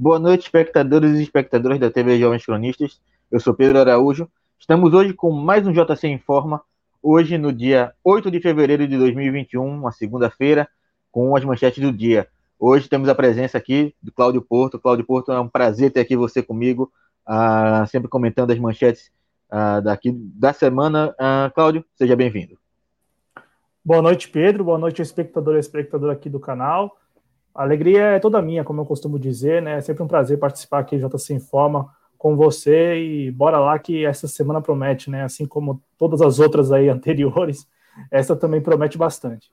Boa noite, espectadores e espectadoras da TV Jovens Cronistas. Eu sou Pedro Araújo. Estamos hoje com mais um JC Informa, hoje no dia 8 de fevereiro de 2021, uma segunda-feira, com as manchetes do dia. Hoje temos a presença aqui do Cláudio Porto. Cláudio Porto, é um prazer ter aqui você comigo, uh, sempre comentando as manchetes uh, daqui da semana. Uh, Cláudio, seja bem-vindo. Boa noite, Pedro. Boa noite, espectador e espectador aqui do canal. A alegria é toda minha, como eu costumo dizer, né? É sempre um prazer participar aqui do JC Informa com você e bora lá que essa semana promete, né? Assim como todas as outras aí anteriores, essa também promete bastante.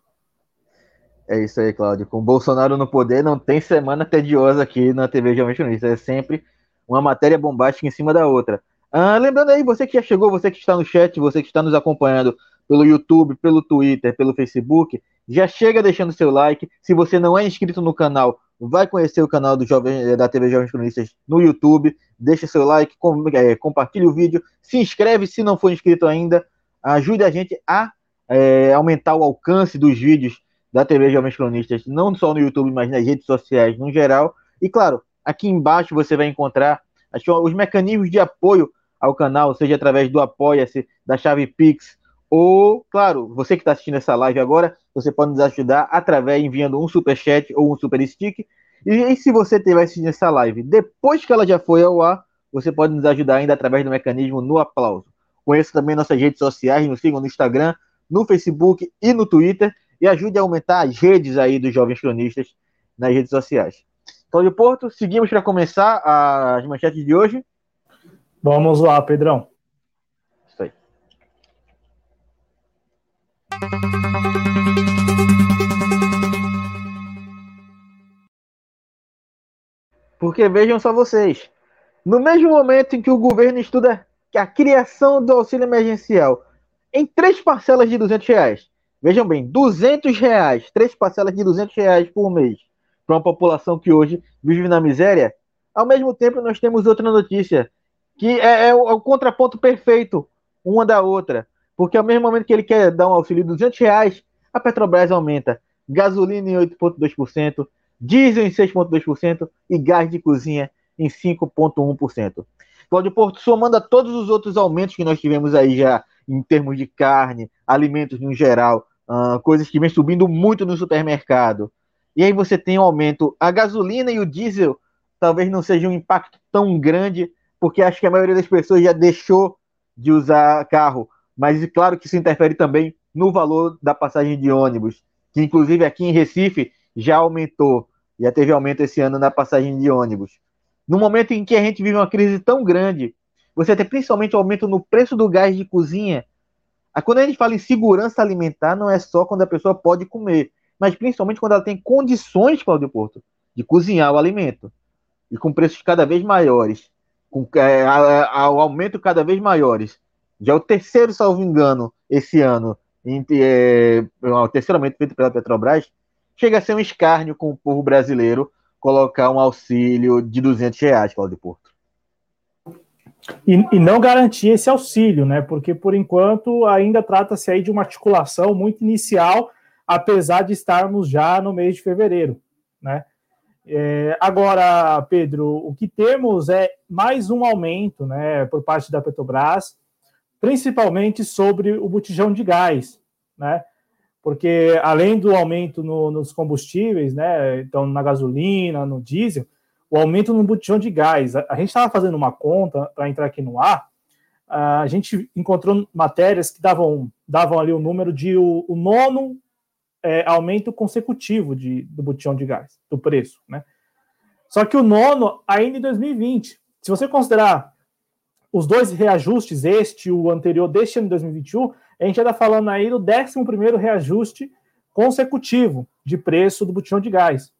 É isso aí, Cláudio. Com Bolsonaro no poder, não tem semana tediosa aqui na TV Jovem Jornalista. É sempre uma matéria bombástica em cima da outra. Ah, lembrando aí, você que já chegou, você que está no chat, você que está nos acompanhando pelo YouTube, pelo Twitter, pelo Facebook, já chega deixando seu like. Se você não é inscrito no canal, vai conhecer o canal do Jovem, eh, da TV Jovens Cronistas no YouTube. Deixa seu like, com, é, compartilhe o vídeo, se inscreve se não for inscrito ainda. Ajude a gente a é, aumentar o alcance dos vídeos da TV Jovens Cronistas, não só no YouTube, mas nas redes sociais no geral. E claro, aqui embaixo você vai encontrar os mecanismos de apoio ao canal, seja através do Apoia-se, da chave Pix, ou, claro, você que está assistindo essa live agora, você pode nos ajudar através enviando um super chat ou um super stick. E, e se você estiver assistindo essa live depois que ela já foi ao ar, você pode nos ajudar ainda através do mecanismo no aplauso. Conheça também nossas redes sociais, nos sigam no Instagram, no Facebook e no Twitter e ajude a aumentar as redes aí dos jovens cronistas nas redes sociais. Cláudio Porto, seguimos para começar as manchetes de hoje. Vamos lá, Pedrão. Isso aí. Porque vejam só vocês, no mesmo momento em que o governo estuda a criação do auxílio emergencial em três parcelas de 200 reais, vejam bem, 200 reais, três parcelas de 200 reais por mês, para uma população que hoje vive na miséria, ao mesmo tempo nós temos outra notícia, que é, é, o, é o contraponto perfeito uma da outra, porque ao mesmo momento que ele quer dar um auxílio de 200 reais, a Petrobras aumenta gasolina em 8,2%, diesel em 6,2% e gás de cozinha em 5,1%. Cláudio Porto, somando a todos os outros aumentos que nós tivemos aí já em termos de carne, alimentos no geral, uh, coisas que vem subindo muito no supermercado. E aí você tem um aumento. A gasolina e o diesel talvez não seja um impacto tão grande, porque acho que a maioria das pessoas já deixou de usar carro. Mas claro que isso interfere também no valor da passagem de ônibus, que inclusive aqui em Recife já aumentou, já teve aumento esse ano na passagem de ônibus. No momento em que a gente vive uma crise tão grande, você tem principalmente aumento no preço do gás de cozinha. Quando a gente fala em segurança alimentar, não é só quando a pessoa pode comer, mas principalmente quando ela tem condições, Claudio Porto, de cozinhar o alimento. E com preços cada vez maiores, com é, o aumento cada vez maiores. Já é o terceiro, salvo engano, esse ano, em, é, o terceiro aumento feito pela Petrobras, chega a ser um escárnio com o povo brasileiro colocar um auxílio de 200 reais, Cláudio Porto. E, e, não garantir esse auxílio, né? Porque por enquanto ainda trata-se aí de uma articulação muito inicial, apesar de estarmos já no mês de fevereiro, né? É, agora, Pedro, o que temos é mais um aumento, né, por parte da Petrobras, principalmente sobre o botijão de gás, né? porque além do aumento no, nos combustíveis, né, então na gasolina, no diesel, o aumento no botijão de gás. A, a gente estava fazendo uma conta para entrar aqui no ar, a gente encontrou matérias que davam, davam ali o número de o, o nono é, aumento consecutivo de, do botijão de gás, do preço, né? Só que o nono ainda em 2020. Se você considerar os dois reajustes, este e o anterior deste ano de 2021, a gente já está falando aí do 11 reajuste consecutivo de preço do botijão de gás.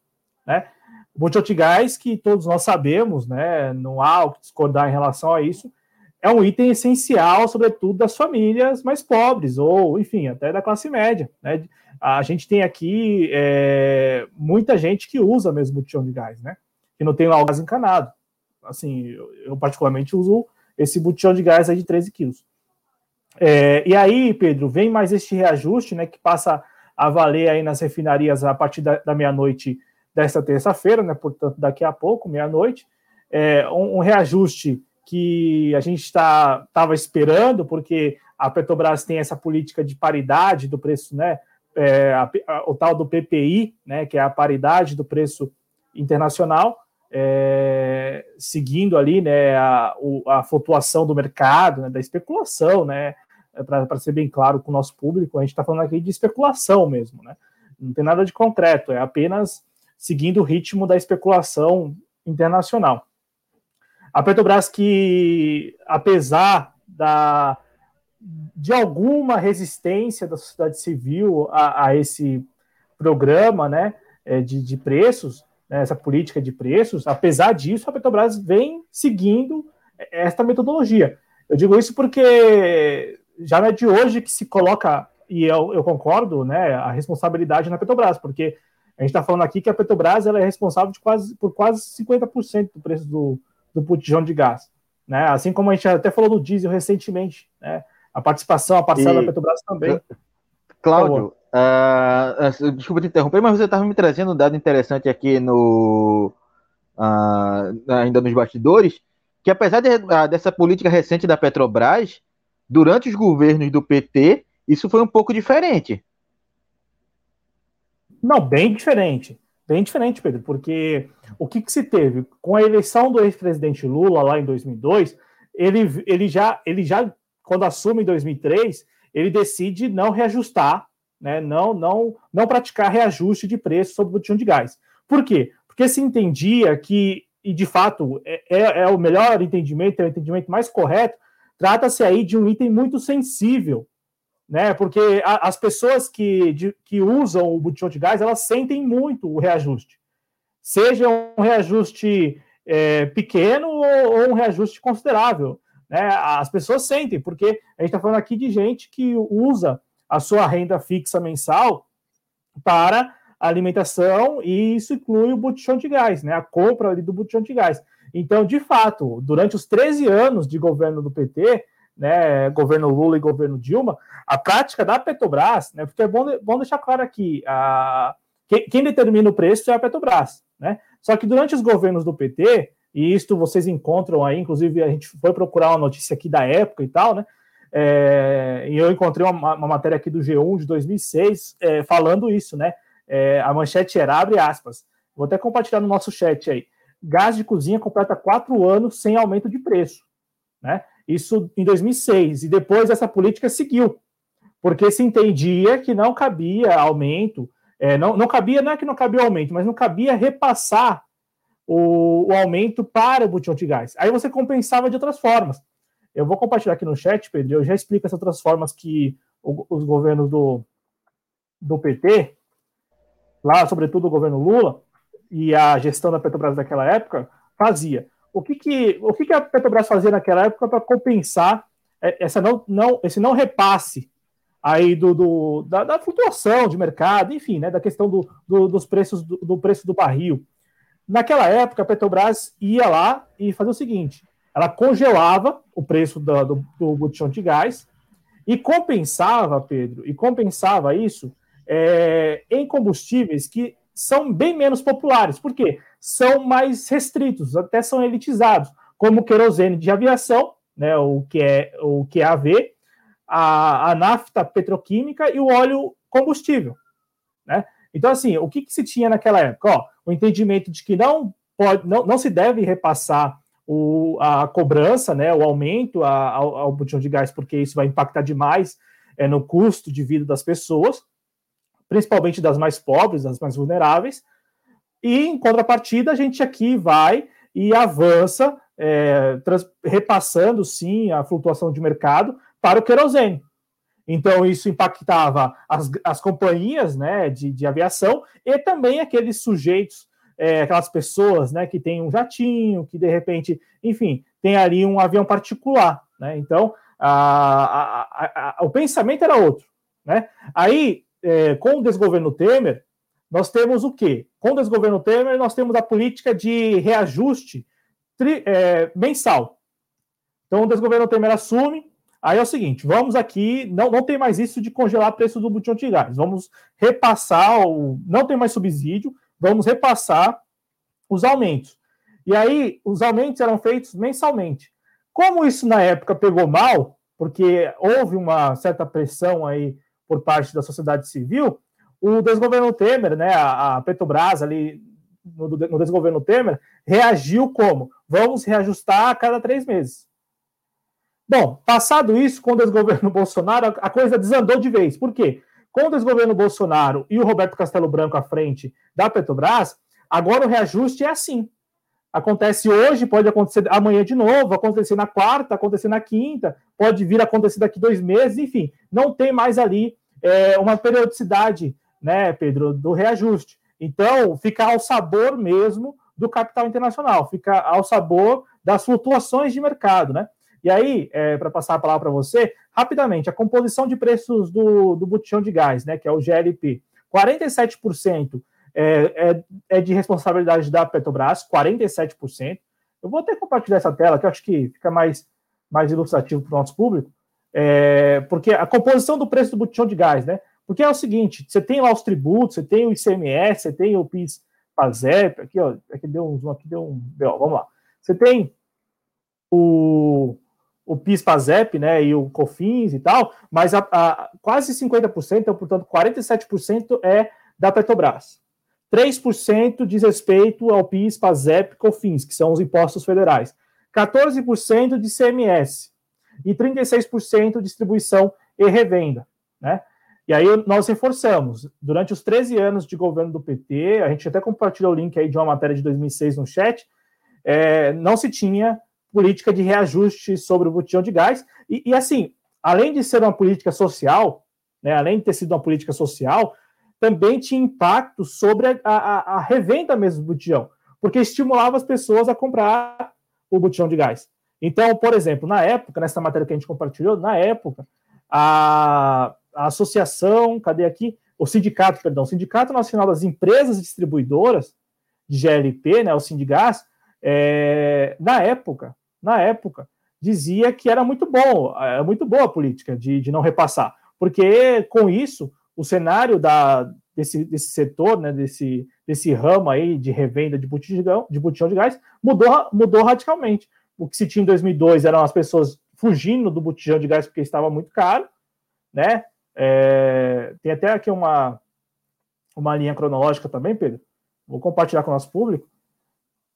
Né? O botijão de gás, que todos nós sabemos, né, não há o que discordar em relação a isso, é um item essencial, sobretudo das famílias mais pobres, ou, enfim, até da classe média. Né? A gente tem aqui é, muita gente que usa mesmo botijão de gás, né? que não tem o gás encanado. Assim, eu, eu particularmente uso esse botijão de gás aí de 13 quilos. É, e aí, Pedro, vem mais este reajuste, né, que passa a valer aí nas refinarias a partir da, da meia-noite desta terça-feira, né? Portanto, daqui a pouco, meia-noite. É, um, um, reajuste que a gente estava tá, esperando, porque a Petrobras tem essa política de paridade do preço, né? É, a, a, o tal do PPI, né? Que é a paridade do preço internacional, é, seguindo ali, né? A, a flutuação do mercado, né, da especulação, né? Para ser bem claro com o nosso público, a gente está falando aqui de especulação mesmo, né? Não tem nada de concreto, é apenas seguindo o ritmo da especulação internacional. A Petrobras que, apesar da, de alguma resistência da sociedade civil a, a esse programa né, é, de, de preços, né, essa política de preços, apesar disso, a Petrobras vem seguindo esta metodologia. Eu digo isso porque já não é de hoje que se coloca, e eu, eu concordo, né, a responsabilidade na Petrobras, porque a gente está falando aqui que a Petrobras ela é responsável de quase, por quase 50% do preço do, do botijão de gás. Né? Assim como a gente até falou do diesel recentemente, né? a participação, a parcela e... da Petrobras também. Cláudio, uh, desculpa te interromper, mas você estava me trazendo um dado interessante aqui no uh, ainda nos bastidores, que apesar de, uh, dessa política recente da Petrobras, durante os governos do PT, isso foi um pouco diferente. Não, bem diferente. Bem diferente, Pedro, porque o que, que se teve? Com a eleição do ex-presidente Lula lá em 2002, ele, ele, já, ele já, quando assume em 2003, ele decide não reajustar, né, não, não, não praticar reajuste de preço sobre o botijão de gás. Por quê? Porque se entendia que, e de fato é, é, é o melhor entendimento, é o entendimento mais correto, trata-se aí de um item muito sensível né? Porque a, as pessoas que, de, que usam o botijão de gás, elas sentem muito o reajuste. Seja um reajuste é, pequeno ou, ou, um reajuste considerável. Né? As pessoas sentem, porque a gente está falando aqui de gente que usa a sua renda fixa mensal para alimentação e isso inclui o botijão de gás, né? A compra ali do botijão de gás. Então, de fato, durante os 13 anos de governo do PT, né, governo Lula e governo Dilma, a prática da Petrobras, né, porque é bom, bom deixar claro aqui, a, quem, quem, determina o preço é a Petrobras, né? Só que durante os governos do PT, e isto vocês encontram aí, inclusive a gente foi procurar uma notícia aqui da época e tal, né? É, e eu encontrei uma, uma, matéria aqui do G1 de 2006 é, falando isso, né? É, a manchete era, abre aspas, vou até compartilhar no nosso chat aí. Gás de cozinha completa quatro anos sem aumento de preço, né? Isso em 2006. E depois essa política seguiu, porque se entendia que não cabia aumento, é, não, não cabia, não é que não cabia aumento, mas não cabia repassar o, o aumento para o botijão de gás. Aí você compensava de outras formas. Eu vou compartilhar aqui no chat, Pedro, eu já explico essas outras formas que o, os governos do, do PT, lá, sobretudo o governo Lula, e a gestão da Petrobras daquela época, fazia o que, que, o que, que a Petrobras fazia naquela época para compensar é, essa não, não, esse não repasse aí do, do da, da, flutuação de mercado, enfim, né, da questão do, do dos preços do, do, preço do barril. Naquela época, a Petrobras ia lá e fazia o seguinte: ela congelava o preço do, do, do botijão de gás e compensava, Pedro, e compensava isso é, em combustíveis que são bem menos populares. Por quê? São mais restritos, até são elitizados, como o querosene de aviação, né, o que é o que é AV, a, a nafta petroquímica e o óleo combustível, né? Então, assim, o que, que se tinha naquela época? Ó, o entendimento de que não pode, não, não se deve repassar o, a cobrança, né, o aumento ao, botão de gás, porque isso vai impactar demais é, no custo de vida das pessoas principalmente das mais pobres, das mais vulneráveis. E, em contrapartida, a gente aqui vai e avança, é, repassando, sim, a flutuação de mercado para o querosene. Então, isso impactava as, as companhias né, de, de aviação e também aqueles sujeitos, é, aquelas pessoas né, que têm um jatinho, que de repente, enfim, tem ali um avião particular. Né? Então, a, a, a, o pensamento era outro. Né? Aí, é, com o desgoverno Temer, nós temos o quê? Com o desgoverno Temer, nós temos a política de reajuste tri, é, mensal. Então, o desgoverno Temer assume, Aí é o seguinte, vamos aqui, não, não tem mais isso de congelar preço do botijão de gás. Vamos repassar, o, não tem mais subsídio, vamos repassar os aumentos. E aí, os aumentos eram feitos mensalmente. Como isso na época pegou mal, porque houve uma certa pressão aí por parte da sociedade civil, o desgoverno Temer, né, a, Petrobras ali no, no desgoverno Temer, reagiu como? Vamos reajustar a cada três meses. Bom, passado isso, com o desgoverno Bolsonaro, a coisa desandou de vez. Por quê? Com o desgoverno Bolsonaro e o Roberto Castelo Branco à frente da Petrobras, agora o reajuste é assim. Acontece hoje, pode acontecer amanhã de novo, acontecer na quarta, acontecer na quinta, pode vir a acontecer daqui dois meses, enfim, não tem mais ali é, uma periodicidade, né, Pedro, do reajuste. Então, fica ao sabor mesmo do capital internacional, fica ao sabor das flutuações de mercado, né? E aí, é, para passar a palavra para você, rapidamente, a composição de preços do, do botijão de gás, né, que é o GLP, 47% é, é, é de responsabilidade da Petrobras, 47%. Eu vou até compartilhar essa tela, que eu acho que fica mais, mais ilustrativo para o nosso público, é, porque a composição do preço do botijão de gás, né? Porque é o seguinte: você tem lá os tributos, você tem o ICMS, você tem o PIS PASEP, aqui, ó, aqui deu um, aqui deu um, ó, vamos lá. Você tem o, o PIS PASEP, né, e o COFINS e tal, mas a, a, quase 50%, então, portanto, 47% é da Petrobras. 3% diz respeito ao PIS, PASEP, COFINS, que são os impostos federais. 14% de CMS e 36% distribuição e revenda, né? E aí nós reforçamos, durante os 13 anos de governo do PT, a gente até compartilhou o link aí de uma matéria de 2006 no chat, é, não se tinha política de reajuste sobre o botijão de gás, e, e assim, além de ser uma política social, né, além de ter sido uma política social, também tinha impacto sobre a, a, a revenda mesmo do botijão, porque estimulava as pessoas a comprar o botijão de gás. Então, por exemplo, na época, nessa matéria que a gente compartilhou, na época, a, a associação, cadê aqui? O sindicato, perdão, o Sindicato Nacional das Empresas Distribuidoras de GLP, né, o Sindigás, é, na época, na época, dizia que era muito bom, era muito boa a política de, de não repassar, porque com isso o cenário da, desse, desse setor, né, desse, desse ramo aí de revenda de botijão, de botijão de gás, mudou, mudou radicalmente. O que se tinha em 2002 eram as pessoas fugindo do botijão de gás porque estava muito caro, né? É, tem até aqui uma, uma linha cronológica também, Pedro. Vou compartilhar com o nosso público,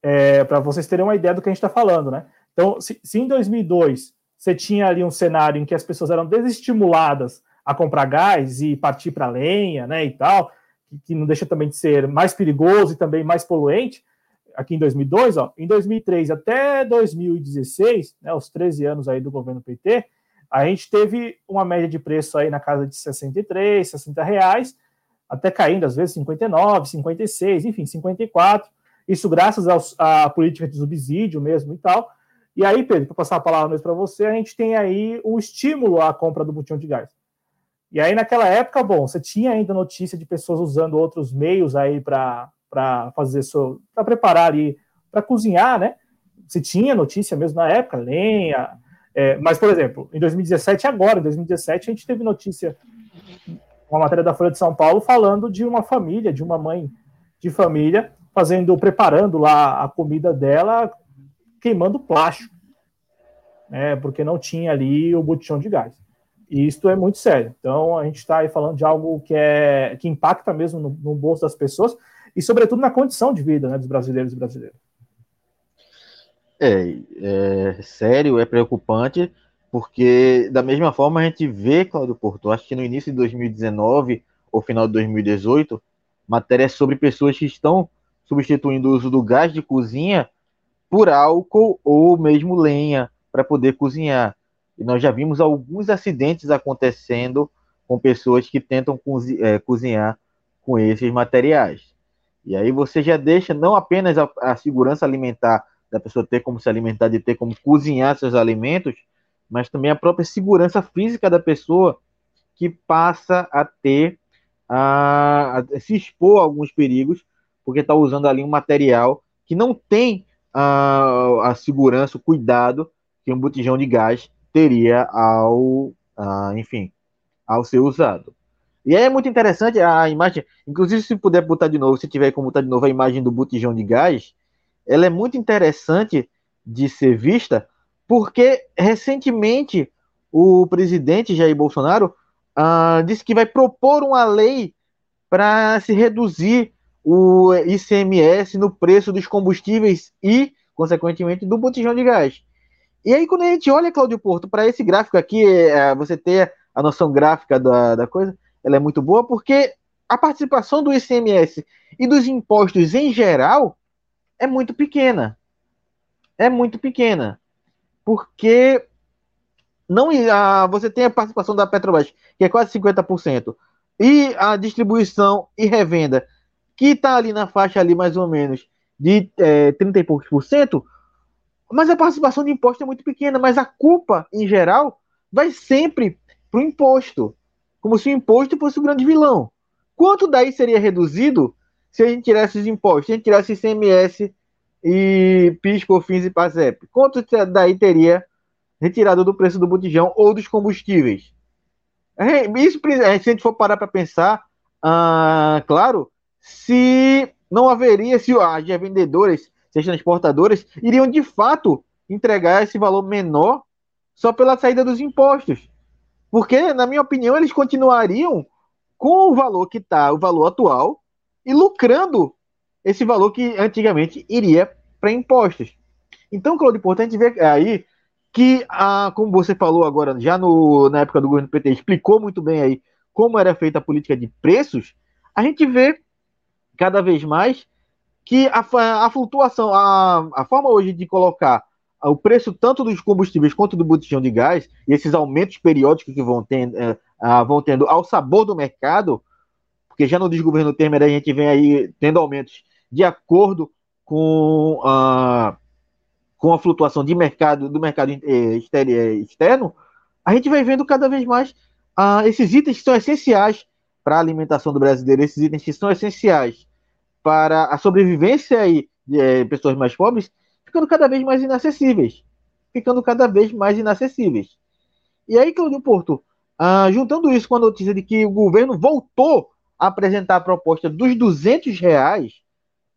é, para vocês terem uma ideia do que a gente está falando, né? Então, se, se em 2002 você tinha ali um cenário em que as pessoas eram desestimuladas a comprar gás e partir para lenha, né, e tal, que, não deixa também de ser mais perigoso e também mais poluente, aqui em 2002, ó, em 2003 até 2016, né, os 13 anos aí do governo PT, a gente teve uma média de preço aí na casa de 63, 60 reais, até caindo às vezes 59, 56, enfim, 54, isso graças à política de subsídio mesmo e tal, e aí, Pedro, para passar a palavra mesmo para você, a gente tem aí o estímulo à compra do botão de gás. E aí, naquela época, bom, você tinha ainda notícia de pessoas usando outros meios aí para fazer seu. para preparar ali, para cozinhar, né? Você tinha notícia mesmo na época, lenha. É, mas, por exemplo, em 2017, agora, em 2017, a gente teve notícia, uma matéria da Folha de São Paulo, falando de uma família, de uma mãe de família, fazendo, preparando lá a comida dela, queimando plástico, né? Porque não tinha ali o botijão de gás. E isto é muito sério. Então, a gente está aí falando de algo que, é, que impacta mesmo no, no, bolso das pessoas e, sobretudo, na condição de vida né, dos brasileiros e brasileiras. É, é sério, é preocupante, porque, da mesma forma, a gente vê, Claudio Porto, acho que no início de 2019 ou final de 2018, matérias sobre pessoas que estão substituindo o uso do gás de cozinha por álcool ou mesmo lenha para poder cozinhar. E nós já vimos alguns acidentes acontecendo com pessoas que tentam é, cozinhar com esses materiais. E aí você já deixa não apenas a, a, segurança alimentar da pessoa ter como se alimentar, de ter como cozinhar seus alimentos, mas também a própria segurança física da pessoa que passa a ter a, a se expor a alguns perigos porque está usando ali um material que não tem a, a segurança, o cuidado que um botijão de gás teria ao, uh, enfim, ao ser usado. E é muito interessante a imagem, inclusive se puder botar de novo, se tiver como botar de novo a imagem do botijão de gás, ela é muito interessante de ser vista, porque recentemente o presidente Jair Bolsonaro uh, disse que vai propor uma lei para se reduzir o ICMS no preço dos combustíveis e, consequentemente, do botijão de gás. E aí, quando a gente olha, Cláudio Porto, para esse gráfico aqui, é, você ter a noção gráfica da, da coisa, ela é muito boa, porque a participação do ICMS e dos impostos em geral é muito pequena. É muito pequena. Porque não a, você tem a participação da Petrobras, que é quase 50%, e a distribuição e revenda, que está ali na faixa ali mais ou menos de é, 30 e poucos por cento, mas a participação de imposto é muito pequena, mas a culpa, em geral, vai sempre para o imposto, como se o imposto fosse o grande vilão. Quanto daí seria reduzido se a gente tirasse os impostos, se a gente tirasse ICMS e PIS, COFINS e PASEP? Quanto daí teria retirado do preço do botijão ou dos combustíveis? É, isso, se a gente for parar para pensar, ah, claro, se não haveria, se as vendedoras, se as transportadoras, iriam de fato entregar esse valor menor só pela saída dos impostos. Porque, na minha opinião, eles continuariam com o valor que está, o valor atual, e lucrando esse valor que antigamente iria para impostos. Então, Claudio gente vê aí que, como você falou agora, já no, na época do governo PT, explicou muito bem aí como era feita a política de preços, a gente vê cada vez mais que a, a flutuação, a, a forma hoje de colocar o preço tanto dos combustíveis quanto do botijão de gás, e esses aumentos periódicos que vão tendo, é, vão tendo ao sabor do mercado, porque já no desgoverno Temer a gente vem aí tendo aumentos de acordo com a, com a flutuação de mercado do mercado é, externo, a gente vai vendo cada vez mais uh, esses itens que são essenciais para a alimentação do brasileiro, esses itens que são essenciais para a sobrevivência aí de é, pessoas mais pobres, ficando cada vez mais inacessíveis. Ficando cada vez mais inacessíveis. E aí, Claudio Porto, ah, juntando isso com a notícia de que o governo voltou a apresentar a proposta dos 200 reais,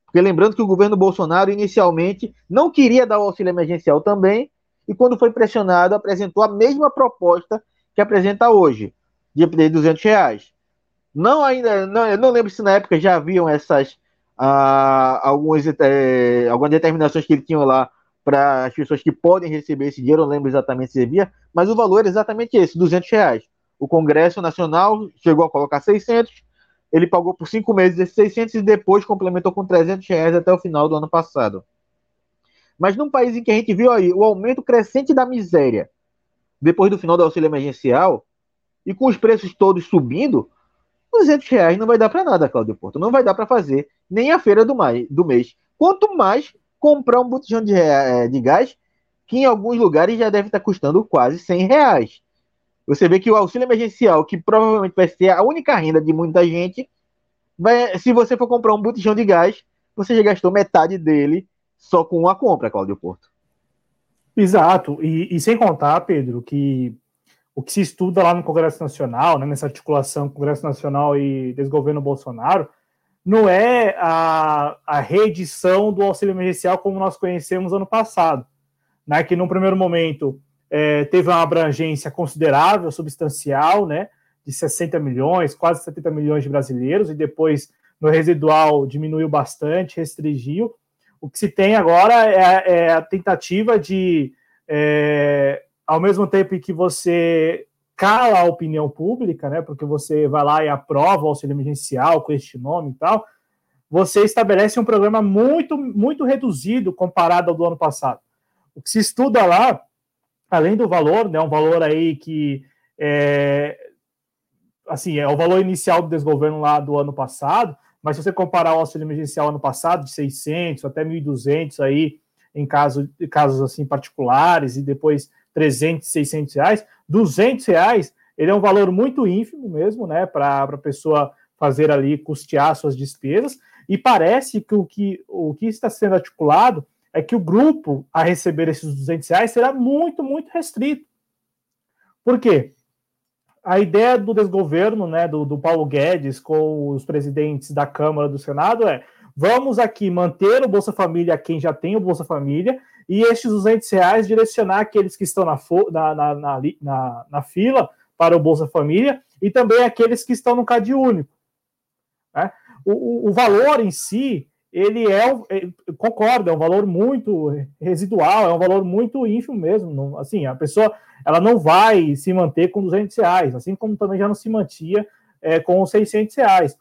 porque lembrando que o governo Bolsonaro inicialmente não queria dar o auxílio emergencial também, e quando foi pressionado, apresentou a mesma proposta que apresenta hoje, de 200 reais. Não ainda, não, eu não lembro se na época já haviam essas ah, algumas, é, algumas determinações que ele tinha lá para as pessoas que podem receber esse dinheiro, eu não lembro exatamente se havia, mas o valor é exatamente esse, 200 reais. O Congresso Nacional chegou a colocar 600, ele pagou por cinco meses esses 600 e depois complementou com 300 reais até o final do ano passado. Mas num país em que a gente viu aí o aumento crescente da miséria, depois do final do auxílio emergencial, e com os preços todos subindo, 200 reais não vai dar para nada, Claudio Porto. Não vai dar para fazer nem a feira do, mai, do mês. Quanto mais comprar um botijão de, é, de gás, que em alguns lugares já deve estar custando quase 100 reais. Você vê que o auxílio emergencial, que provavelmente vai ser a única renda de muita gente, vai, se você for comprar um botijão de gás, você já gastou metade dele só com uma compra, Cláudio Porto. Exato. E, e sem contar, Pedro, que o que se estuda lá no Congresso Nacional, né, nessa articulação Congresso Nacional e desgoverno Bolsonaro, não é a, a reedição do auxílio emergencial como nós conhecemos ano passado, né, que num primeiro momento é, teve uma abrangência considerável, substancial, né, de 60 milhões, quase 70 milhões de brasileiros, e depois no residual diminuiu bastante, restringiu. O que se tem agora é, é a tentativa de é, ao mesmo tempo que você cala a opinião pública, né, porque você vai lá e aprova o auxílio emergencial com este nome e tal, você estabelece um programa muito, muito reduzido comparado ao do ano passado. O que se estuda lá, além do valor, né, um valor aí que é, assim, é o valor inicial do desgoverno lá do ano passado, mas se você comparar o auxílio emergencial ano passado, de 600 até 1.200 aí, em caso, casos assim particulares, e depois 300, 600 reais, 200 reais, ele é um valor muito ínfimo mesmo, né, para a pessoa fazer ali, custear suas despesas, e parece que o, que o que está sendo articulado é que o grupo a receber esses 200 reais será muito, muito restrito. Por quê? A ideia do desgoverno, né, do, do Paulo Guedes com os presidentes da Câmara do Senado é vamos aqui manter o Bolsa Família quem já tem o Bolsa Família e estes 200 reais direcionar aqueles que estão na, na, na, na, na fila para o Bolsa Família e também aqueles que estão no CAD único. Né? O, o, o, valor em si, ele é, é, concordo, é um valor muito residual, é um valor muito ínfimo mesmo. Não, assim, a pessoa ela não vai se manter com 200 reais, assim como também já não se mantia é, com os 600 reais.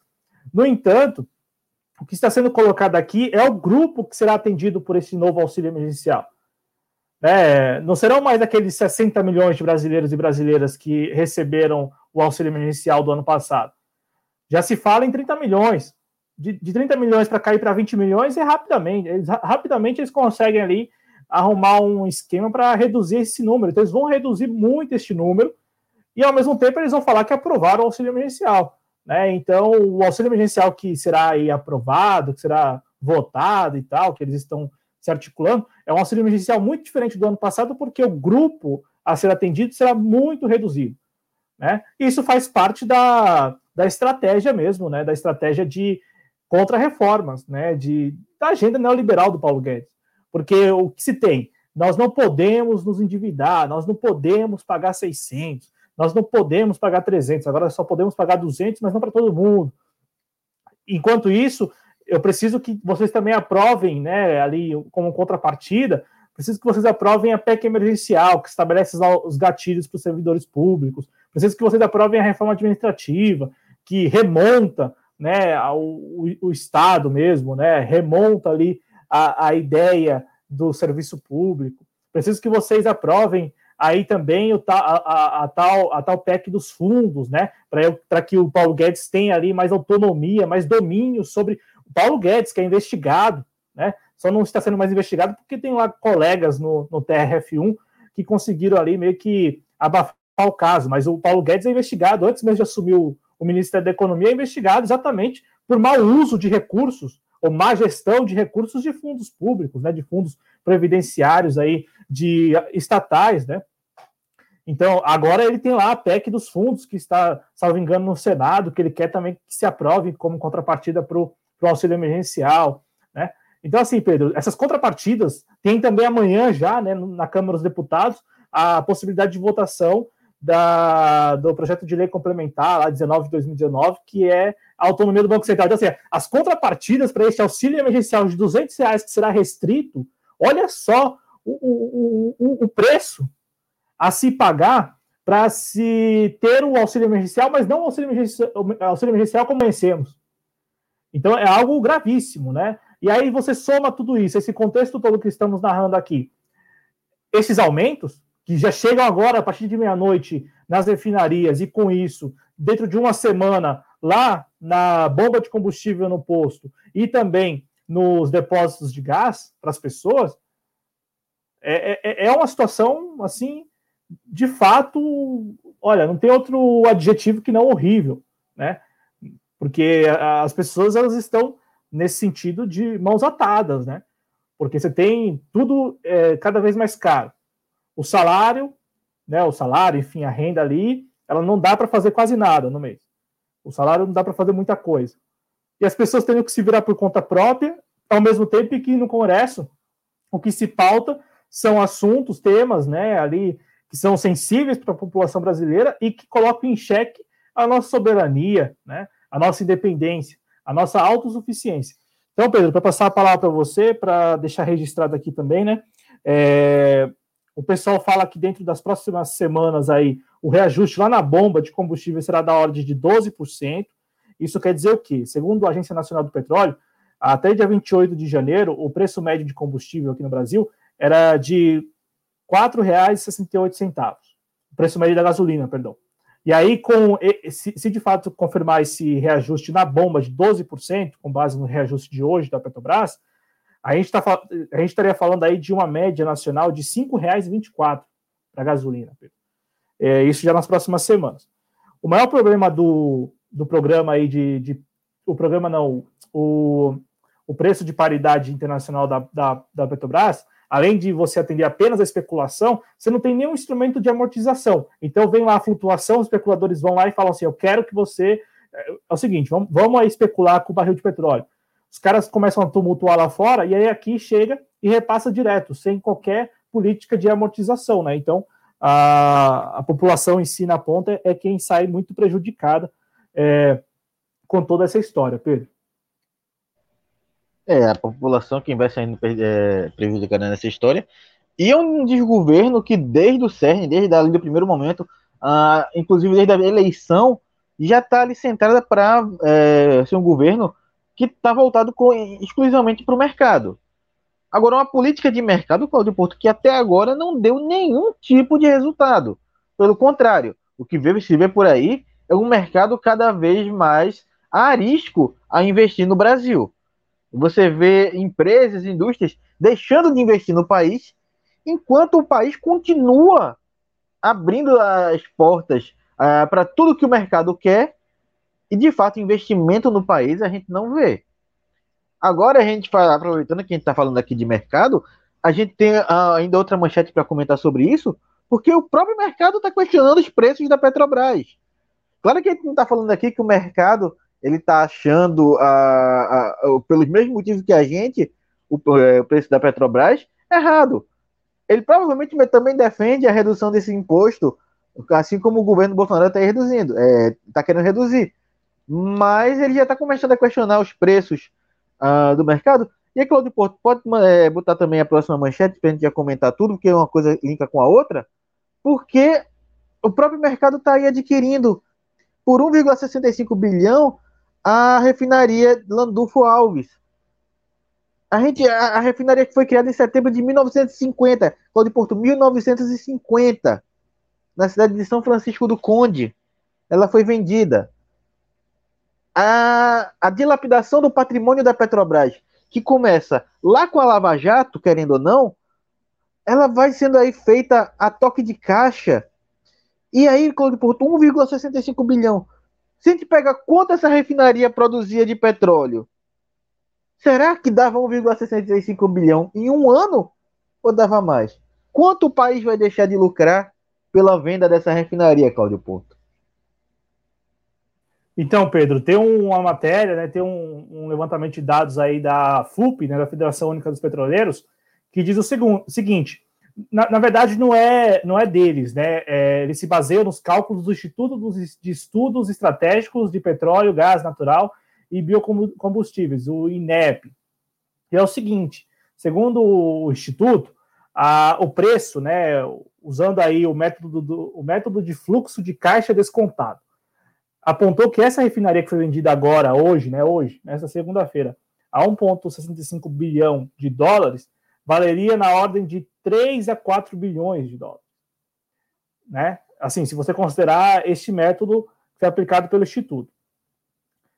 No entanto, o que está sendo colocado aqui é o grupo que será atendido por esse novo auxílio emergencial. É, não serão mais aqueles 60 milhões de brasileiros e brasileiras que receberam o auxílio emergencial do ano passado. Já se fala em 30 milhões. De, de 30 milhões para cair para 20 milhões é rapidamente. Eles, rapidamente eles conseguem ali arrumar um esquema para reduzir esse número. Então, eles vão reduzir muito este número e, ao mesmo tempo, eles vão falar que aprovaram o auxílio emergencial. Né? Então, o auxílio emergencial que será aí aprovado, que será votado e tal, que eles estão se articulando, é um auxílio emergencial muito diferente do ano passado, porque o grupo a ser atendido será muito reduzido. Né? Isso faz parte da, da estratégia mesmo, né? da estratégia de contra-reformas, né? da agenda neoliberal do Paulo Guedes. Porque o que se tem? Nós não podemos nos endividar, nós não podemos pagar 600, nós não podemos pagar 300, agora só podemos pagar 200, mas não para todo mundo. Enquanto isso, eu preciso que vocês também aprovem, né, ali como contrapartida, preciso que vocês aprovem a PEC emergencial, que estabelece os gatilhos para os servidores públicos, preciso que vocês aprovem a reforma administrativa, que remonta né, o, o Estado mesmo, né, remonta ali a, a ideia do serviço público, preciso que vocês aprovem aí também o, a, a, a, tal, a tal PEC dos fundos, né, para que o Paulo Guedes tenha ali mais autonomia, mais domínio sobre Paulo Guedes, que é investigado, né? Só não está sendo mais investigado porque tem lá colegas no, no TRF1 que conseguiram ali meio que abafar o caso. Mas o Paulo Guedes é investigado, antes mesmo de assumir o, o Ministério da Economia, é investigado exatamente por mau uso de recursos ou má gestão de recursos de fundos públicos, né? De fundos previdenciários aí, de estatais, né? Então, agora ele tem lá a PEC dos fundos, que está, salvo engano, no Senado, que ele quer também que se aprove como contrapartida para o auxílio emergencial, né? Então, assim, Pedro, essas contrapartidas tem também amanhã já, né, na Câmara dos Deputados, a possibilidade de votação da, do projeto de lei complementar, lá 19 de 2019, que é a autonomia do Banco Central. Então, assim, as contrapartidas para este auxílio emergencial de 200 reais que será restrito, olha só o, o, o preço a se pagar para se ter o auxílio emergencial, mas não o auxílio emergencial, auxílio emergencial como conhecemos. Então é algo gravíssimo, né? E aí você soma tudo isso, esse contexto todo que estamos narrando aqui, esses aumentos, que já chegam agora a partir de meia-noite nas refinarias, e com isso, dentro de uma semana, lá na bomba de combustível no posto e também nos depósitos de gás para as pessoas, é, é, é uma situação assim, de fato, olha, não tem outro adjetivo que não horrível, né? porque as pessoas elas estão nesse sentido de mãos atadas, né? Porque você tem tudo é, cada vez mais caro. O salário, né? O salário, enfim, a renda ali, ela não dá para fazer quase nada no mês. O salário não dá para fazer muita coisa. E as pessoas têm que se virar por conta própria, ao mesmo tempo que no Congresso o que se pauta são assuntos, temas, né? Ali que são sensíveis para a população brasileira e que colocam em xeque a nossa soberania, né? a nossa independência, a nossa autossuficiência. Então, Pedro, para passar a palavra para você, para deixar registrado aqui também, né? É, o pessoal fala que dentro das próximas semanas aí, o reajuste lá na bomba de combustível será da ordem de 12%. Isso quer dizer o quê? Segundo a Agência Nacional do Petróleo, até dia 28 de janeiro, o preço médio de combustível aqui no Brasil era de R$ 4,68. O preço médio da gasolina, perdão. E aí, com se, se, de fato confirmar esse reajuste na bomba de 12%, com base no reajuste de hoje da Petrobras, a gente, tá, a gente estaria falando aí de uma média nacional de R$ 5,24 para gasolina. É, isso já nas próximas semanas. O maior problema do, do programa aí de, de, O programa não, o, o preço de paridade internacional da, da, da Petrobras além de você atender apenas a especulação, você não tem nenhum instrumento de amortização. Então vem lá a flutuação, os especuladores vão lá e falam assim: eu quero que você. É, é o seguinte, vamos, vamos especular com o barril de petróleo. Os caras começam a tumultuar lá fora, e aí aqui chega e repassa direto, sem qualquer política de amortização, né? Então, a, a população em si na ponta é quem sai muito prejudicada é, com toda essa história, Pedro. É, a população que vai saindo é, prejudicada nessa história. E é um desgoverno que, desde o CERN, desde ali do primeiro momento, ah, inclusive desde a eleição, já está ali centrada para é, ser um governo que está voltado com, exclusivamente para o mercado. Agora, uma política de mercado, Cláudio Porto, que até agora não deu nenhum tipo de resultado. Pelo contrário, o que se vê por aí é um mercado cada vez mais arisco a investir no Brasil. Você vê empresas, indústrias deixando de investir no país, enquanto o país continua abrindo as portas uh, para tudo que o mercado quer, e de fato investimento no país a gente não vê. Agora a gente fala, aproveitando que a gente está falando aqui de mercado, a gente tem uh, ainda outra manchete para comentar sobre isso, porque o próprio mercado está questionando os preços da Petrobras. Claro que a gente não está falando aqui que o mercado ele está achando, uh, uh, pelos mesmos motivos que a gente, o, uh, o preço da Petrobras errado. Ele provavelmente também defende a redução desse imposto, assim como o governo Bolsonaro está reduzindo, está é, querendo reduzir. Mas ele já está começando a questionar os preços uh, do mercado. E aí, Claudio Porto, pode é, botar também a próxima manchete para a gente já comentar tudo, porque uma coisa linka com a outra, porque o próprio mercado está aí adquirindo por 1,65 bilhão a refinaria Landulfo Alves. A, gente, a, a, refinaria que foi criada em setembro de 1950, Claudio Porto, 1950, na cidade de São Francisco do Conde. Ela foi vendida a, a dilapidação do patrimônio da Petrobras, que começa lá com a Lava Jato, querendo ou não, ela vai sendo aí feita a toque de caixa. E aí, Claudio Porto, 1,65 bilhão. Se a gente pega quanto essa refinaria produzia de petróleo, será que dava 1,65 bilhão em um ano? Ou dava mais? Quanto o país vai deixar de lucrar pela venda dessa refinaria, Cláudio Porto? Então, Pedro, tem uma matéria, né, tem um, um, levantamento de dados aí da FUP, né, da Federação Única dos Petroleiros, que diz o segundo, seguinte: na, na, verdade, não é, não é deles, né? É, eles se baseiam nos cálculos do Instituto de Estudos Estratégicos de Petróleo, Gás Natural e Biocombustíveis, o INEP. E é o seguinte: segundo o Instituto, a, o preço, né, usando aí o método, do, o método de fluxo de caixa descontado, apontou que essa refinaria que foi vendida agora, hoje, né, hoje, nessa segunda-feira, a 1,65 bilhão de dólares, valeria na ordem de 3 a 4 bilhões de dólares. Né? Assim, se você considerar este método que foi aplicado pelo Instituto.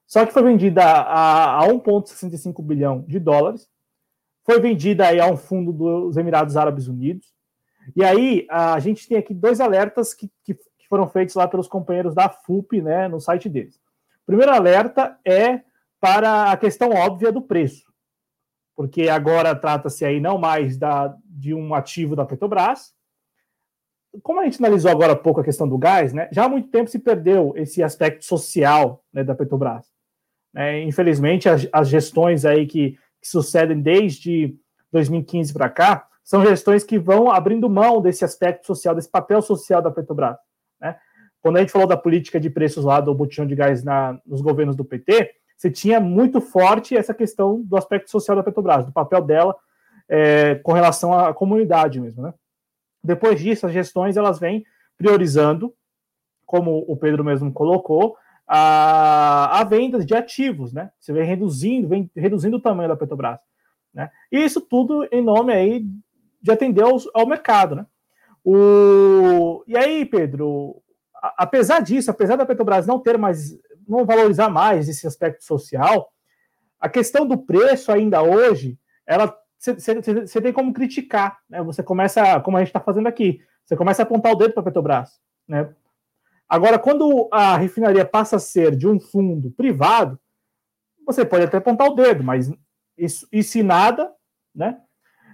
Só que foi vendida a, a 1,65 bilhão de dólares, foi vendida aí a um fundo dos Emirados Árabes Unidos. E aí a gente tem aqui dois alertas que, que que foram feitos lá pelos companheiros da FUP, né, no site deles. Primeiro alerta é para a questão óbvia do preço, porque agora trata-se aí não mais da, de um ativo da Petrobras. Como a gente analisou agora há pouco a questão do gás, né, já há muito tempo se perdeu esse aspecto social né, da Petrobras. É, infelizmente, as, as, gestões aí que, que sucedem desde 2015 para cá são gestões que vão abrindo mão desse aspecto social, desse papel social da Petrobras. Quando a gente falou da política de preços lá do botijão de gás na, nos governos do PT, você tinha muito forte essa questão do aspecto social da Petrobras, do papel dela é, com relação à comunidade mesmo, né? Depois disso, as gestões elas vêm priorizando, como o Pedro mesmo colocou, a, a venda de ativos, né? Você vem reduzindo, vem reduzindo o tamanho da Petrobras, né? E isso tudo em nome aí de atender ao, ao mercado, né? O, e aí, Pedro, apesar disso, apesar da Petrobras não ter mais, não valorizar mais esse aspecto social, a questão do preço ainda hoje, ela você tem como criticar, né? Você começa, como a gente está fazendo aqui, você começa a apontar o dedo para a Petrobras, né? Agora, quando a refinaria passa a ser de um fundo privado, você pode até apontar o dedo, mas isso, e se nada, né?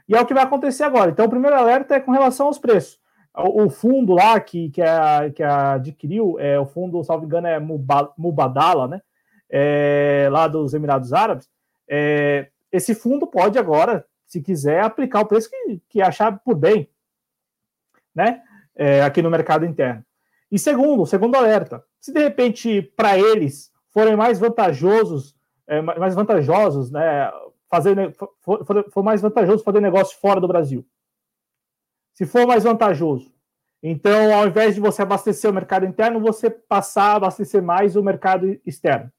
E é o que vai acontecer agora. Então, o primeiro alerta é com relação aos preços. O, fundo lá que, que, é, que adquiriu, é, o fundo, salvo engano, é Mubadala, né? É, lá dos Emirados Árabes. É, esse fundo pode agora, se quiser, aplicar o preço que, que achar por bem, né? É, aqui no mercado interno. E segundo, segundo alerta, se de repente para eles forem mais vantajosos, é, mais vantajosos, né, fazer for, for, mais vantajoso fazer negócio fora do Brasil. Se for mais vantajoso, então ao invés de você abastecer o mercado interno, você passar a abastecer mais o mercado externo.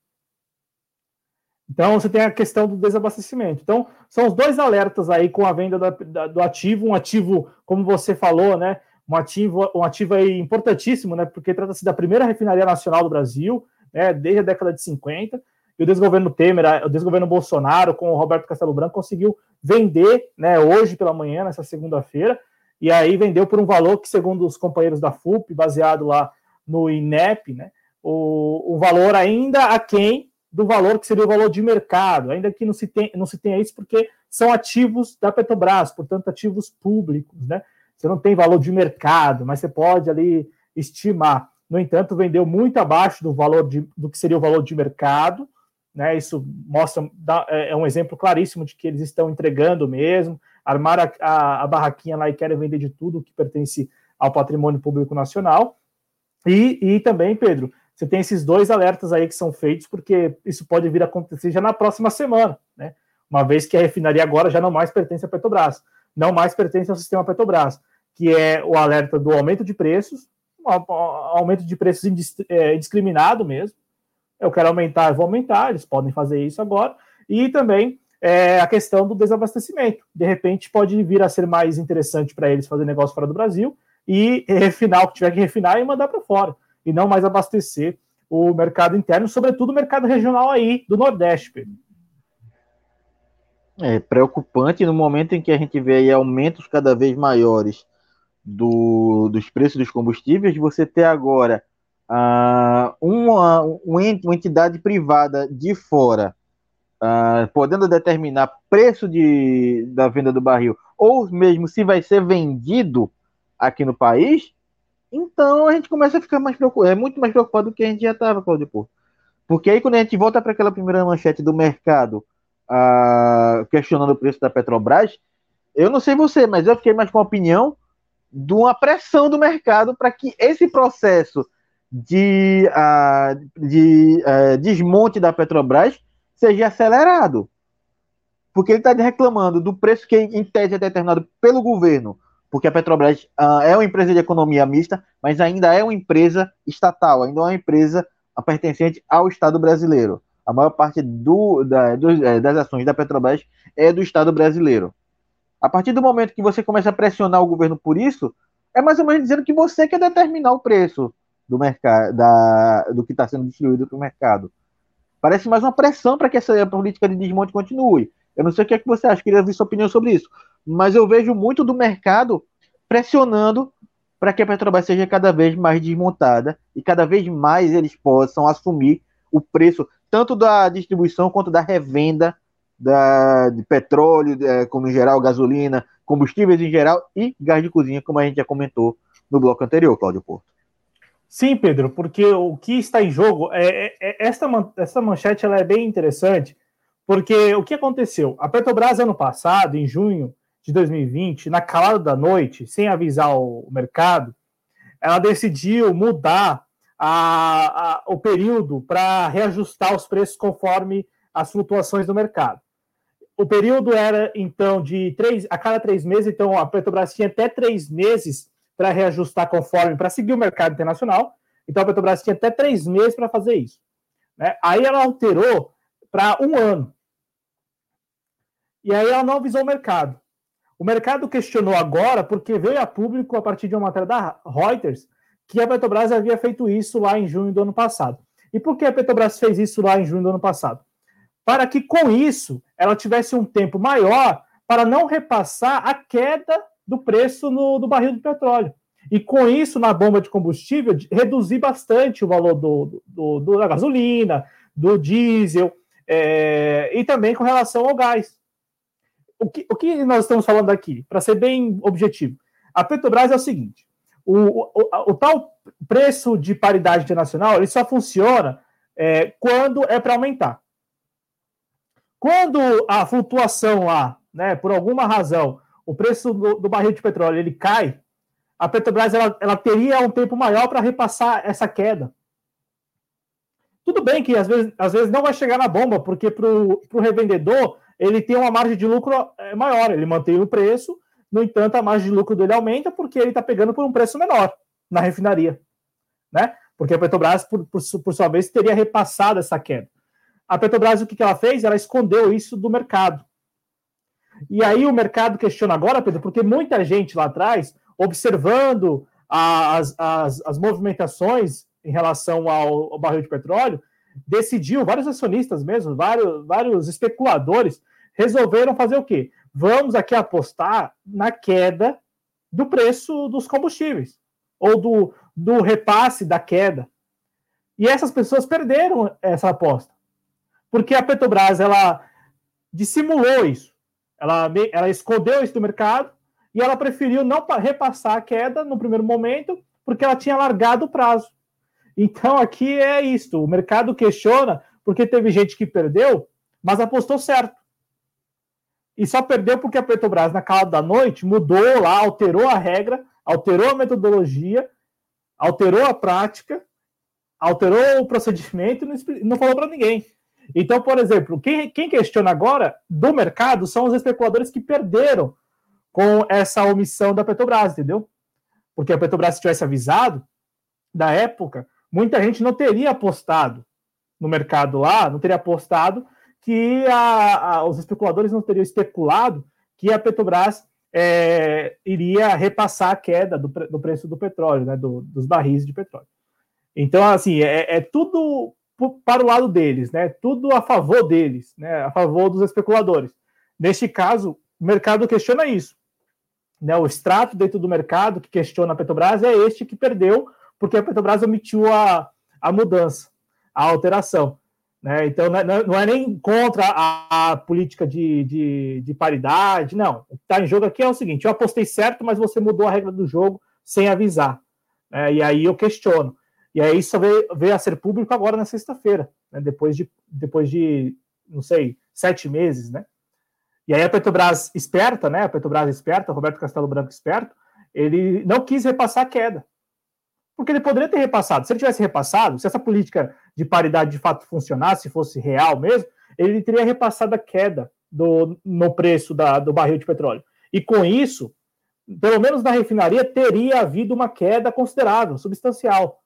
Então você tem a questão do desabastecimento. Então são os dois alertas aí com a venda da, da, do ativo, um ativo, como você falou, né, um ativo, um ativo aí importantíssimo, né, porque trata-se da primeira refinaria nacional do Brasil, né, desde a década de 50, e o desgoverno Temer, o desgoverno Bolsonaro, com o Roberto Castelo Branco, conseguiu vender, né, hoje pela manhã, nessa segunda-feira, e aí vendeu por um valor que, segundo os companheiros da FUP, baseado lá no INEP, né, o, o valor ainda aquém do valor que seria o valor de mercado, ainda que não se, tem, não se tenha isso, porque são ativos da Petrobras, portanto, ativos públicos, né? Você não tem valor de mercado, mas você pode ali estimar. No entanto, vendeu muito abaixo do valor de, do que seria o valor de mercado, né? Isso mostra é, é um exemplo claríssimo de que eles estão entregando mesmo, armaram a, a, a barraquinha lá e querem vender de tudo que pertence ao patrimônio público nacional. E, e também, Pedro, você tem esses dois alertas aí que são feitos, porque isso pode vir a acontecer já na próxima semana, né? Uma vez que a refinaria agora já não mais pertence à Petrobras, não mais pertence ao sistema Petrobras, que é o alerta do aumento de preços, um aumento de preços é, indiscriminado mesmo. Eu quero aumentar, eu vou aumentar, eles podem fazer isso agora. E também é, a questão do desabastecimento. De repente, pode vir a ser mais interessante para eles fazer negócio fora do Brasil e refinar o que tiver que refinar e mandar para fora e não mais abastecer o mercado interno, sobretudo o mercado regional aí do Nordeste, Pedro. É preocupante no momento em que a gente vê aumentos cada vez maiores do, dos preços dos combustíveis, você ter agora uh, uma, uma entidade privada de fora uh, podendo determinar preço de, da venda do barril, ou mesmo se vai ser vendido aqui no país, então a gente começa a ficar mais preocupado, é muito mais preocupado do que a gente já estava, Claudio Porto. Porque aí quando a gente volta para aquela primeira manchete do mercado, uh, questionando o preço da Petrobras, eu não sei você, mas eu fiquei mais com a opinião de uma pressão do mercado para que esse processo de, uh, de uh, desmonte da Petrobras seja acelerado. Porque ele está reclamando do preço que, em tese, é determinado pelo governo porque a Petrobras uh, é uma empresa de economia mista, mas ainda é uma empresa estatal, ainda é uma empresa pertencente ao Estado brasileiro. A maior parte do, da, do, é, das ações da Petrobras é do Estado brasileiro. A partir do momento que você começa a pressionar o governo por isso, é mais ou menos dizendo que você quer determinar o preço do mercado, da, do que está sendo distribuído para o mercado. Parece mais uma pressão para que essa política de desmonte continue. Eu não sei o que, é que você acha, queria ver sua opinião sobre isso mas eu vejo muito do mercado pressionando para que a Petrobras seja cada vez mais desmontada e cada vez mais eles possam assumir o preço tanto da distribuição quanto da revenda da, de petróleo, de, como em geral, gasolina, combustíveis em geral e gás de cozinha, como a gente já comentou no bloco anterior, Cláudio Porto. Sim, Pedro, porque o que está em jogo é, é, é essa, essa manchete ela é bem interessante, porque o que aconteceu? A Petrobras ano passado, em junho, de 2020, na calada da noite, sem avisar o mercado, ela decidiu mudar a, a, o período para reajustar os preços conforme as flutuações do mercado. O período era, então, de três a cada três meses, então a Petrobras tinha até três meses para reajustar conforme, para seguir o mercado internacional. Então a Petrobras tinha até três meses para fazer isso. Né? Aí ela alterou para um ano. E aí ela não avisou o mercado. O mercado questionou agora, porque veio a público, a partir de uma matéria da Reuters, que a Petrobras havia feito isso lá em junho do ano passado. E por que a Petrobras fez isso lá em junho do ano passado? Para que com isso ela tivesse um tempo maior para não repassar a queda do preço no, do barril de petróleo. E com isso, na bomba de combustível, reduzir bastante o valor do, do, do da gasolina, do diesel, é, e também com relação ao gás o que, o que nós estamos falando aqui? Para ser bem objetivo, a Petrobras é o seguinte: o, o, o tal preço de paridade internacional ele só funciona é, quando é para aumentar. Quando a flutuação lá, né, por alguma razão, o preço do, do barril de petróleo ele cai, a Petrobras ela, ela teria um tempo maior para repassar essa queda. Tudo bem que às vezes, às vezes não vai chegar na bomba, porque para o revendedor ele tem uma margem de lucro é, maior, ele mantém o preço, no entanto, a margem de lucro dele aumenta porque ele está pegando por um preço menor na refinaria. Né? Porque a Petrobras, por, por, por sua vez, teria repassado essa queda. A Petrobras, o que, que ela fez? Ela escondeu isso do mercado. E aí o mercado questiona agora, Pedro, porque muita gente lá atrás, observando as, as, as movimentações em relação ao, ao barril de petróleo, decidiu, vários acionistas mesmo, vários, vários especuladores, resolveram fazer o quê? Vamos aqui apostar na queda do preço dos combustíveis, ou do, do repasse da queda. E essas pessoas perderam essa aposta. Porque a Petrobras, ela dissimulou isso. Ela, ela escondeu isso do mercado e ela preferiu não repassar a queda no primeiro momento, porque ela tinha largado o prazo. Então aqui é isto: o mercado questiona porque teve gente que perdeu, mas apostou certo. E só perdeu porque a Petrobras, na calada da noite, mudou lá, alterou a regra, alterou a metodologia, alterou a prática, alterou o procedimento e não falou para ninguém. Então, por exemplo, quem, quem questiona agora do mercado são os especuladores que perderam com essa omissão da Petrobras, entendeu? Porque a Petrobras, se tivesse avisado, da época, muita gente não teria apostado no mercado lá, não teria apostado que a, a, os especuladores não teriam especulado que a Petrobras é, iria repassar a queda do, do preço do petróleo, né, do, dos barris de petróleo. Então, assim, é, é, tudo para o lado deles, né? Tudo a favor deles, né? A favor dos especuladores. Neste caso, o mercado questiona isso. Né? O extrato dentro do mercado que questiona a Petrobras é este que perdeu porque a Petrobras omitiu a, a mudança, a alteração. Né? Então, não é, não é nem contra a, a política de, de, de, paridade, não. O que está em jogo aqui é o seguinte: eu apostei certo, mas você mudou a regra do jogo sem avisar. Né? E aí eu questiono. E aí isso veio, veio a ser público agora na sexta-feira, né? depois, de, depois de, não sei, sete meses, né? E aí a Petrobras esperta, né? A Petrobras esperta, Roberto Castelo Branco esperto, ele não quis repassar a queda porque ele poderia ter repassado. Se ele tivesse repassado, se essa política de paridade de fato funcionasse, se fosse real mesmo, ele teria repassado a queda do, no preço da, do barril de petróleo. E com isso, pelo menos na refinaria, teria havido uma queda considerável, substancial.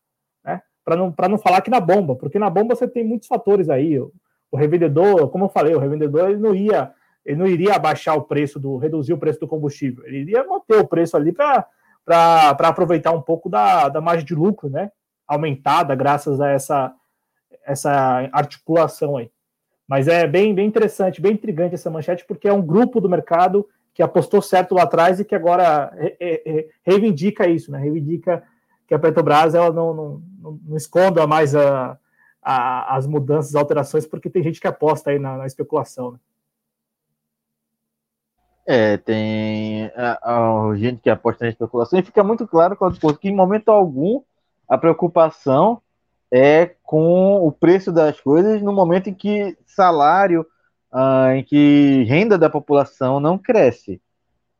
Para não, não falar que na bomba, porque na bomba você tem muitos fatores aí. O, o revendedor, como eu falei, o revendedor ele não ia ele não iria abaixar o preço do reduzir o preço do combustível, ele iria manter o preço ali para para aproveitar um pouco da, da margem de lucro, né? Aumentada graças a essa, essa articulação aí. Mas é bem, bem interessante, bem intrigante essa manchete, porque é um grupo do mercado que apostou certo lá atrás e que agora re, re, reivindica isso, né? Reivindica que a Petrobras ela não, não, não, esconda mais a, a, as mudanças, as alterações, porque tem gente que aposta aí na, na especulação. Né? É, tem a, a, gente que aposta na especulação e fica muito claro, que em momento algum a preocupação é com o preço das coisas no momento em que salário, ah, em que renda da população não cresce.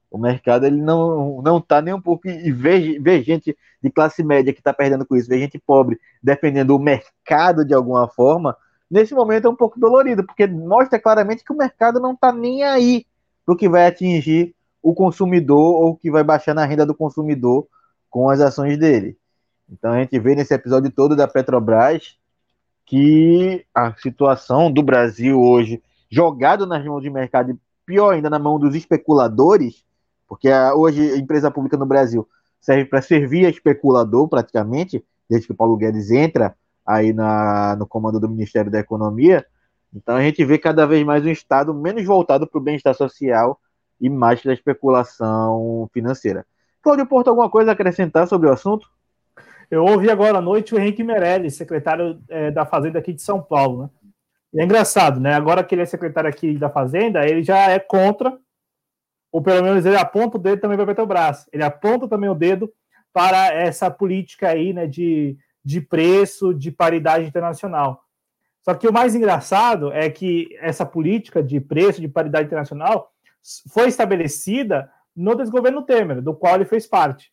O mercado ele não não está nem um pouco e vê, vê gente de classe média que está perdendo com isso, vê gente pobre defendendo o mercado de alguma forma. Nesse momento é um pouco dolorido, porque mostra claramente que o mercado não está nem aí para que vai atingir o consumidor ou que vai baixar na renda do consumidor com as ações dele. Então a gente vê nesse episódio todo da Petrobras que a situação do Brasil hoje, jogado nas mãos de mercado, e pior ainda na mão dos especuladores, porque a, hoje a empresa pública no Brasil serve para servir a especulador praticamente, desde que o Paulo Guedes entra aí na, no comando do Ministério da Economia, então a gente vê cada vez mais um Estado menos voltado para o bem-estar social e mais para a especulação financeira. Cláudio Porto, alguma coisa a acrescentar sobre o assunto? Eu ouvi agora à noite o Henrique Meirelles, secretário é, da Fazenda aqui de São Paulo, né? E é engraçado, né? Agora que ele é secretário aqui da Fazenda, ele já é contra ou pelo menos ele aponta o dedo também para a Petrobras. Ele aponta também o dedo para essa política aí, né, de, de preço, de paridade internacional. Só que o mais engraçado é que essa política de preço, de paridade internacional, foi estabelecida no desgoverno Temer, do qual ele fez parte,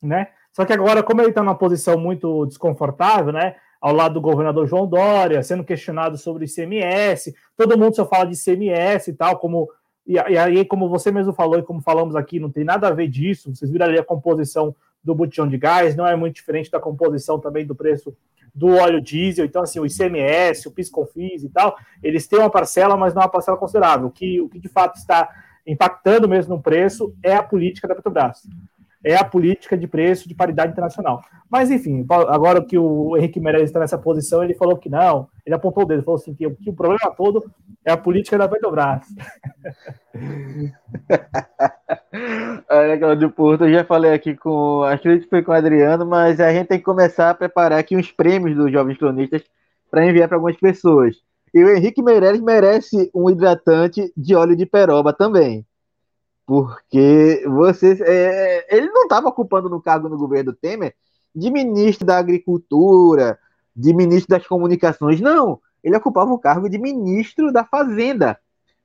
né? Só que agora, como ele está numa posição muito desconfortável, né? Ao lado do governador João Dória, sendo questionado sobre ICMS, todo mundo só fala de ICMS e tal, como e, e aí, como você mesmo falou e como falamos aqui, não tem nada a ver disso. Vocês viram ali a composição do botijão de gás, não é muito diferente da composição também do preço do óleo diesel. Então, assim, o ICMS, o PIS/COFINS e tal, eles têm uma parcela, mas não é uma parcela considerável. O que, o que de fato está impactando mesmo no preço é a política da Petrobras é a política de preço de paridade internacional. Mas, enfim, agora que o Henrique Meirelles está nessa posição, ele falou que não, ele apontou o dedo, falou assim, que, que o problema todo é a política da Petrobras. Olha, Claudio Porto, eu já falei aqui com, acho que foi com o Adriano, mas a gente tem que começar a preparar aqui uns prêmios dos Jovens Cronistas para enviar para algumas pessoas. E o Henrique Meirelles merece um hidratante de óleo de peroba também. Porque você, é, ele não estava ocupando no cargo no governo Temer de ministro da Agricultura, de ministro das Comunicações, não. Ele ocupava o cargo de ministro da Fazenda,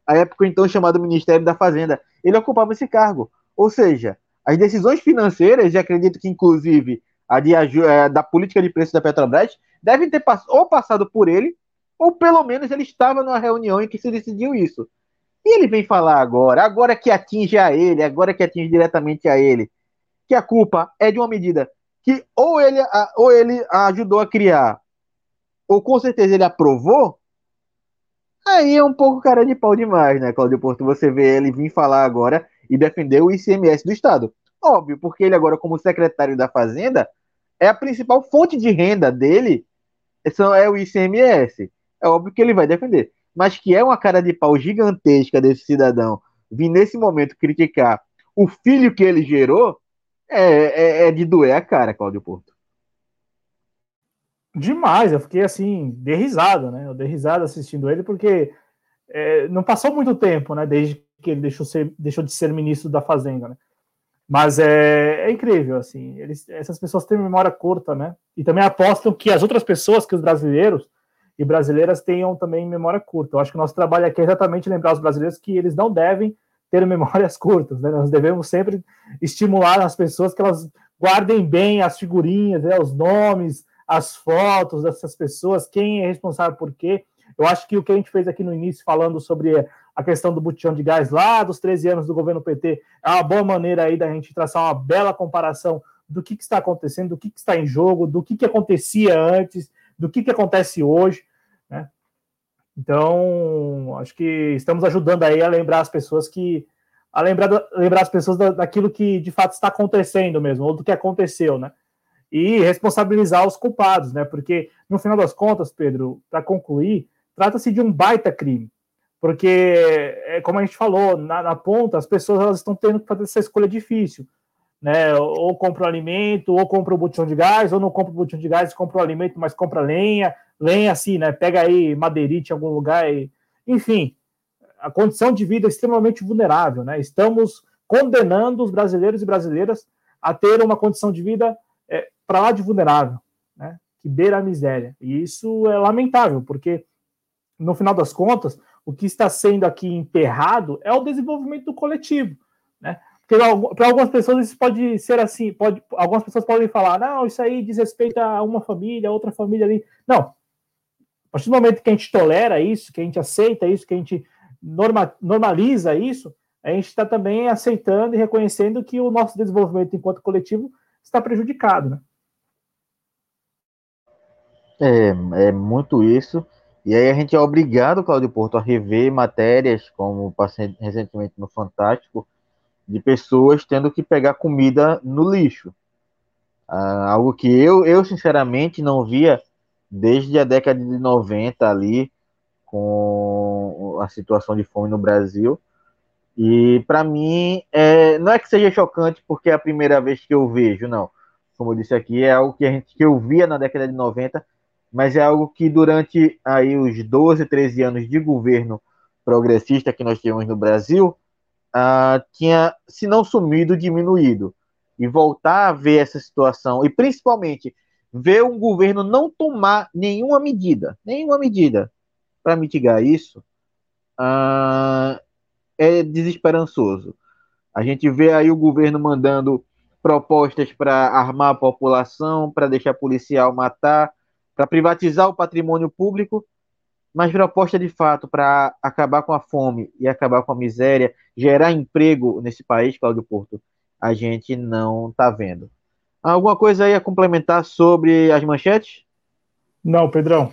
a época então chamado Ministério da Fazenda. Ele ocupava esse cargo. Ou seja, as decisões financeiras, e acredito que inclusive a de, é, da política de preço da Petrobras, devem ter pass ou passado por ele, ou pelo menos ele estava numa reunião em que se decidiu isso. E ele vem falar agora, agora que atinge a ele, agora que atinge diretamente a ele, que a culpa é de uma medida que ou ele, ou ele ajudou a criar, ou com certeza ele aprovou, aí é um pouco cara de pau demais, né, Cláudio Porto? Você vê ele vir falar agora e defender o ICMS do Estado. Óbvio, porque ele agora, como secretário da Fazenda, é a principal fonte de renda dele é o ICMS. É óbvio que ele vai defender mas que é uma cara de pau gigantesca desse cidadão vir nesse momento criticar o filho que ele gerou, é, é, é de doer a cara, Cláudio Porto. Demais, eu fiquei assim, derrisado, né? Eu dei risada assistindo ele, porque é, não passou muito tempo, né? Desde que ele deixou, ser, deixou de ser ministro da Fazenda, né? Mas é, é incrível, assim, eles, essas pessoas têm memória curta, né? E também apostam que as outras pessoas, que os brasileiros, e brasileiras tenham também memória curta. Eu acho que o nosso trabalho aqui é exatamente lembrar os brasileiros que eles não devem ter memórias curtas, né? Nós devemos sempre estimular as pessoas que elas guardem bem as figurinhas, né? os nomes, as fotos dessas pessoas, quem é responsável por quê. Eu acho que o que a gente fez aqui no início, falando sobre a questão do botijão de gás lá dos 13 anos do governo PT, é uma boa maneira aí da gente traçar uma bela comparação do que, que está acontecendo, do que, que está em jogo, do que, que acontecia antes, do que, que acontece hoje. Né? Então, acho que estamos ajudando aí a lembrar as pessoas que. a lembrar, lembrar as pessoas da, daquilo que de fato está acontecendo mesmo, ou do que aconteceu, né? E responsabilizar os culpados, né? Porque, no final das contas, Pedro, para concluir, trata-se de um baita crime. Porque, é, como a gente falou, na, na ponta, as pessoas elas estão tendo que fazer essa escolha difícil né? Ou compra o alimento, ou compra o botão de gás, ou não compra o botão de gás, compra o alimento, mas compra lenha, lenha assim, né? Pega aí madeirite em algum lugar, e... enfim, a condição de vida é extremamente vulnerável, né? Estamos condenando os brasileiros e brasileiras a ter uma condição de vida é, para lá de vulnerável, né? Que beira a miséria. E isso é lamentável, porque no final das contas, o que está sendo aqui emperrado é o desenvolvimento do coletivo, né? Para algumas pessoas isso pode ser assim, pode, algumas pessoas podem falar, não, isso aí diz respeito a uma família, a outra família ali. Não. A partir do momento que a gente tolera isso, que a gente aceita isso, que a gente norma, normaliza isso, a gente está também aceitando e reconhecendo que o nosso desenvolvimento enquanto coletivo está prejudicado, né? É, é muito isso. E aí a gente é obrigado, Claudio Porto, a rever matérias, como recentemente no Fantástico, de pessoas tendo que pegar comida no lixo. Ah, algo que eu, eu, sinceramente, não via desde a década de 90 ali, com a situação de fome no Brasil. E para mim, é, não é que seja chocante porque é a primeira vez que eu vejo, não. Como eu disse aqui, é algo que, a gente, que eu via na década de 90, mas é algo que durante aí os 12, 13 anos de governo progressista que nós tivemos no Brasil, uh, tinha, se não sumido, diminuído. E voltar a ver essa situação, e principalmente ver um governo não tomar nenhuma medida, nenhuma medida para mitigar isso, uh, é desesperançoso. A gente vê aí o governo mandando propostas para armar a população, para deixar policial matar, para privatizar o patrimônio público, mas proposta de fato para acabar com a fome e acabar com a miséria, gerar emprego nesse país, Cláudio Porto, a gente não está vendo. Alguma coisa aí a complementar sobre as manchetes? Não, Pedrão.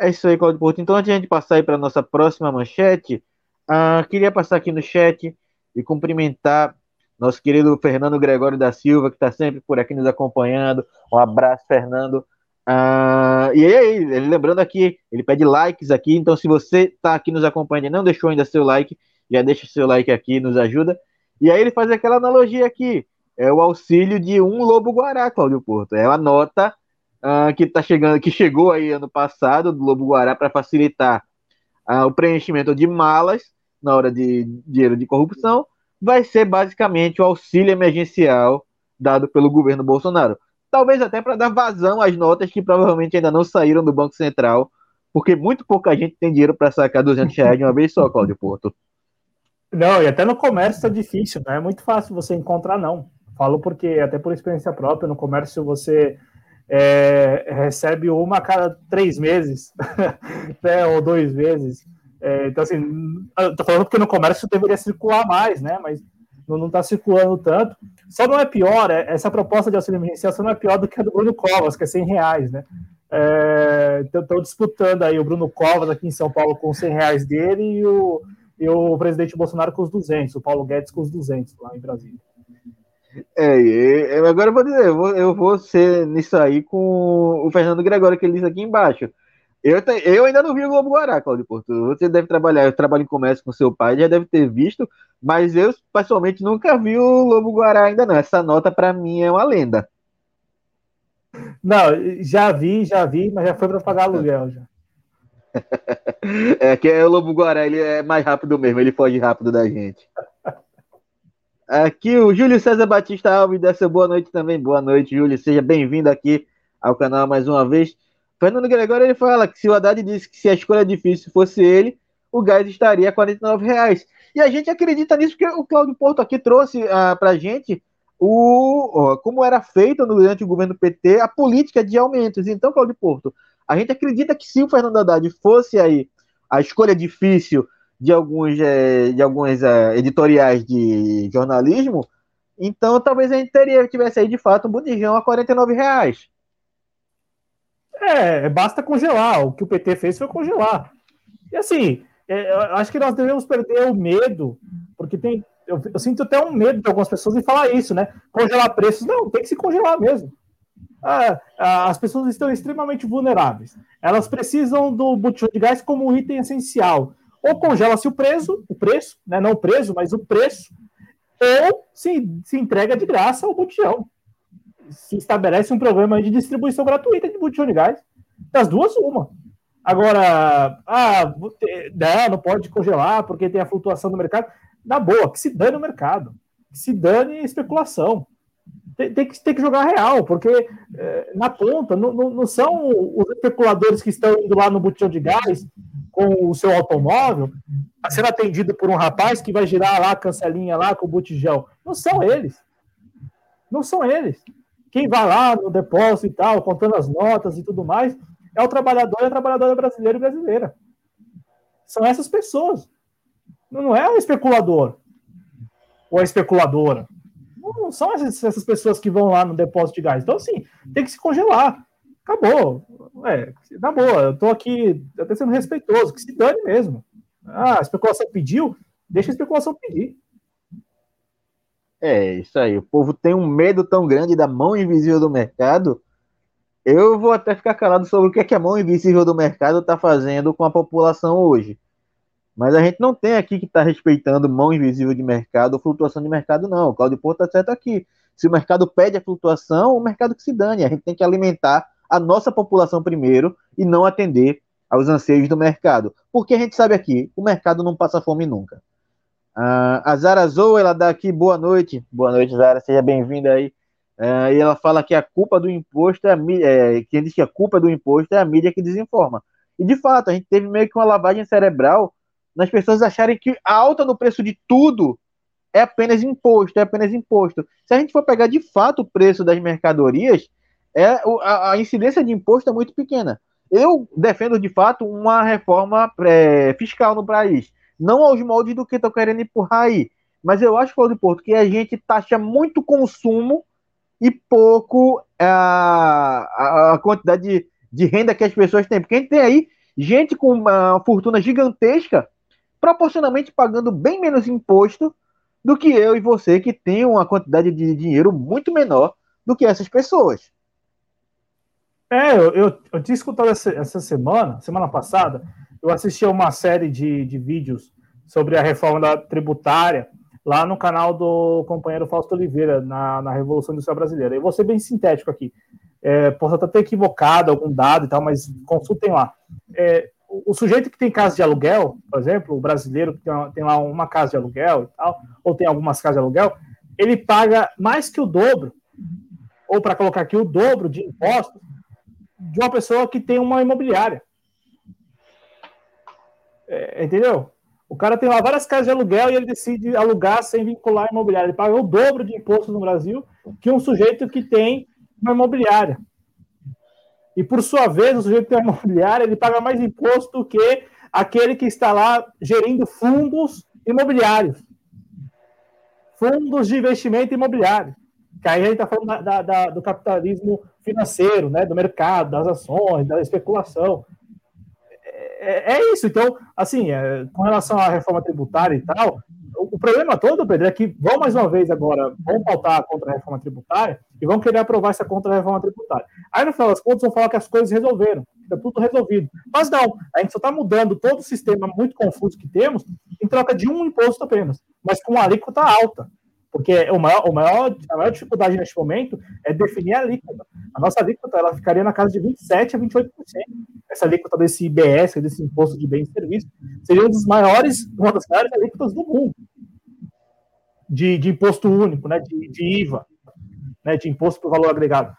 É isso aí, Cláudio Porto. Então, antes de a gente passar aí para a nossa próxima manchete, uh, queria passar aqui no chat e cumprimentar nosso querido Fernando Gregório da Silva, que está sempre por aqui nos acompanhando. Um abraço, Fernando. Uh, e aí, lembrando aqui, ele pede likes aqui, então se você está aqui nos acompanhando e não deixou ainda seu like, já deixa seu like aqui, nos ajuda. E aí ele faz aquela analogia aqui, é o auxílio de um lobo guará, Cláudio Porto. É a nota uh, que tá chegando, que chegou aí ano passado do lobo guará para facilitar uh, o preenchimento de malas na hora de dinheiro de corrupção, vai ser basicamente o auxílio emergencial dado pelo governo Bolsonaro talvez até para dar vazão às notas que provavelmente ainda não saíram do Banco Central, porque muito pouca gente tem dinheiro para sacar 200 reais de uma vez só, Cláudio Porto. Não, e até no comércio é difícil, não é muito fácil você encontrar, não. Falo porque, até por experiência própria, no comércio você é, recebe uma a cada três meses, né, ou dois meses. É, então, assim, tô falando porque no comércio deveria circular mais, né? Mas não está circulando tanto. Só não é pior, é, essa proposta de auxílio emergencial só não é pior do que a do Bruno Covas, que é 100 reais, né? Estão é, disputando aí o Bruno Covas aqui em São Paulo com 100 reais dele e o, e o presidente Bolsonaro com os 200, o Paulo Guedes com os 200 lá em Brasília. É, agora eu vou dizer, eu vou, eu vou ser nisso aí com o Fernando Gregório, que ele disse aqui embaixo. Eu, eu ainda não vi o Globo Guará, Claudio Porto. Você deve trabalhar, eu trabalho em comércio com seu pai, já deve ter visto, mas eu, pessoalmente, nunca vi o Lobo Guará ainda não. Essa nota, para mim, é uma lenda. Não, já vi, já vi, mas já foi para pagar aluguel já. é que é o Lobo Guará, ele é mais rápido mesmo, ele foge rápido da gente. Aqui o Júlio César Batista Alves dessa boa noite também. Boa noite, Júlio. Seja bem-vindo aqui ao canal mais uma vez. Fernando Gregório ele fala que se o Haddad disse que se a escolha difícil fosse ele, o gás estaria a 49 reais. E a gente acredita nisso porque o Cláudio Porto aqui trouxe ah, para a gente o, uh, como era feita durante o governo PT a política de aumentos. Então, Cláudio Porto, a gente acredita que se o Fernando Haddad fosse aí a escolha difícil de alguns, eh, de alguns eh, editoriais de jornalismo, então talvez a gente teria, tivesse aí de fato um botijão a 49 reais. É, basta congelar. O que o PT fez foi congelar. E assim, é, acho que nós devemos perder o medo, porque tem. Eu, eu, sinto até um medo de algumas pessoas em falar isso, né? Congelar preços. Não, tem que se congelar mesmo. Ah, ah, as pessoas estão extremamente vulneráveis. Elas precisam do botijão de gás como um item essencial. Ou congela-se o preço, o preço, né? Não o preço, mas o preço, ou se, se entrega de graça o botijão se estabelece um programa de distribuição gratuita de botijão de gás. Das duas, uma. Agora, ah, não, não pode congelar porque tem a flutuação do mercado. Na boa, que se dane o mercado. Que se dane especulação. Tem, tem, que, tem que jogar real, porque é, na ponta não, não, não, são os especuladores que estão indo lá no botijão de gás com o seu automóvel, sendo atendido por um rapaz que vai girar lá a cancelinha lá com o botijão. Não são eles. Não são eles. Quem vai lá no depósito e tal, contando as notas e tudo mais, é o trabalhador e a trabalhadora brasileira e brasileira. São essas pessoas. Não é o especulador ou a especuladora. Não são essas, pessoas que vão lá no depósito de gás. Então, assim, tem que se congelar. Acabou. É, na boa, eu tô aqui até sendo respeitoso, que se dane mesmo. Ah, a especulação pediu, deixa a especulação pedir. É, isso aí. O povo tem um medo tão grande da mão invisível do mercado. Eu vou até ficar calado sobre o que, é que a mão invisível do mercado está fazendo com a população hoje. Mas a gente não tem aqui que está respeitando mão invisível de mercado ou flutuação de mercado, não. O Claudio Porto está certo aqui. Se o mercado pede a flutuação, o mercado que se dane. A gente tem que alimentar a nossa população primeiro e não atender aos anseios do mercado. Porque a gente sabe aqui, o mercado não passa fome nunca. Uh, a Zara Zou, ela dá aqui boa noite. Boa noite, Zara, seja bem-vinda aí. Uh, e ela fala que a culpa do imposto é a mídia. É, quem diz que a culpa do imposto é a mídia que desinforma. E de fato, a gente teve meio que uma lavagem cerebral nas pessoas acharem que a alta no preço de tudo é apenas imposto, é apenas imposto. Se a gente for pegar de fato o preço das mercadorias, é, a, a incidência de imposto é muito pequena. Eu defendo de fato uma reforma é, fiscal no país, não aos moldes do que estão querendo empurrar aí. Mas eu acho, de Porto, que a gente taxa muito consumo e pouco a, a quantidade de, de renda que as pessoas têm. Porque a gente tem aí gente com uma fortuna gigantesca, proporcionalmente pagando bem menos imposto do que eu e você, que tem uma quantidade de dinheiro muito menor do que essas pessoas. É, eu, eu, eu tinha escutado essa, essa semana, semana passada, eu assisti a uma série de, de vídeos sobre a reforma da tributária lá no canal do companheiro Fausto Oliveira, na, na Revolução Industrial Brasileira. Eu vou ser bem sintético aqui. É, posso até ter equivocado algum dado e tal, mas consultem lá. É, o, o, sujeito que tem casa de aluguel, por exemplo, o brasileiro que tem, uma, tem lá uma casa de aluguel e tal, ou tem algumas casas de aluguel, ele paga mais que o dobro, ou para colocar aqui, o dobro de impostos de uma pessoa que tem uma imobiliária. É, entendeu? O cara tem lá várias casas de aluguel e ele decide alugar sem vincular imobiliária. Ele paga o dobro de imposto no Brasil que um sujeito que tem uma imobiliária. E por sua vez, o sujeito que tem uma imobiliária, ele paga mais imposto do que aquele que está lá gerindo fundos imobiliários. Fundos de investimento imobiliário. Que aí a gente está falando da, da, da, do capitalismo financeiro, né, do mercado, das ações, da especulação. É, é isso. Então, assim, é, com relação à reforma tributária e tal, o, o, problema todo, Pedro, é que vão mais uma vez agora, vão pautar contra a reforma tributária e vão querer aprovar essa contra a reforma tributária. Aí, no final das contas, vão falar que as coisas resolveram, está tudo resolvido. Mas não, a gente só está mudando todo o sistema muito confuso que temos em troca de um imposto apenas, mas com uma alíquota alta. Porque o maior, o maior, a maior dificuldade neste momento é definir a alíquota. A nossa alíquota ela ficaria na casa de 27% a 28%. Essa alíquota desse IBS, desse Imposto de Bens e Serviços, seria uma das maiores, uma das maiores alíquotas do mundo. De, de imposto único, né, de, de IVA, né, de imposto por valor agregado.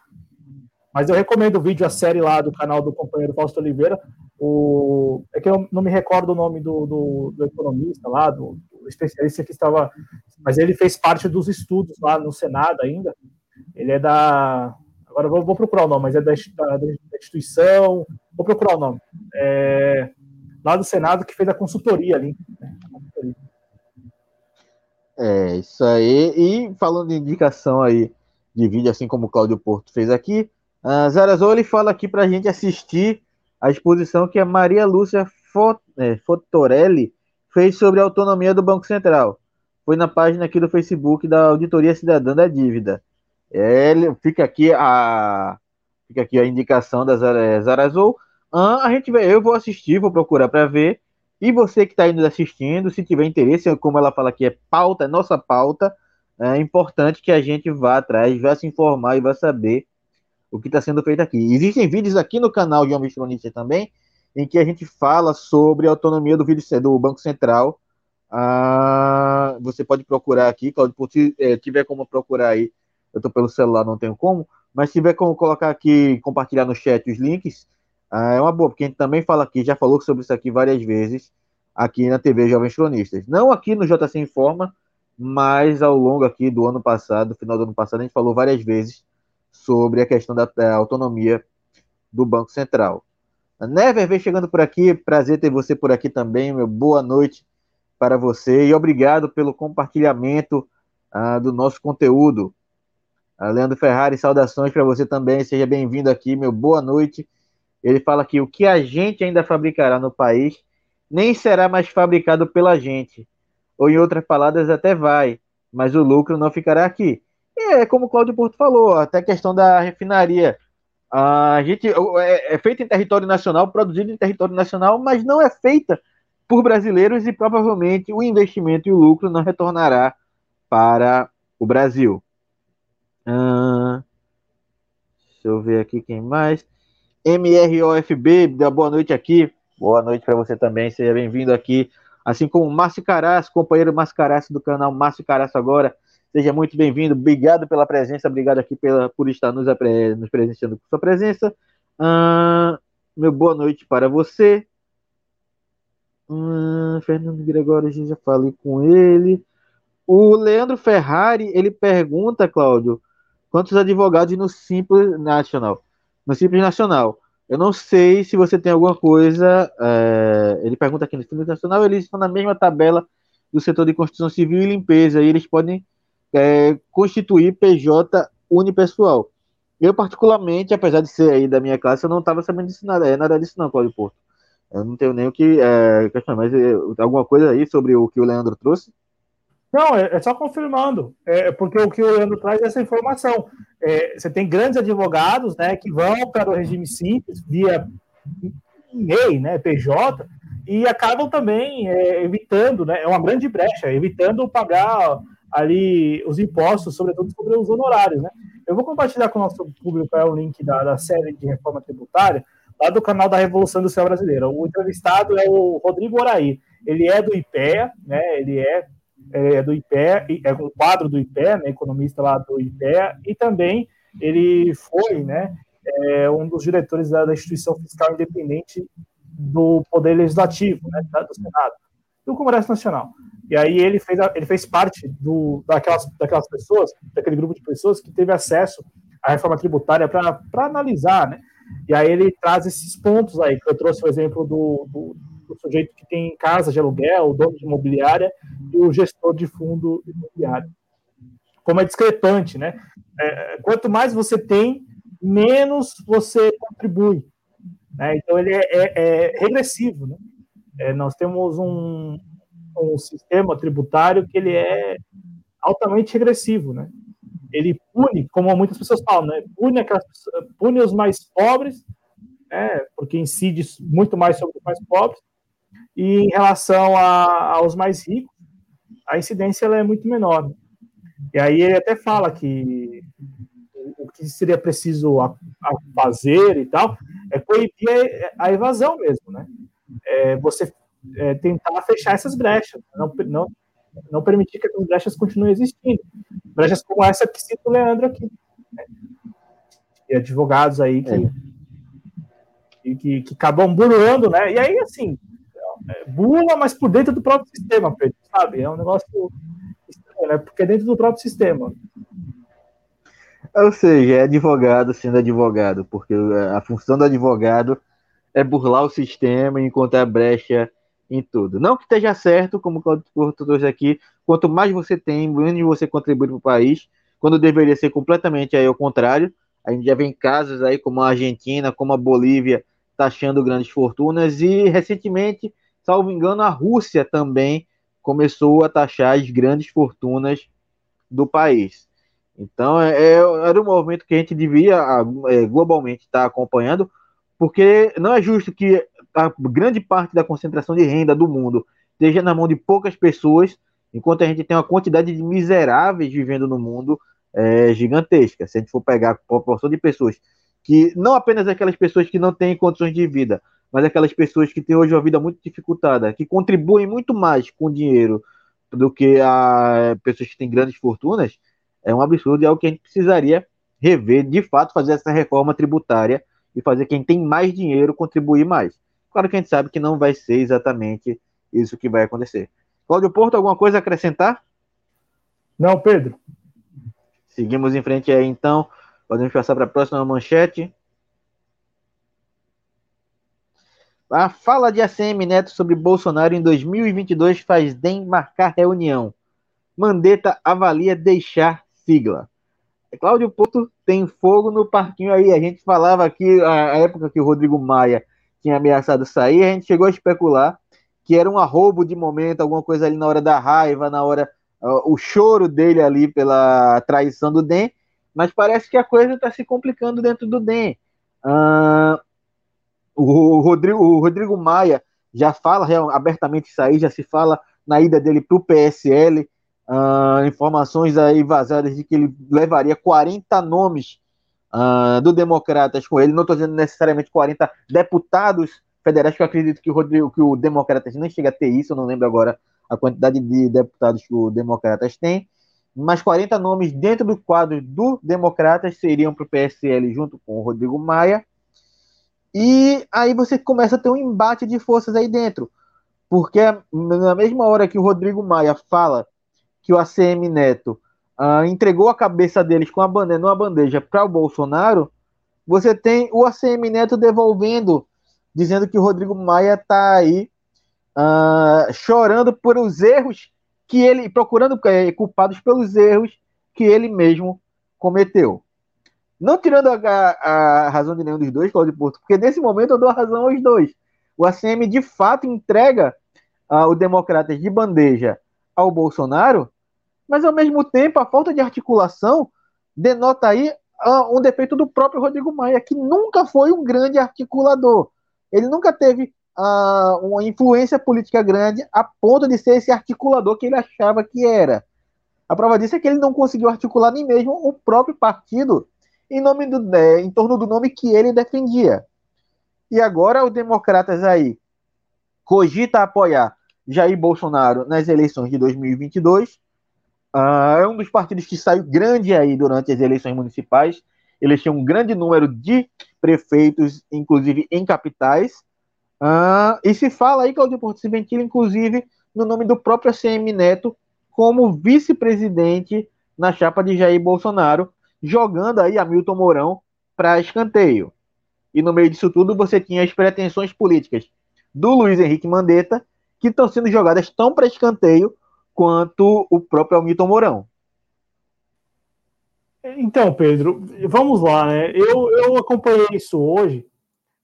Mas eu recomendo o vídeo, a série lá do canal do companheiro Fausto Oliveira. O, é que eu não me recordo o nome do, do, do economista lá, do, especialista que estava. Mas ele fez parte dos estudos lá no Senado ainda. Ele é da. Agora vou, vou procurar o nome, mas é da, da, da instituição. Vou procurar o nome. É, lá do Senado que fez a consultoria ali. Né? É, isso aí. E falando de indicação aí de vídeo, assim como o Cláudio Porto fez aqui, a ele fala aqui para a gente assistir a exposição que a Maria Lúcia é, Fotorelli fez sobre a autonomia do Banco Central. Foi na página aqui do Facebook da Auditoria Cidadã da Dívida. É, fica aqui a fica aqui a indicação da Zarazou. Ah, a gente vai, eu vou assistir, vou procurar para ver. E você que está indo assistindo, se tiver interesse, como ela fala aqui, é pauta, é nossa pauta, é importante que a gente vá atrás, vá se informar e vá saber o que está sendo feito aqui. Existem vídeos aqui no canal de Homens Cronistas também, em que a gente fala sobre a autonomia do, vídeo, do Banco Central. Ah, você pode procurar aqui, Claudio, se é, tiver como procurar aí, eu estou pelo celular, não tenho como, mas se tiver como colocar aqui, compartilhar no chat os links, ah, é uma boa, porque a gente também fala aqui, já falou sobre isso aqui várias vezes, aqui na TV Jovens Cronistas. Não aqui no JC Informa, mas ao longo aqui do ano passado, final do ano passado, a gente falou várias vezes sobre a questão da, da autonomia do Banco Central. Never vem chegando por aqui, prazer ter você por aqui também, meu boa noite para você e obrigado pelo compartilhamento uh, do nosso conteúdo. Uh, Leandro Ferrari, saudações para você também, seja bem-vindo aqui, meu boa noite. Ele fala que o que a gente ainda fabricará no país nem será mais fabricado pela gente, ou em outras palavras, até vai, mas o lucro não ficará aqui. E é como o Cláudio Porto falou, até a questão da refinaria a gente é, é feita em território nacional, produzida em território nacional, mas não é feita por brasileiros e provavelmente o investimento e o lucro não retornará para o Brasil. deixa eu ver aqui quem mais. MROFB, dá boa noite aqui. Boa noite para você também, seja bem-vindo aqui. assim como Márcio Caraço, companheiro Márcio Caraço do canal Márcio Caraço agora. Seja muito bem-vindo, obrigado pela presença, obrigado aqui pela, por estar nos, nos presenciando com sua presença. Uh, meu boa noite para você. Uh, Fernando Gregório, já falei com ele. O Leandro Ferrari, ele pergunta, Cláudio, quantos advogados no Simples Nacional? No Simples Nacional. Eu não sei se você tem alguma coisa. É, ele pergunta aqui no Simples Nacional, eles estão na mesma tabela do setor de construção civil e limpeza, e eles podem é, constituir PJ unipessoal. Eu, particularmente, apesar de ser aí da minha classe, eu não estava sabendo disso nada, é nada disso não, Cláudio Porto. Eu não tenho nem o que é, questionar, mas é, alguma coisa aí sobre o que o Leandro trouxe? Não, é, é só confirmando, é, porque o que o Leandro traz é essa informação. É, você tem grandes advogados né, que vão para o regime simples, via MEI, né, PJ, e acabam também é, evitando, né, é uma grande brecha, evitando pagar ali os impostos, sobretudo sobre os honorários. Né? Eu vou compartilhar com o nosso público é, o link da, da série de reforma tributária, lá do canal da Revolução Industrial Brasileira. O entrevistado é o Rodrigo Oraí. Ele é do IPEA, né? Ele é, é do IPEA, é um quadro do IPEA, né? economista lá do IPEA, e também ele foi, né? É, um dos diretores da, da, instituição fiscal independente do Poder Legislativo, né? Do Senado, do Congresso Nacional. E aí ele fez, ele fez parte do, daquelas, daquelas pessoas, daquele grupo de pessoas que teve acesso à reforma tributária para analisar, né? E aí ele traz esses pontos aí, que eu trouxe o exemplo do, do, do sujeito que tem casa de aluguel, dono de imobiliária e o gestor de fundo imobiliário. Como é discrepante, né? É, quanto mais você tem, menos você contribui. Né? Então ele é, é, é regressivo, né? É, nós temos um, um sistema tributário que ele é altamente regressivo, né? Ele pune, como muitas pessoas falam, né? Pune, aquelas, pune os mais pobres, né? Porque incide muito mais sobre os mais pobres. E em relação a, aos mais ricos, a incidência ela é muito menor. E aí ele até fala que o que seria preciso a, a fazer e tal é coibir a, a evasão mesmo, né? É, você é, tentar fechar essas brechas, não, não, não permitir que essas brechas continuem existindo. Brechas como essa que cita o Leandro aqui. Né? E advogados aí que, é. que, que, acabam burlando, né? E aí, assim, é, bula, mas por dentro do próprio sistema, Pedro, sabe? É um negócio estranho, né? Porque é dentro do próprio sistema. Ou seja, é advogado sendo advogado, porque a função do advogado é burlar o sistema e encontrar brecha em tudo. Não que esteja certo, como trouxe aqui, quanto mais você tem, menos você contribui para o país, quando deveria ser completamente aí ao contrário. A gente já vê casos aí como a Argentina, como a Bolívia, taxando grandes fortunas, e recentemente, salvo engano, a Rússia também começou a taxar as grandes fortunas do país. Então, é, é era um movimento que a gente devia é, globalmente estar acompanhando, porque não é justo que a grande parte da concentração de renda do mundo esteja na mão de poucas pessoas, enquanto a gente tem uma quantidade de miseráveis vivendo no mundo é, gigantesca. Se a gente for pegar a proporção de pessoas que, não apenas aquelas pessoas que não têm condições de vida, mas aquelas pessoas que têm hoje uma vida muito dificultada, que contribuem muito mais com dinheiro do que a pessoas que têm grandes fortunas, é um absurdo e é algo que a gente precisaria rever, de fato, fazer essa reforma tributária e fazer quem tem mais dinheiro contribuir mais. Claro que a gente sabe que não vai ser exatamente isso que vai acontecer. Cláudio Porto, alguma coisa a acrescentar? Não, Pedro. Seguimos em frente aí, então. Podemos passar para a próxima manchete. A fala de ACM Neto sobre Bolsonaro em 2022 faz DEM marcar reunião. Mandetta avalia deixar sigla. Cláudio Porto tem fogo no parquinho aí. A gente falava aqui, a época que o Rodrigo Maia tinha ameaçado sair, a gente chegou a especular que era um arrobo de momento, alguma coisa ali na hora da raiva, na hora uh, o choro dele ali pela traição do DEM, mas parece que a coisa está se complicando dentro do DEM. Uh, o, Rodrigo, o Rodrigo Maia já fala abertamente isso aí, já se fala na ida dele para o PSL, uh, informações aí vazadas de que ele levaria 40 nomes uh, do Democratas com ele, não estou dizendo necessariamente 40 deputados federais, que eu acredito que o Rodrigo, que o Democratas não chega a ter isso, eu não lembro agora a quantidade de deputados que o Democratas tem, mas 40 nomes dentro do quadro do Democratas seriam para o PSL junto com o Rodrigo Maia. E aí você começa a ter um embate de forças aí dentro. Porque na mesma hora que o Rodrigo Maia fala que o ACM Neto uh, entregou a cabeça deles com a bandeja, numa bandeja para o Bolsonaro, você tem o ACM Neto devolvendo, dizendo que o Rodrigo Maia está aí uh, chorando por os erros que ele, procurando é, culpados pelos erros que ele mesmo cometeu. Não tirando a, a, a razão de nenhum dos dois, Claudio Porto, porque nesse momento eu dou a razão aos dois. O ACM de fato entrega uh, o Democratas de bandeja ao Bolsonaro, mas ao mesmo tempo a falta de articulação denota aí uh, um defeito do próprio Rodrigo Maia, que nunca foi um grande articulador. Ele nunca teve uh, uma influência política grande a ponto de ser esse articulador que ele achava que era. A prova disso é que ele não conseguiu articular nem mesmo o próprio partido em, nome do, é, em torno do nome que ele defendia. E agora os democratas aí cogita apoiar Jair Bolsonaro nas eleições de 2022. Uh, é um dos partidos que saiu grande aí durante as eleições municipais. Eles um grande número de prefeitos, inclusive em capitais. Uh, e se fala aí, Claudio Porto, ventila, inclusive, no nome do próprio ACM Neto, como vice-presidente na chapa de Jair Bolsonaro, jogando aí Hamilton Mourão para escanteio. E no meio disso tudo, você tinha as pretensões políticas do Luiz Henrique Mandetta, que estão sendo jogadas tão para escanteio quanto o próprio Hamilton Mourão. Então, Pedro, vamos lá, né? Eu, eu acompanhei isso hoje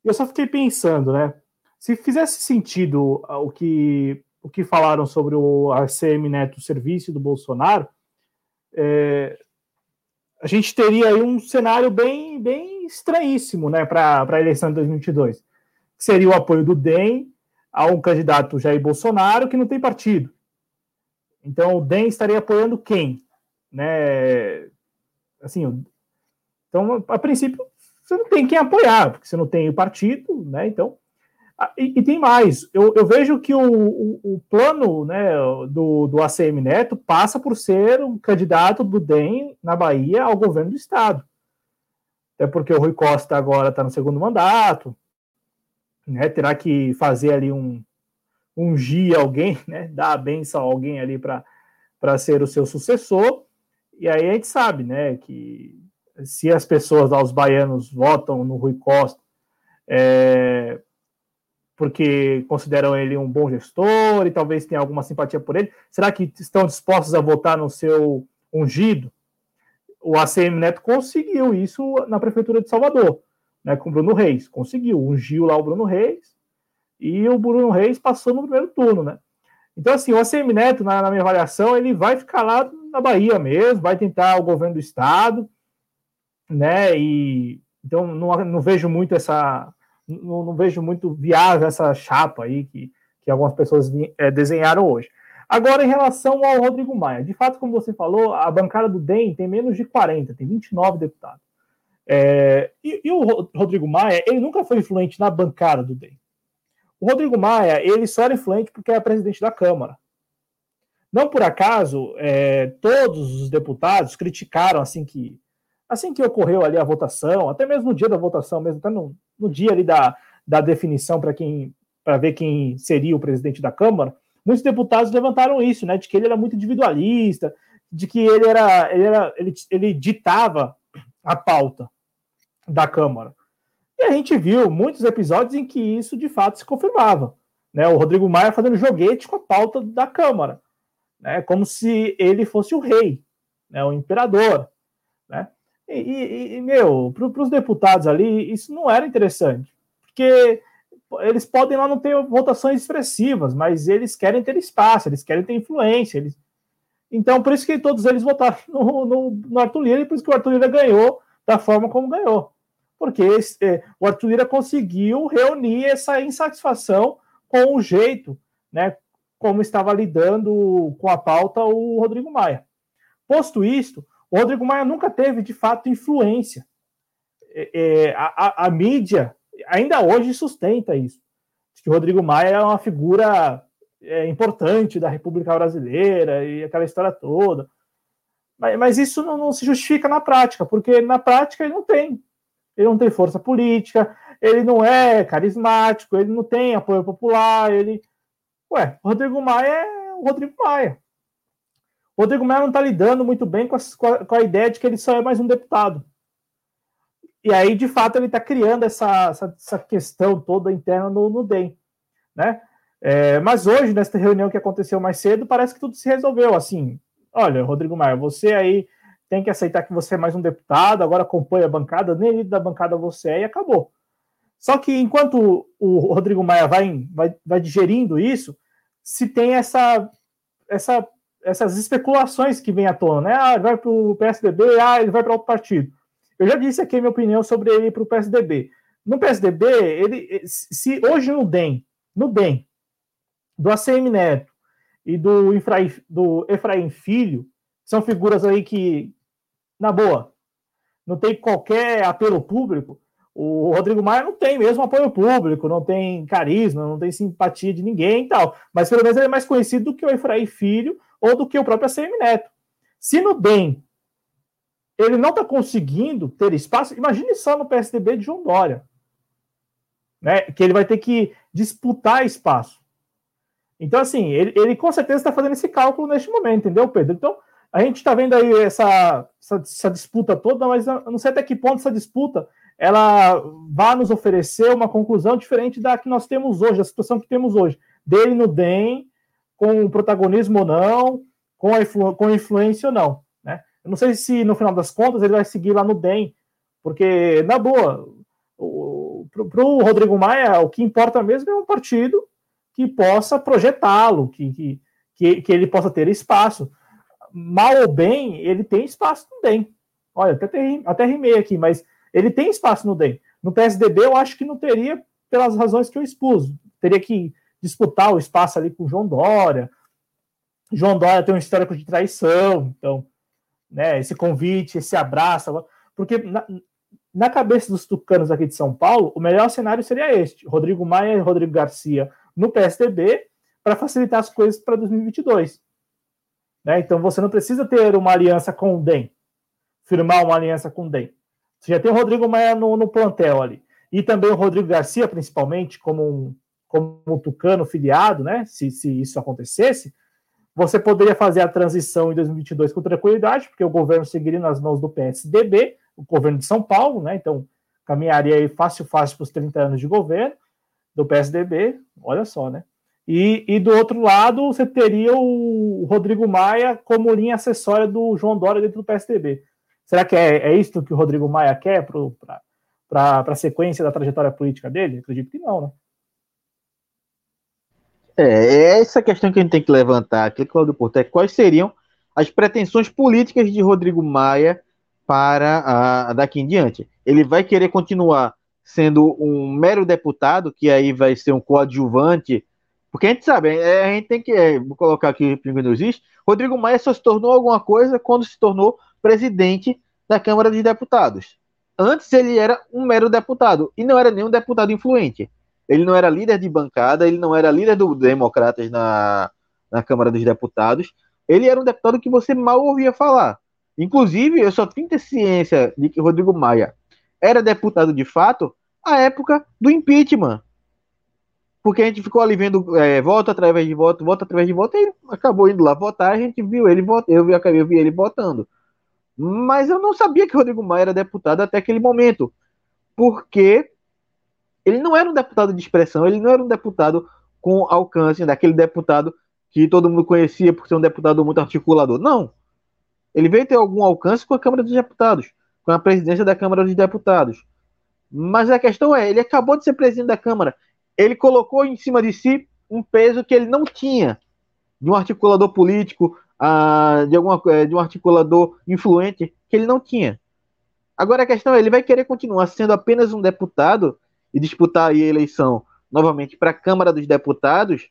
e eu só fiquei pensando, né? Se fizesse sentido o que, o que falaram sobre o ACM Neto, o serviço do Bolsonaro, é, a gente teria aí um cenário bem, bem estranhíssimo né, para a eleição de 2022. Seria o apoio do DEM a um candidato Jair Bolsonaro que não tem partido. Então, o DEM estaria apoiando quem? Né? Assim, então, a princípio, você não tem quem apoiar, porque você não tem o partido, né? Então, e, e, tem mais, eu, eu vejo que o, o, o, plano né, do, do ACM Neto passa por ser um candidato do DEM na Bahia ao governo do Estado. Até porque o Rui Costa agora está no segundo mandato, né, terá que fazer ali um ungir alguém, né, dar a benção a alguém ali para ser o seu sucessor. E aí a gente sabe né, que se as pessoas lá, os baianos, votam no Rui Costa. É, porque consideram ele um bom gestor e talvez tenham alguma simpatia por ele. Será que estão dispostos a votar no seu ungido? O ACM Neto conseguiu isso na prefeitura de Salvador, né, com Bruno Reis. Conseguiu, ungiu lá o Bruno Reis e o Bruno Reis passou no primeiro turno, né? Então, assim, o ACM Neto, na, na minha avaliação, ele vai ficar lá na Bahia mesmo, vai tentar o governo do estado, né? E então não, não vejo muito essa não, não, vejo muito viável essa chapa aí que, que algumas pessoas é, desenharam hoje. Agora, em relação ao Rodrigo Maia, de fato, como você falou, a bancada do DEM tem menos de 40, tem 29 deputados. É, e, e, o Rodrigo Maia, ele nunca foi influente na bancada do DEM. Rodrigo Maia, ele só era influente porque era presidente da Câmara. Não por acaso, é, todos os deputados criticaram assim que assim que ocorreu ali a votação, até mesmo no dia da votação, mesmo até no, no dia ali da, da definição para quem para ver quem seria o presidente da Câmara, muitos deputados levantaram isso, né, de que ele era muito individualista, de que ele era ele era ele, ele ditava a pauta da Câmara. A gente viu muitos episódios em que isso de fato se confirmava, né? O Rodrigo Maia fazendo joguete com a pauta da Câmara, né? Como se ele fosse o rei, né, o imperador, né? E, e, e meu, para os deputados ali, isso não era interessante, porque eles podem lá não ter votações expressivas, mas eles querem ter espaço, eles querem ter influência. Eles... Então, por isso que todos eles votaram no, no, no Arthur Lira e por isso que o Arthur Lira ganhou da forma como ganhou. Porque esse, é, o Arthur Lira conseguiu reunir essa insatisfação com o jeito, né, como estava lidando com a pauta o Rodrigo Maia. Posto isto, o Rodrigo Maia nunca teve, de fato, influência. É, é, a, a, a, mídia ainda hoje sustenta isso. que o Rodrigo Maia é uma figura é, importante da República Brasileira e aquela história toda. Mas, mas isso não, não, se justifica na prática, porque na prática ele não tem. Ele não tem força política, ele não é carismático, ele não tem apoio popular, ele. Ué, o Rodrigo Maia é o Rodrigo Maia. O Rodrigo Maia não está lidando muito bem com a, com a, ideia de que ele só é mais um deputado. E aí, de fato, ele está criando essa, essa, essa, questão toda interna no, no DEM. Né? É, mas hoje, nesta reunião que aconteceu mais cedo, parece que tudo se resolveu. Assim, olha, Rodrigo Maia, você aí tem que aceitar que você é mais um deputado, agora acompanha a bancada, nem líder da bancada você é, e acabou. Só que enquanto o Rodrigo Maia vai, vai, vai digerindo isso, se tem essa, essa, essas especulações que vêm à tona, né? Ah, ele vai para o PSDB, ah, ele vai para outro partido. Eu já disse aqui a minha opinião sobre ele para o PSDB. No PSDB, ele, se hoje no DEM, no DEM, do ACM Neto e do, Efraim, do Efraim Filho, são figuras aí que, na boa, não tem qualquer apelo público, o Rodrigo Maia não tem mesmo apoio público, não tem carisma, não tem simpatia de ninguém e tal. Mas pelo menos ele é mais conhecido do que o Efraim Filho ou do que o próprio ACM Neto. Se no DEM ele não está conseguindo ter espaço, imagine só no PSDB de João Dória. Né, que ele vai ter que disputar espaço. Então, assim, ele, ele com certeza está fazendo esse cálculo neste momento, entendeu, Pedro? Então, a gente está vendo aí essa, essa, essa, disputa toda, mas eu não sei até que ponto essa disputa ela vai nos oferecer uma conclusão diferente da que nós temos hoje, da situação que temos hoje, dele no DEM, com protagonismo ou não, com, a influ, com influência ou não. Né? Eu não sei se no final das contas ele vai seguir lá no DEM, porque, na boa, para o Rodrigo Maia, o que importa mesmo é um partido que possa projetá-lo, que, que, que, ele possa ter espaço. Mal ou bem, ele tem espaço no DEM. Olha, até, até rimei aqui, mas ele tem espaço no DEM. No PSDB, eu acho que não teria, pelas razões que eu expus. Teria que disputar o espaço ali com o João Dória. João Dória tem um histórico de traição, então, né, esse convite, esse abraço. Porque na, na cabeça dos tucanos aqui de São Paulo, o melhor cenário seria este: Rodrigo Maia e Rodrigo Garcia no PSDB para facilitar as coisas para 2022. Né? Então você não precisa ter uma aliança com o DEM, firmar uma aliança com o DEM. Você já tem o Rodrigo Maia no, no plantel ali. E também o Rodrigo Garcia, principalmente, como um, como um tucano filiado, né? Se, se isso acontecesse, você poderia fazer a transição em 2022 com tranquilidade, porque o governo seguiria nas mãos do PSDB, o governo de São Paulo, né? Então, caminharia aí fácil, fácil para os 30 anos de governo do PSDB, olha só, né? E, e do outro lado, você teria o Rodrigo Maia como linha acessória do João Dória dentro do PSDB. Será que é, é isso que o Rodrigo Maia quer para a sequência da trajetória política dele? Acredito que não, né? É, é essa questão que a gente tem que levantar aqui, Claudio Porto, é quais seriam as pretensões políticas de Rodrigo Maia para a, daqui em diante. Ele vai querer continuar sendo um mero deputado, que aí vai ser um coadjuvante, porque a gente sabe, é, a gente tem que, é, vou colocar aqui o não existe, Rodrigo Maia só se tornou alguma coisa quando se tornou presidente da Câmara dos Deputados. Antes ele era um mero deputado e não era nenhum deputado influente. Ele não era líder de bancada, ele não era líder do Democratas na, na Câmara dos Deputados. Ele era um deputado que você mal ouvia falar. Inclusive, eu só tenho ciência de que Rodrigo Maia era deputado de fato à época do impeachment. Porque a gente ficou ali vendo é, voto através de voto, voto através de voto, e ele acabou indo lá votar, a gente viu ele votar, eu vi, eu vi ele votando. Mas eu não sabia que Rodrigo Maia era deputado até aquele momento. Porque ele não era um deputado de expressão, ele não era um deputado com alcance, daquele deputado que todo mundo conhecia por ser um deputado muito articulador. Não. Ele veio ter algum alcance com a Câmara dos Deputados, com a presidência da Câmara dos Deputados. Mas a questão é, ele acabou de ser presidente da Câmara. Ele colocou em cima de si um peso que ele não tinha de um articulador político, de, alguma, é, de um articulador influente que ele não tinha. Agora a questão é, ele vai querer continuar sendo apenas um deputado e disputar a eleição novamente para a Câmara dos Deputados,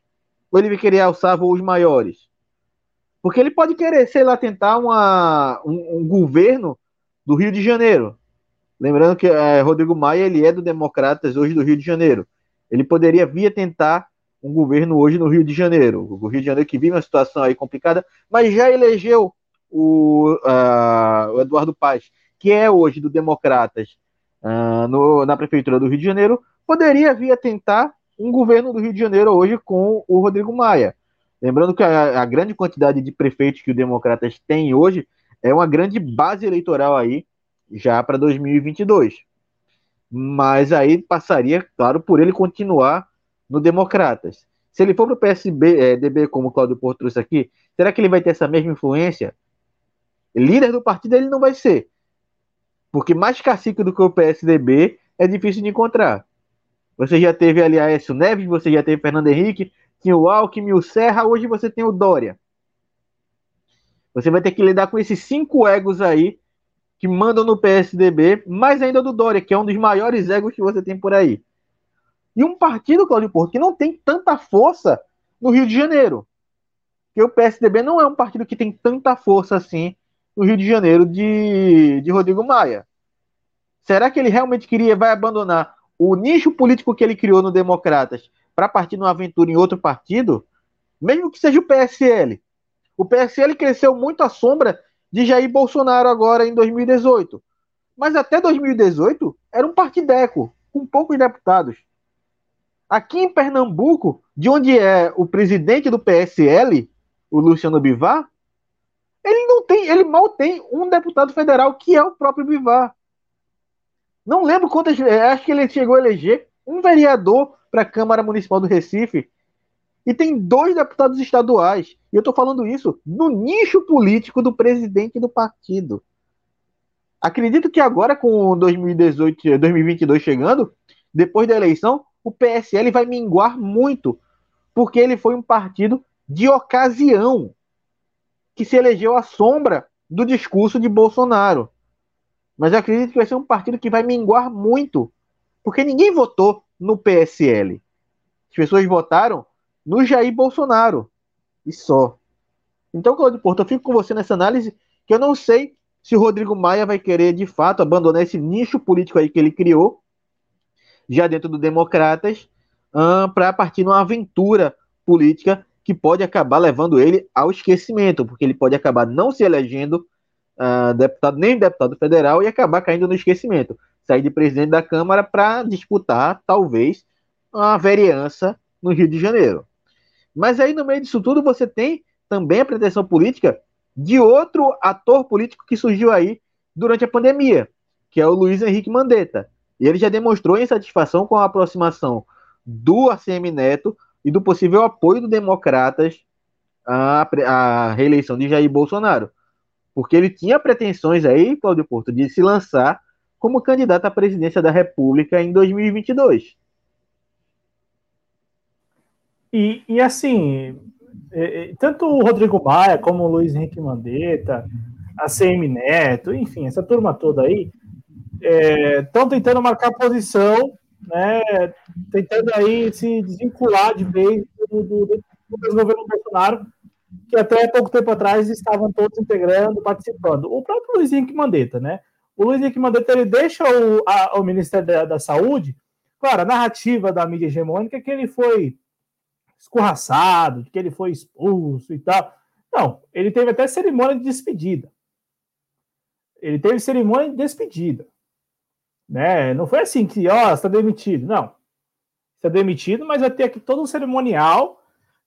ou ele vai querer alçar voos maiores? Porque ele pode querer, sei lá, tentar uma, um, um governo do Rio de Janeiro. Lembrando que é, Rodrigo Maia ele é do Democratas hoje do Rio de Janeiro. Ele poderia vir tentar um governo hoje no Rio de Janeiro. O Rio de Janeiro que vive uma situação aí complicada, mas já elegeu o, uh, o Eduardo Paz, que é hoje do Democratas, uh, no, na Prefeitura do Rio de Janeiro, poderia vir tentar um governo do Rio de Janeiro hoje com o Rodrigo Maia. Lembrando que a, a grande quantidade de prefeitos que o Democratas tem hoje é uma grande base eleitoral aí já para 2022. Mas aí passaria, claro, por ele continuar no Democratas. Se ele for para o PSB, é, DB, como o Claudio Porto trouxe aqui, será que ele vai ter essa mesma influência? Líder do partido ele não vai ser. Porque mais cacique do que o PSDB é difícil de encontrar. Você já teve ali Aécio Neves, você já teve Fernando Henrique, tinha o Alckmin, o Serra, hoje você tem o Dória. Você vai ter que lidar com esses cinco egos aí que mandam no PSDB, mais ainda do Dória, que é um dos maiores egos que você tem por aí. E um partido, Claudio Porto, que não tem tanta força no Rio de Janeiro. Porque o PSDB não é um partido que tem tanta força assim no Rio de Janeiro de, de Rodrigo Maia. Será que ele realmente queria, vai abandonar o nicho político que ele criou no Democratas para partir numa aventura em outro partido? Mesmo que seja o PSL. O PSL cresceu muito à sombra de Jair Bolsonaro agora em 2018. Mas até 2018 era um partideco, com poucos deputados. Aqui em Pernambuco, de onde é o presidente do PSL, o Luciano Bivar, ele não tem, ele mal tem um deputado federal que é o próprio Bivar. Não lembro quantas, acho que ele chegou a eleger um vereador para a Câmara Municipal do Recife e tem dois deputados estaduais. E eu estou falando isso no nicho político do presidente do partido. Acredito que agora, com 2018, 2022 chegando, depois da eleição, o PSL vai minguar muito, porque ele foi um partido de ocasião que se elegeu à sombra do discurso de Bolsonaro. Mas eu acredito que vai ser um partido que vai minguar muito, porque ninguém votou no PSL. As pessoas votaram no Jair Bolsonaro. E só. Então, Claudio Porto, eu fico com você nessa análise que eu não sei se o Rodrigo Maia vai querer, de fato, abandonar esse nicho político aí que ele criou, já dentro do Democratas, para partir numa aventura política que pode acabar levando ele ao esquecimento, porque ele pode acabar não se elegendo uh, deputado, nem deputado federal e acabar caindo no esquecimento. Sair de presidente da Câmara para disputar, talvez, a vereança no Rio de Janeiro. Mas aí, no meio disso tudo, você tem também a pretensão política de outro ator político que surgiu aí durante a pandemia, que é o Luiz Henrique Mandetta. E ele já demonstrou insatisfação com a aproximação do ACM Neto e do possível apoio do Democratas à, à reeleição de Jair Bolsonaro. Porque ele tinha pretensões aí, Cláudio Porto, de se lançar como candidato à presidência da República em 2022. E, e assim, é, é, tanto o Rodrigo Maia como o Luiz Henrique Mandetta, a CM Neto, enfim, essa turma toda aí, estão é, tentando marcar posição, né, tentando aí se desvincular de vez do, do, do governo Bolsonaro, que até pouco tempo atrás estavam todos integrando, participando. O próprio Luiz Henrique Mandetta, né? O Luiz Henrique Mandetta ele deixa o, a, o Ministério da, da Saúde, claro, a narrativa da mídia hegemônica é que ele foi escorraçado, de que ele foi expulso e tal. Não, ele teve até cerimônia de despedida. Ele teve cerimônia de despedida. Né? Não foi assim que, ó, está demitido. Não. Está demitido, mas vai ter aqui todo um cerimonial.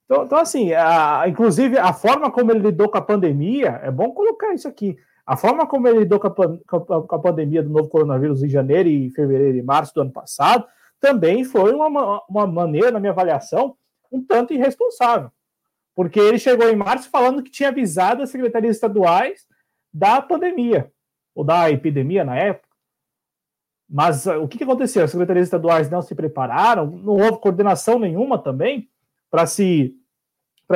Então, então assim, a, inclusive a forma como ele lidou com a pandemia, é bom colocar isso aqui. A forma como ele lidou com a, com a pandemia do novo coronavírus em janeiro e fevereiro e março do ano passado, também foi uma, uma maneira, na minha avaliação, um tanto irresponsável. Porque ele chegou em março falando que tinha avisado as secretarias estaduais da pandemia, ou da epidemia na época. Mas uh, o que, que aconteceu? As secretarias estaduais não se prepararam, não houve coordenação nenhuma também para se,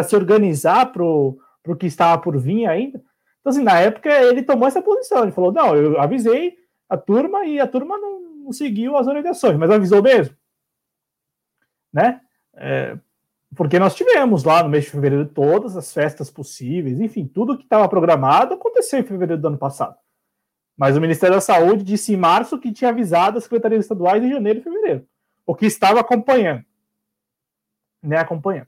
se organizar para o que estava por vir ainda. Então, assim, na época ele tomou essa posição. Ele falou: não, eu avisei a turma e a turma não, não seguiu as orientações, mas avisou mesmo. Né? É, porque nós tivemos lá no mês de fevereiro todas as festas possíveis, enfim, tudo que estava programado aconteceu em fevereiro do ano passado. Mas o Ministério da Saúde disse em março que tinha avisado as secretarias estaduais em janeiro e fevereiro. o que estava acompanhando. Né, acompanhando.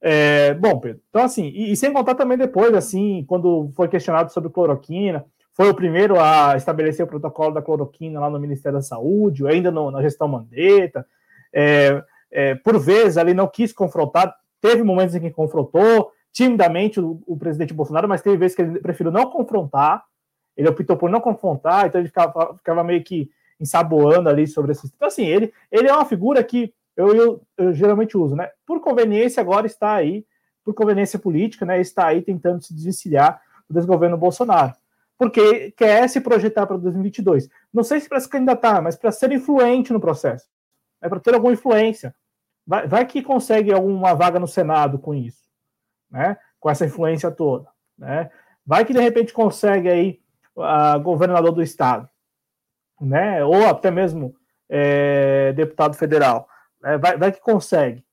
É, bom, Pedro, então assim, e, e, sem contar também depois, assim, quando foi questionado sobre cloroquina, foi o primeiro a estabelecer o protocolo da cloroquina lá no Ministério da Saúde, ainda no, na gestão Mandetta, é, é, por vezes ali não quis confrontar, teve momentos em que confrontou, timidamente o, o, presidente Bolsonaro, mas teve vezes que ele preferiu não confrontar, ele optou por não confrontar, então ele ficava, ficava meio que ensaboando ali sobre esse. Então, assim, ele, ele é uma figura que eu, eu, eu, geralmente uso, né? Por conveniência, agora está aí, por conveniência política, né? Está aí tentando se desvencilhar do desgoverno Bolsonaro. Porque quer se projetar para 2022. Não sei se para se candidatar, mas para ser influente no processo. É para ter alguma influência. Vai, vai que consegue alguma vaga no Senado com isso, né? Com essa influência toda, né? Vai que de repente consegue aí a governador do estado, né? Ou até mesmo é, deputado federal. Né? Vai, vai que consegue.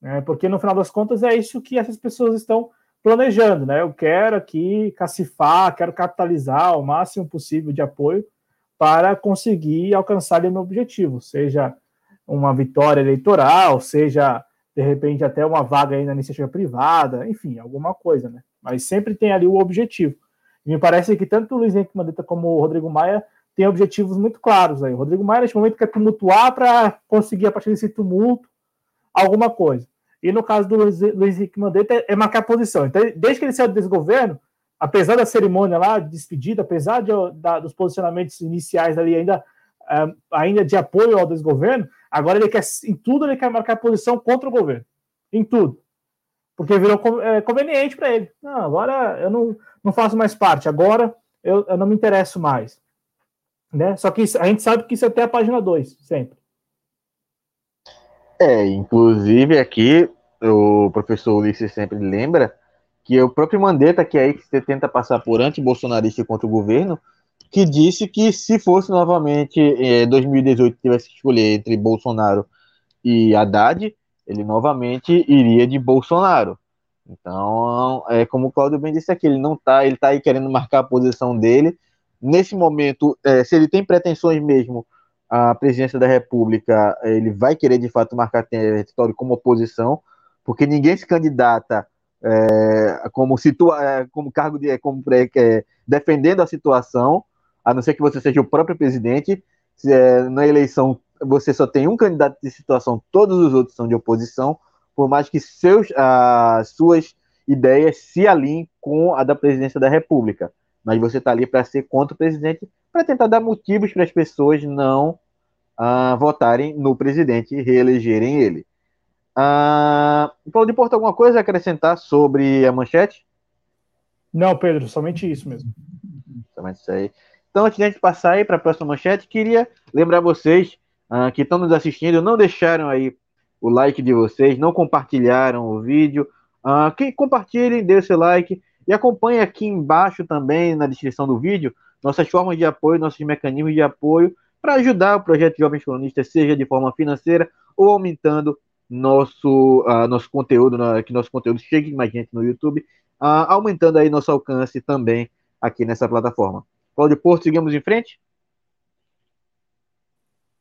Né? Porque no final das contas é isso que essas pessoas estão planejando, né? Eu quero aqui cacifar, quero capitalizar o máximo possível de apoio para conseguir alcançar meu objetivo, seja uma vitória eleitoral, seja de repente até uma vaga aí na iniciativa privada, enfim, alguma coisa, né? Mas sempre tem ali o objetivo. Me parece que tanto o Luiz Henrique Mandetta como o Rodrigo Maia tem objetivos muito claros aí. O Rodrigo Maia, neste momento, quer tumultuar para conseguir, a partir desse tumulto, alguma coisa. E no caso do Luiz, Luiz Henrique Mandetta, é marcar posição. Então, desde que ele saiu do desgoverno, apesar da cerimônia lá, de despedida, apesar de, da, dos posicionamentos iniciais ali ainda, ainda de apoio ao desgoverno, agora ele quer, em tudo, ele quer marcar posição contra o governo. Em tudo. Porque virou é, conveniente para ele. Não, agora eu não, não faço mais parte, agora eu, eu não me interesso mais. Né? Só que isso, a gente sabe que isso é até a página 2, sempre. É, inclusive aqui o professor Ulisses sempre lembra que o próprio Mandetta, que é aí que você tenta passar por anti-bolsonarista contra o governo, que disse que se fosse novamente em é, 2018 tivesse que escolher entre Bolsonaro e Haddad, ele novamente iria de Bolsonaro. Então, é como o Claudio bem disse aqui, ele não tá, ele tá aí querendo marcar a posição dele, nesse momento, é, se ele tem pretensões mesmo à presidência da República, ele vai querer de fato marcar território como oposição, porque ninguém se candidata é, como, situa como cargo de como, é, defendendo a situação, a não ser que você seja o próprio presidente. Se, é, na eleição você só tem um candidato de situação, todos os outros são de oposição, por mais que seus, as suas ideias se alinhem com a da presidência da República mas você está ali para ser contra o presidente, para tentar dar motivos para as pessoas não uh, votarem no presidente e reelegerem ele. Uh, Paulo de Porto, alguma coisa a acrescentar sobre a manchete? Não, Pedro, somente isso mesmo. Somente isso aí. Então, antes de a gente passar aí para a próxima manchete, queria lembrar vocês uh, que estão nos assistindo, não deixaram aí o like de vocês, não compartilharam o vídeo. Uh, que compartilhem, dê seu like. E acompanhe aqui embaixo também, na descrição do vídeo, nossas formas de apoio, nossos mecanismos de apoio para ajudar o projeto Jovens Colonistas, seja de forma financeira ou aumentando nosso, uh, nosso conteúdo, uh, que nosso conteúdo chegue mais gente no YouTube, uh, aumentando aí nosso alcance também aqui nessa plataforma. Cláudio Porto, seguimos em frente?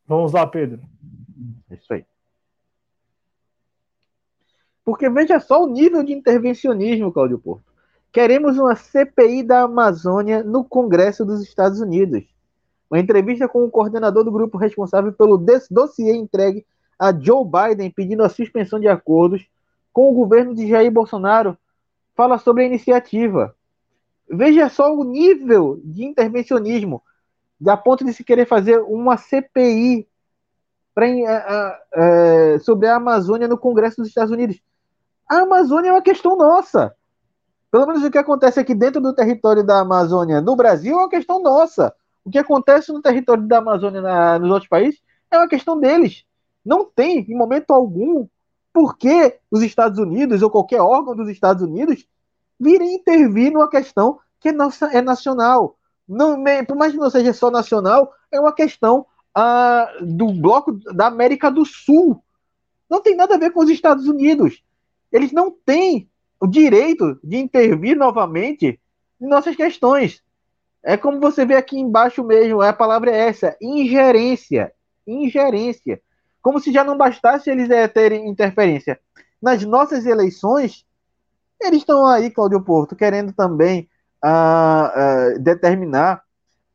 Vamos lá, Pedro. Isso aí. Porque veja só o nível de intervencionismo, Cláudio Porto. Queremos uma CPI da Amazônia no Congresso dos Estados Unidos. Uma entrevista com o coordenador do grupo responsável pelo dossiê entregue a Joe Biden pedindo a suspensão de acordos com o governo de Jair Bolsonaro fala sobre a iniciativa. Veja só o nível de intervencionismo, da ponto de se querer fazer uma CPI pra, uh, sobre a Amazônia no Congresso dos Estados Unidos. A Amazônia é uma questão nossa. Pelo menos o que acontece aqui dentro do território da Amazônia no Brasil é uma questão nossa. O que acontece no território da Amazônia na, nos outros países é uma questão deles. Não tem, em momento algum, por que os Estados Unidos ou qualquer órgão dos Estados Unidos virem intervir numa questão que é, é nacional. Não, por mais que não seja só nacional, é uma questão ah, do bloco da América do Sul. Não tem nada a ver com os Estados Unidos. Eles não têm o direito de intervir novamente em nossas questões. É como você vê aqui embaixo mesmo, a palavra é essa, ingerência. Ingerência. Como se já não bastasse eles é, terem interferência nas nossas eleições, eles estão aí, Cláudio Porto, querendo também uh, uh, determinar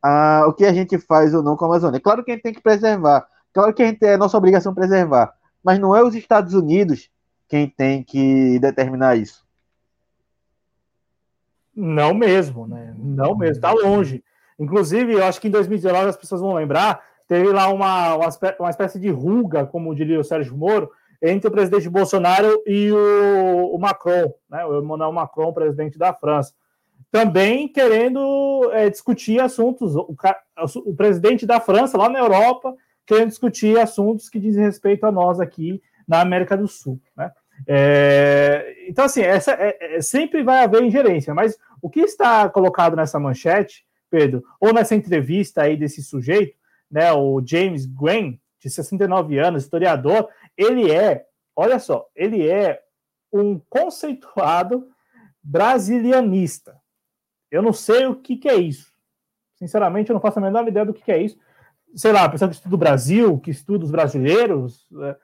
uh, o que a gente faz ou não com a Amazônia. Claro que a gente tem que preservar, claro que a gente é nossa obrigação preservar, mas não é os Estados Unidos quem tem que determinar isso. Não mesmo, né? Não mesmo, está longe. Inclusive, eu acho que em 2019 as pessoas vão lembrar, teve lá uma, uma, espécie de ruga, como diria o Sérgio Moro, entre o presidente Bolsonaro e o, o Macron, né? o Emmanuel Macron, presidente da França. Também querendo é, discutir assuntos, o, o presidente da França, lá na Europa, querendo discutir assuntos que dizem respeito a nós aqui na América do Sul. Né? É, então, assim, essa é, é, sempre vai haver ingerência, mas o que está colocado nessa manchete, Pedro, ou nessa entrevista aí desse sujeito, né, o James Graham, de 69 anos, historiador, ele é, olha só, ele é um conceituado brasilianista. Eu não sei o que, que é isso. Sinceramente, eu não faço a menor ideia do que, que é isso. Sei lá, pessoa que estuda o Brasil, que estuda os brasileiros, é,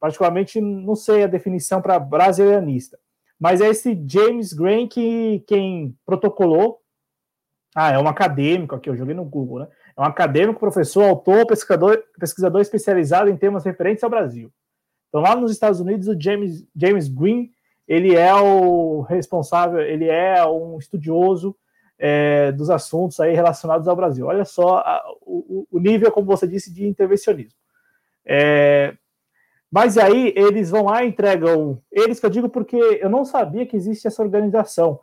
particularmente não sei a definição para brasilianista. Mas é esse James Graham que quem protocolou. Ah, é um acadêmico aqui, eu joguei no Google, né? É um acadêmico, professor, autor, pesquisador, pesquisador especializado em temas referentes ao Brasil. Então, lá nos Estados Unidos, o James, James Green, ele é o responsável, ele é um estudioso é, dos assuntos aí relacionados ao Brasil. Olha só a, o, o, nível, como você disse, de intervencionismo. É, mas aí eles vão lá e entregam. Eles que eu digo porque eu não sabia que existe essa organização.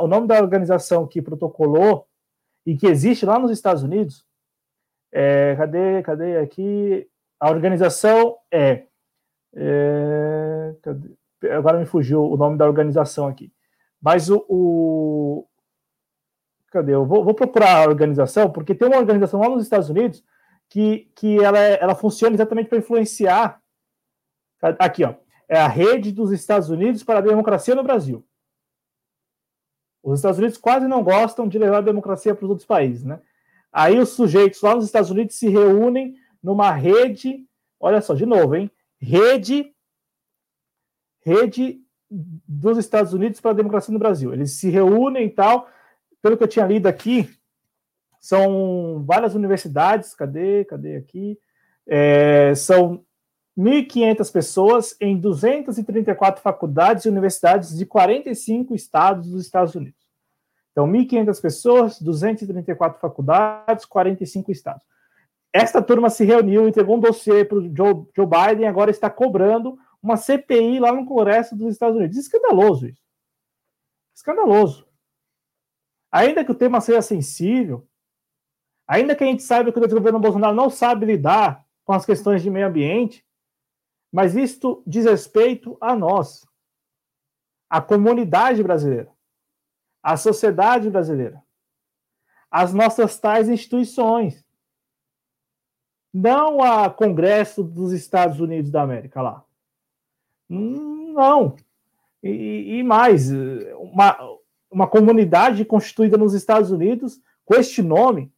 O nome da organização que protocolou e que existe lá nos Estados Unidos. É, cadê, cadê aqui? A organização é, é cadê? agora me fugiu o nome da organização aqui. Mas o, o cadê? Eu vou, vou, procurar a organização porque tem uma organização lá nos Estados Unidos que, que ela, é, ela funciona exatamente para influenciar. Aqui, ó, é a rede dos Estados Unidos para a democracia no Brasil. Os Estados Unidos quase não gostam de levar a democracia para os outros países, né? Aí os sujeitos lá nos Estados Unidos se reúnem numa rede, olha só, de novo, hein? Rede rede dos Estados Unidos para a democracia no Brasil. Eles se reúnem e tal. Pelo que eu tinha lido aqui, são várias universidades. Cadê? Cadê aqui? É, são 1.500 pessoas em 234 faculdades e universidades de 45 estados dos Estados Unidos. Então, 1.500 pessoas, 234 faculdades, 45 estados. Esta turma se reuniu, entregou um dossiê para o Joe, Joe Biden e agora está cobrando uma CPI lá no Congresso dos Estados Unidos. Escandaloso isso. Escandaloso. Ainda que o tema seja sensível, ainda que a gente saiba que o governo Bolsonaro não sabe lidar com as questões de meio ambiente, mas isto diz respeito a nós, a comunidade brasileira, a sociedade brasileira, as nossas tais instituições. Não a Congresso dos Estados Unidos da América lá. Não. E, e mais, uma, uma comunidade constituída nos Estados Unidos com este nome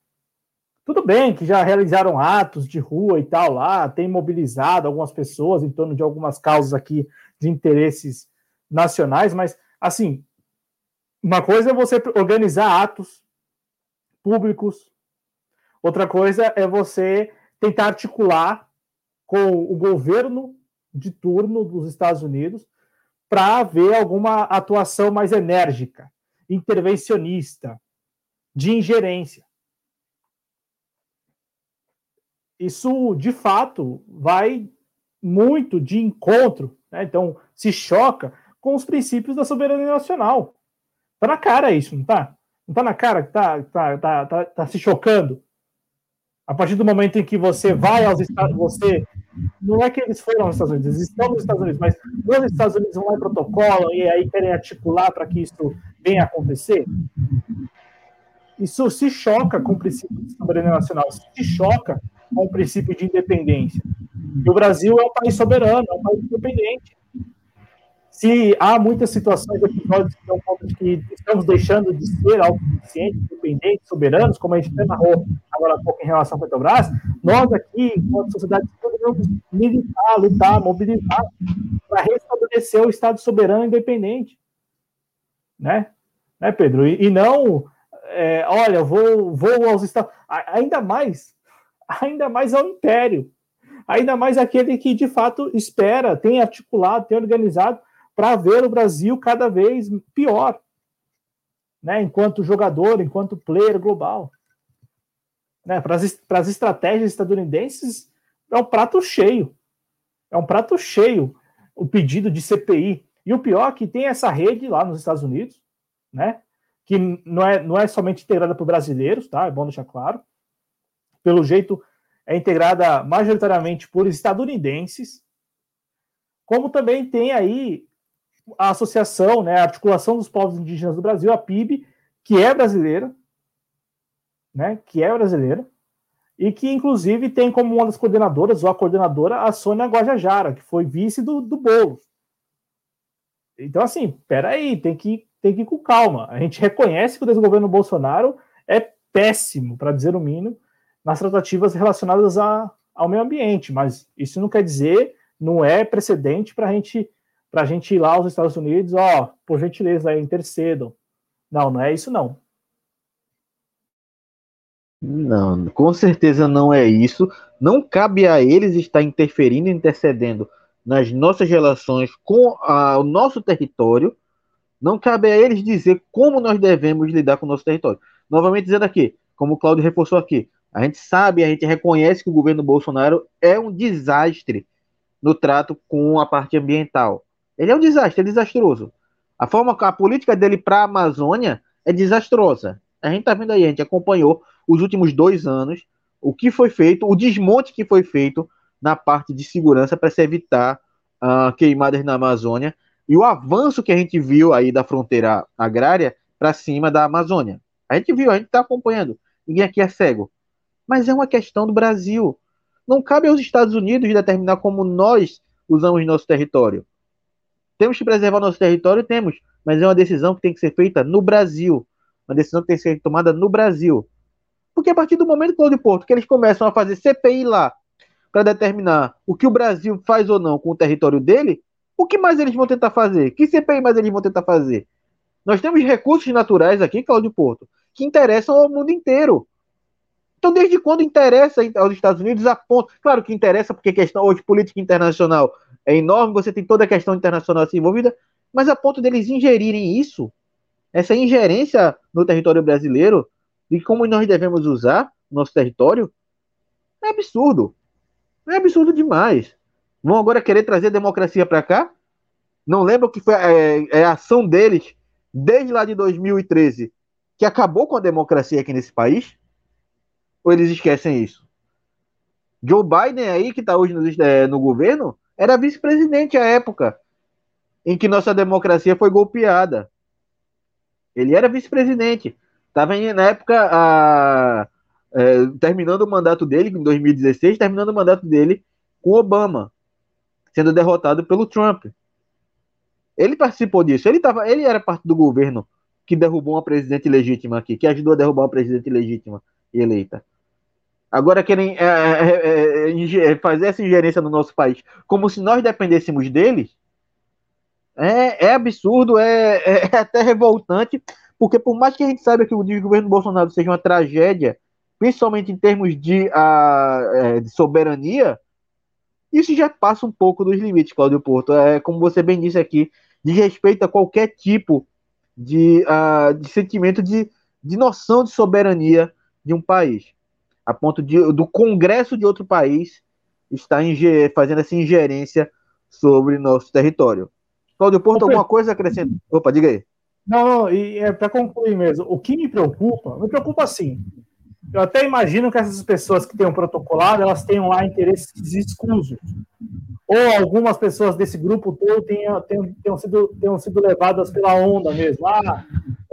tudo bem que já realizaram atos de rua e tal lá, tem mobilizado algumas pessoas em torno de algumas causas aqui de interesses nacionais, mas assim, uma coisa é você organizar atos públicos, outra coisa é você tentar articular com o governo de turno dos Estados Unidos para haver alguma atuação mais enérgica, intervencionista, de ingerência isso de fato vai muito de encontro, né? então se choca com os princípios da soberania nacional. Tá na cara isso, não tá? Não tá na cara que tá, tá, tá, tá, tá se chocando? A partir do momento em que você vai aos Estados você não é que eles foram aos Estados Unidos, eles estão nos Estados Unidos, mas os Estados Unidos vão lá em protocolo e aí querem articular para que isso venha a acontecer. Isso se choca com o princípio de soberania nacional, se choca com o princípio de independência. E o Brasil é um país soberano, é um país independente. se há muitas situações, episódios que, estamos deixando de ser autossuficientes, independentes, soberanos, como a gente narrou agora há pouco em relação à Petrobras, nós aqui, enquanto sociedade, podemos militar, lutar, mobilizar para restabelecer o Estado soberano independente. Né, né Pedro? E, e não, é, olha, vou, vou aos Estados ainda mais, ainda mais ao Império, ainda mais aquele que de fato espera, tem articulado, tem organizado para ver o Brasil cada vez pior, né? Enquanto jogador, enquanto player global, né? Para as estratégias estadunidenses é um prato cheio, é um prato cheio o pedido de CPI. E o pior é que tem essa rede lá nos Estados Unidos, né? Que não é, não é somente integrada por brasileiros, tá? É bom deixar claro. Pelo jeito, é integrada majoritariamente por estadunidenses, como também tem aí a associação, né, a articulação dos povos indígenas do Brasil, a PIB, que é brasileira, né, que é brasileira, e que inclusive tem como uma das coordenadoras, ou a coordenadora, a Sônia Guajajara, que foi vice do, do. Então, assim, peraí, tem que, tem que ir com calma. A gente reconhece que o desgoverno Bolsonaro é péssimo, para dizer o mínimo, nas tratativas relacionadas a, ao meio ambiente, mas isso não quer dizer, não é precedente para gente a gente ir lá aos Estados Unidos, ó, por gentileza, intercedam. Não, não é isso não. Não, com certeza não é isso. Não cabe a eles estar interferindo, intercedendo nas nossas relações com a, o nosso território. Não cabe a eles dizer como nós devemos lidar com o nosso território. Novamente dizendo aqui, como o Claudio reforçou aqui, a gente sabe, a gente reconhece que o governo Bolsonaro é um desastre no trato com a parte ambiental. Ele é um desastre, é desastroso. A forma a política dele para a Amazônia é desastrosa. A gente está vendo aí, a gente acompanhou os últimos dois anos o que foi feito, o desmonte que foi feito na parte de segurança para se evitar uh, queimadas na Amazônia e o avanço que a gente viu aí da fronteira agrária para cima da Amazônia. A gente viu, a gente está acompanhando. Ninguém aqui é cego. Mas é uma questão do Brasil. Não cabe aos Estados Unidos determinar como nós usamos nosso território. Temos que preservar nosso território? Temos, mas é uma decisão que tem que ser feita no Brasil. Uma decisão que tem que ser tomada no Brasil. Porque a partir do momento, Cláudio Porto, que eles começam a fazer CPI lá para determinar o que o Brasil faz ou não com o território dele, o que mais eles vão tentar fazer? Que CPI mais eles vão tentar fazer? Nós temos recursos naturais aqui, Cláudio Porto, que interessam ao mundo inteiro. Então, desde quando interessa aos Estados Unidos a ponto. Claro que interessa, porque questão hoje política internacional é enorme, você tem toda a questão internacional assim envolvida, mas a ponto deles ingerirem isso, essa ingerência no território brasileiro, de como nós devemos usar nosso território, é absurdo. É absurdo demais. Vão agora querer trazer democracia para cá? Não lembram que foi é, é a ação deles desde lá de 2013 que acabou com a democracia aqui nesse país? Ou eles esquecem isso? Joe Biden aí, que está hoje no, é, no governo, era vice-presidente à época em que nossa democracia foi golpeada. Ele era vice-presidente. Estava na época a, é, terminando o mandato dele, em 2016, terminando o mandato dele com Obama, sendo derrotado pelo Trump. Ele participou disso. Ele, tava, ele era parte do governo que derrubou uma presidente legítima aqui, que ajudou a derrubar uma presidente legítima e eleita. Agora querem é é, é, é, fazer essa ingerência no nosso país como se nós dependêssemos deles. É, é absurdo, é, é, até revoltante, porque por mais que a gente saiba que o governo Bolsonaro seja uma tragédia, principalmente em termos de, a, de soberania, isso já passa um pouco dos limites, Cláudio Porto. É, como você bem disse aqui, de respeito a qualquer tipo de, uh, de sentimento de, de noção de soberania de um país a ponto de, do Congresso de outro país estar fazendo essa ingerência sobre nosso território. Cláudio Porto, alguma coisa acrescenta? Opa, diga aí. Não, não, e é para concluir mesmo, o que me preocupa, me preocupa assim. Eu até imagino que essas pessoas que tenham protocolado, elas tenham lá interesses escusos. Ou algumas pessoas desse grupo todo tenham, tenham, tenham, sido, tenham sido levadas pela onda mesmo. Ah,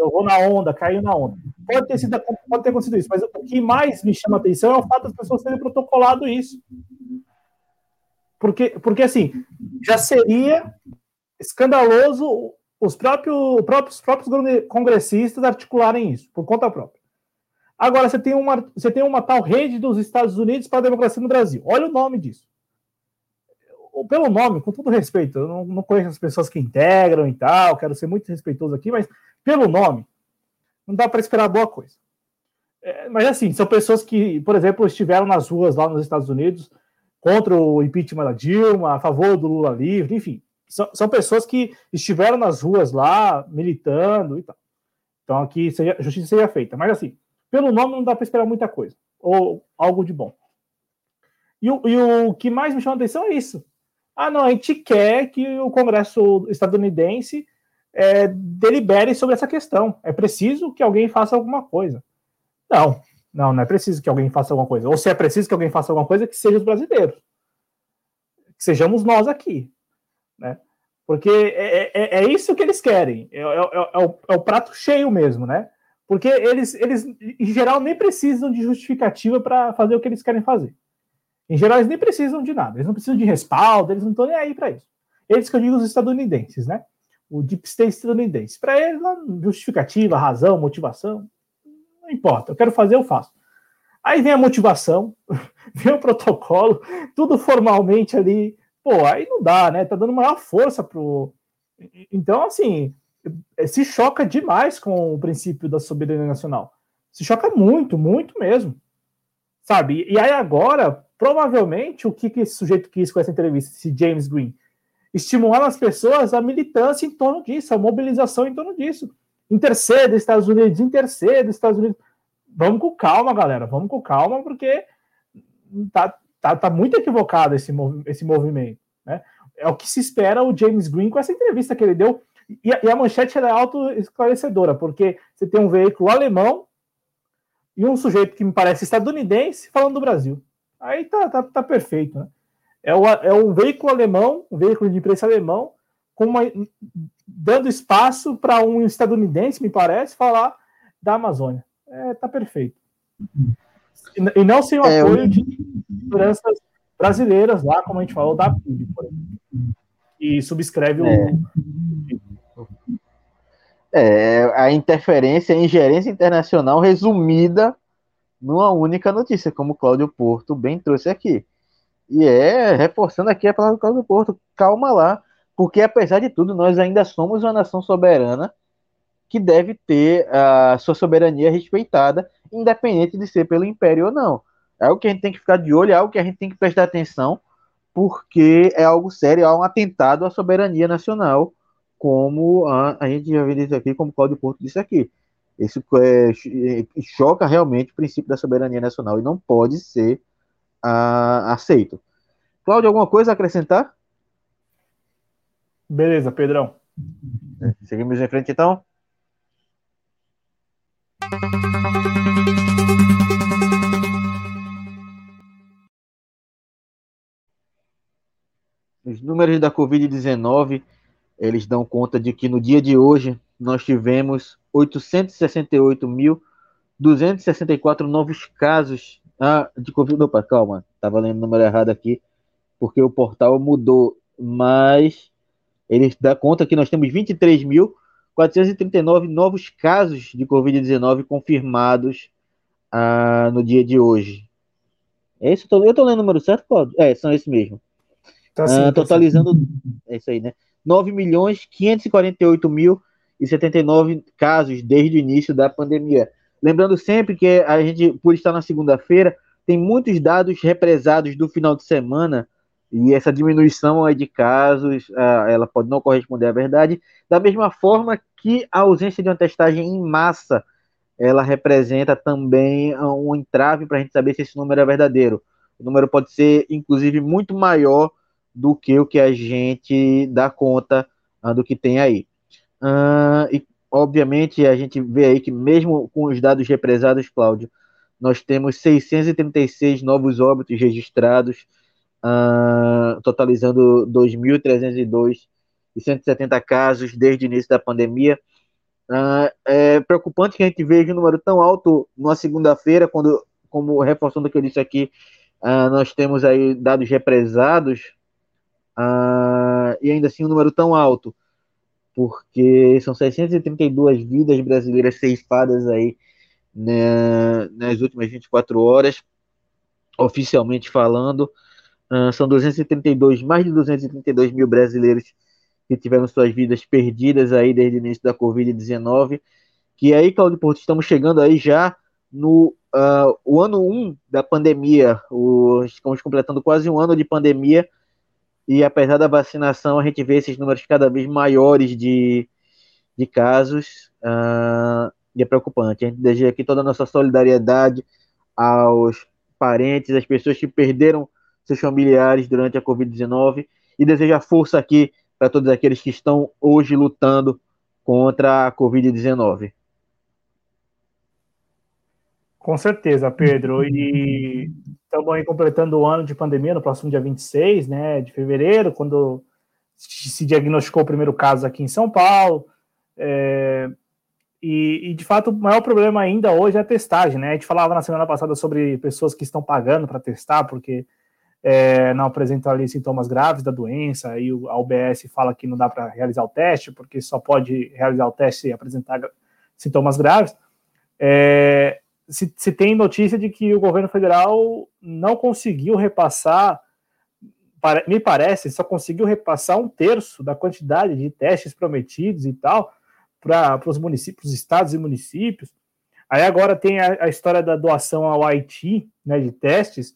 eu vou na onda, caiu na onda. Pode ter, sido, pode ter acontecido isso, mas o que mais me chama atenção é o fato das pessoas terem protocolado isso. Porque, porque assim, já seria escandaloso os próprios, próprios, próprios congressistas articularem isso, por conta própria. Agora, você tem uma, você tem uma tal rede dos Estados Unidos para a democracia no Brasil. Olha o nome disso. Pelo nome, com todo respeito, eu não, não conheço as pessoas que integram e tal, quero ser muito respeitoso aqui, mas pelo nome, não dá para esperar boa coisa. É, mas assim, são pessoas que, por exemplo, estiveram nas ruas lá nos Estados Unidos contra o impeachment da Dilma, a favor do Lula livre, enfim. São, são pessoas que estiveram nas ruas lá, militando e tal. Então aqui a justiça seja feita. Mas assim, pelo nome não dá para esperar muita coisa. Ou algo de bom. E o, e o que mais me chama a atenção é isso. Ah, não, a gente quer que o Congresso estadunidense é, delibere sobre essa questão. É preciso que alguém faça alguma coisa. Não, não, não é preciso que alguém faça alguma coisa. Ou se é preciso que alguém faça alguma coisa, que seja os brasileiros. Que sejamos nós aqui. Né? Porque é, é, é isso que eles querem. É, é, é, é o, é o prato cheio mesmo, né? Porque eles, eles, em geral, nem precisam de justificativa para fazer o que eles querem fazer. Em geral, eles nem precisam de nada. Eles não precisam de respaldo, eles não estão nem aí para isso. Eles que eu digo os estadunidenses, né? O deep state estadunidense. Para eles, justificativa, razão, motivação, não importa. Eu quero fazer, eu faço. Aí vem a motivação, vem o protocolo, tudo formalmente ali. Pô, aí não dá, né? Tá dando maior força pro. Então, assim, se choca demais com o princípio da soberania nacional. Se choca muito, muito mesmo. Sabe? E aí agora, provavelmente, o que, que esse sujeito quis com essa entrevista, esse James Green? Estimular as pessoas a militância em torno disso, a mobilização em torno disso. Interceda, Estados Unidos, interceda, Estados Unidos. Vamos com calma, galera, vamos com calma, porque tá, tá, tá muito equivocado esse, esse movimento. Né? É o que se espera o James Green com essa entrevista que ele deu. E a, e a manchete é auto-esclarecedora, porque você tem um veículo alemão e um sujeito que me parece estadunidense falando do Brasil. Aí tá, tá, tá perfeito. Né? É, o, é um veículo alemão, um veículo de imprensa alemão, uma, dando espaço para um estadunidense, me parece, falar da Amazônia. É, tá perfeito. E, e não sem o é, apoio eu... de seguranças brasileiras lá, como a gente falou, da PIB, por exemplo, e subscreve é. o. É, a interferência, a ingerência internacional resumida numa única notícia, como o Cláudio Porto bem trouxe aqui. E é, reforçando aqui a palavra do Cláudio Porto, calma lá, porque apesar de tudo, nós ainda somos uma nação soberana que deve ter a sua soberania respeitada, independente de ser pelo império ou não. É algo que a gente tem que ficar de olho, é algo que a gente tem que prestar atenção, porque é algo sério, é um atentado à soberania nacional, como a, a gente já viu isso aqui, como o Cláudio Porto disse aqui. Isso é, choca realmente o princípio da soberania nacional e não pode ser a, aceito. Cláudio, alguma coisa a acrescentar? Beleza, Pedrão. Seguimos em frente então? Os números da Covid-19, eles dão conta de que no dia de hoje nós tivemos 868.264 novos casos ah, de Covid. Opa, calma, estava lendo o número errado aqui, porque o portal mudou, mas ele dá conta que nós temos 23.439 novos casos de Covid-19 confirmados ah, no dia de hoje. É isso? Eu estou lendo o número certo, Claudio? É, são esses mesmo. Tá sim, ah, totalizando, tá é isso aí, né? 9 milhões 548 mil e 79 casos desde o início da pandemia. Lembrando sempre que a gente, por estar na segunda-feira, tem muitos dados represados do final de semana e essa diminuição de casos, ela pode não corresponder à verdade, da mesma forma que a ausência de uma testagem em massa, ela representa também um entrave para a gente saber se esse número é verdadeiro. O número pode ser, inclusive, muito maior do que o que a gente dá conta uh, do que tem aí. Uh, e, obviamente, a gente vê aí que, mesmo com os dados represados, Cláudio, nós temos 636 novos óbitos registrados, uh, totalizando 2.302 e 170 casos desde o início da pandemia. Uh, é preocupante que a gente veja um número tão alto numa segunda-feira, quando, como reforçando o que eu disse aqui, uh, nós temos aí dados represados e ainda assim um número tão alto, porque são 632 vidas brasileiras ceifadas aí né, nas últimas 24 horas, oficialmente falando. Uh, são 232, mais de 232 mil brasileiros que tiveram suas vidas perdidas aí desde o início da Covid-19. Que aí, Claudio Porto, estamos chegando aí já no uh, o ano 1 um da pandemia. O, estamos completando quase um ano de pandemia. E apesar da vacinação, a gente vê esses números cada vez maiores de, de casos. Uh, e é preocupante. A gente deseja aqui toda a nossa solidariedade aos parentes, às pessoas que perderam seus familiares durante a Covid-19 e deseja força aqui para todos aqueles que estão hoje lutando contra a Covid-19. Com certeza, Pedro. E estamos aí completando o ano de pandemia no próximo dia 26 né, de fevereiro, quando se diagnosticou o primeiro caso aqui em São Paulo. É, e, e, de fato, o maior problema ainda hoje é a testagem, né? A gente falava na semana passada sobre pessoas que estão pagando para testar, porque é, não apresentam ali sintomas graves da doença, e a UBS fala que não dá para realizar o teste, porque só pode realizar o teste e apresentar sintomas graves. É, se, se tem notícia de que o governo federal não conseguiu repassar, me parece, só conseguiu repassar um terço da quantidade de testes prometidos e tal para os municípios, estados e municípios. Aí agora tem a, a, história da doação ao Haiti, né, de testes,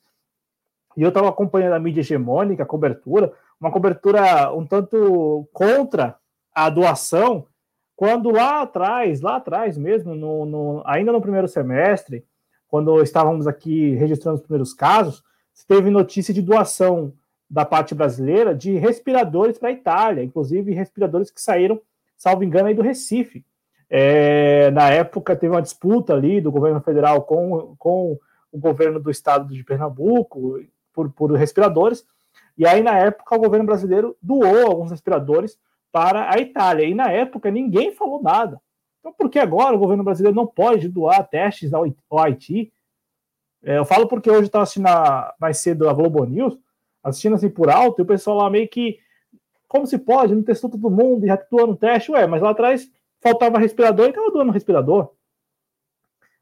e eu estava acompanhando a mídia hegemônica, a cobertura, uma cobertura um tanto contra a doação, quando lá atrás, lá atrás mesmo, no, no, ainda no primeiro semestre, quando estávamos aqui registrando os primeiros casos, teve notícia de doação da parte brasileira de respiradores para a Itália, inclusive respiradores que saíram salvo engano, aí do Recife. É, na época teve uma disputa ali do governo federal com, com o governo do estado de Pernambuco por, por respiradores, e aí na época o governo brasileiro doou alguns respiradores para a Itália, e na época ninguém falou nada. Então por que agora o governo brasileiro não pode doar testes ao, Haiti? É, eu falo porque hoje estava assistindo a, mais cedo a Globo News, assistindo assim por alto, e o pessoal lá meio que como se pode? Não testou todo mundo e já atuou no teste? Ué, mas lá atrás faltava respirador e estava doando respirador.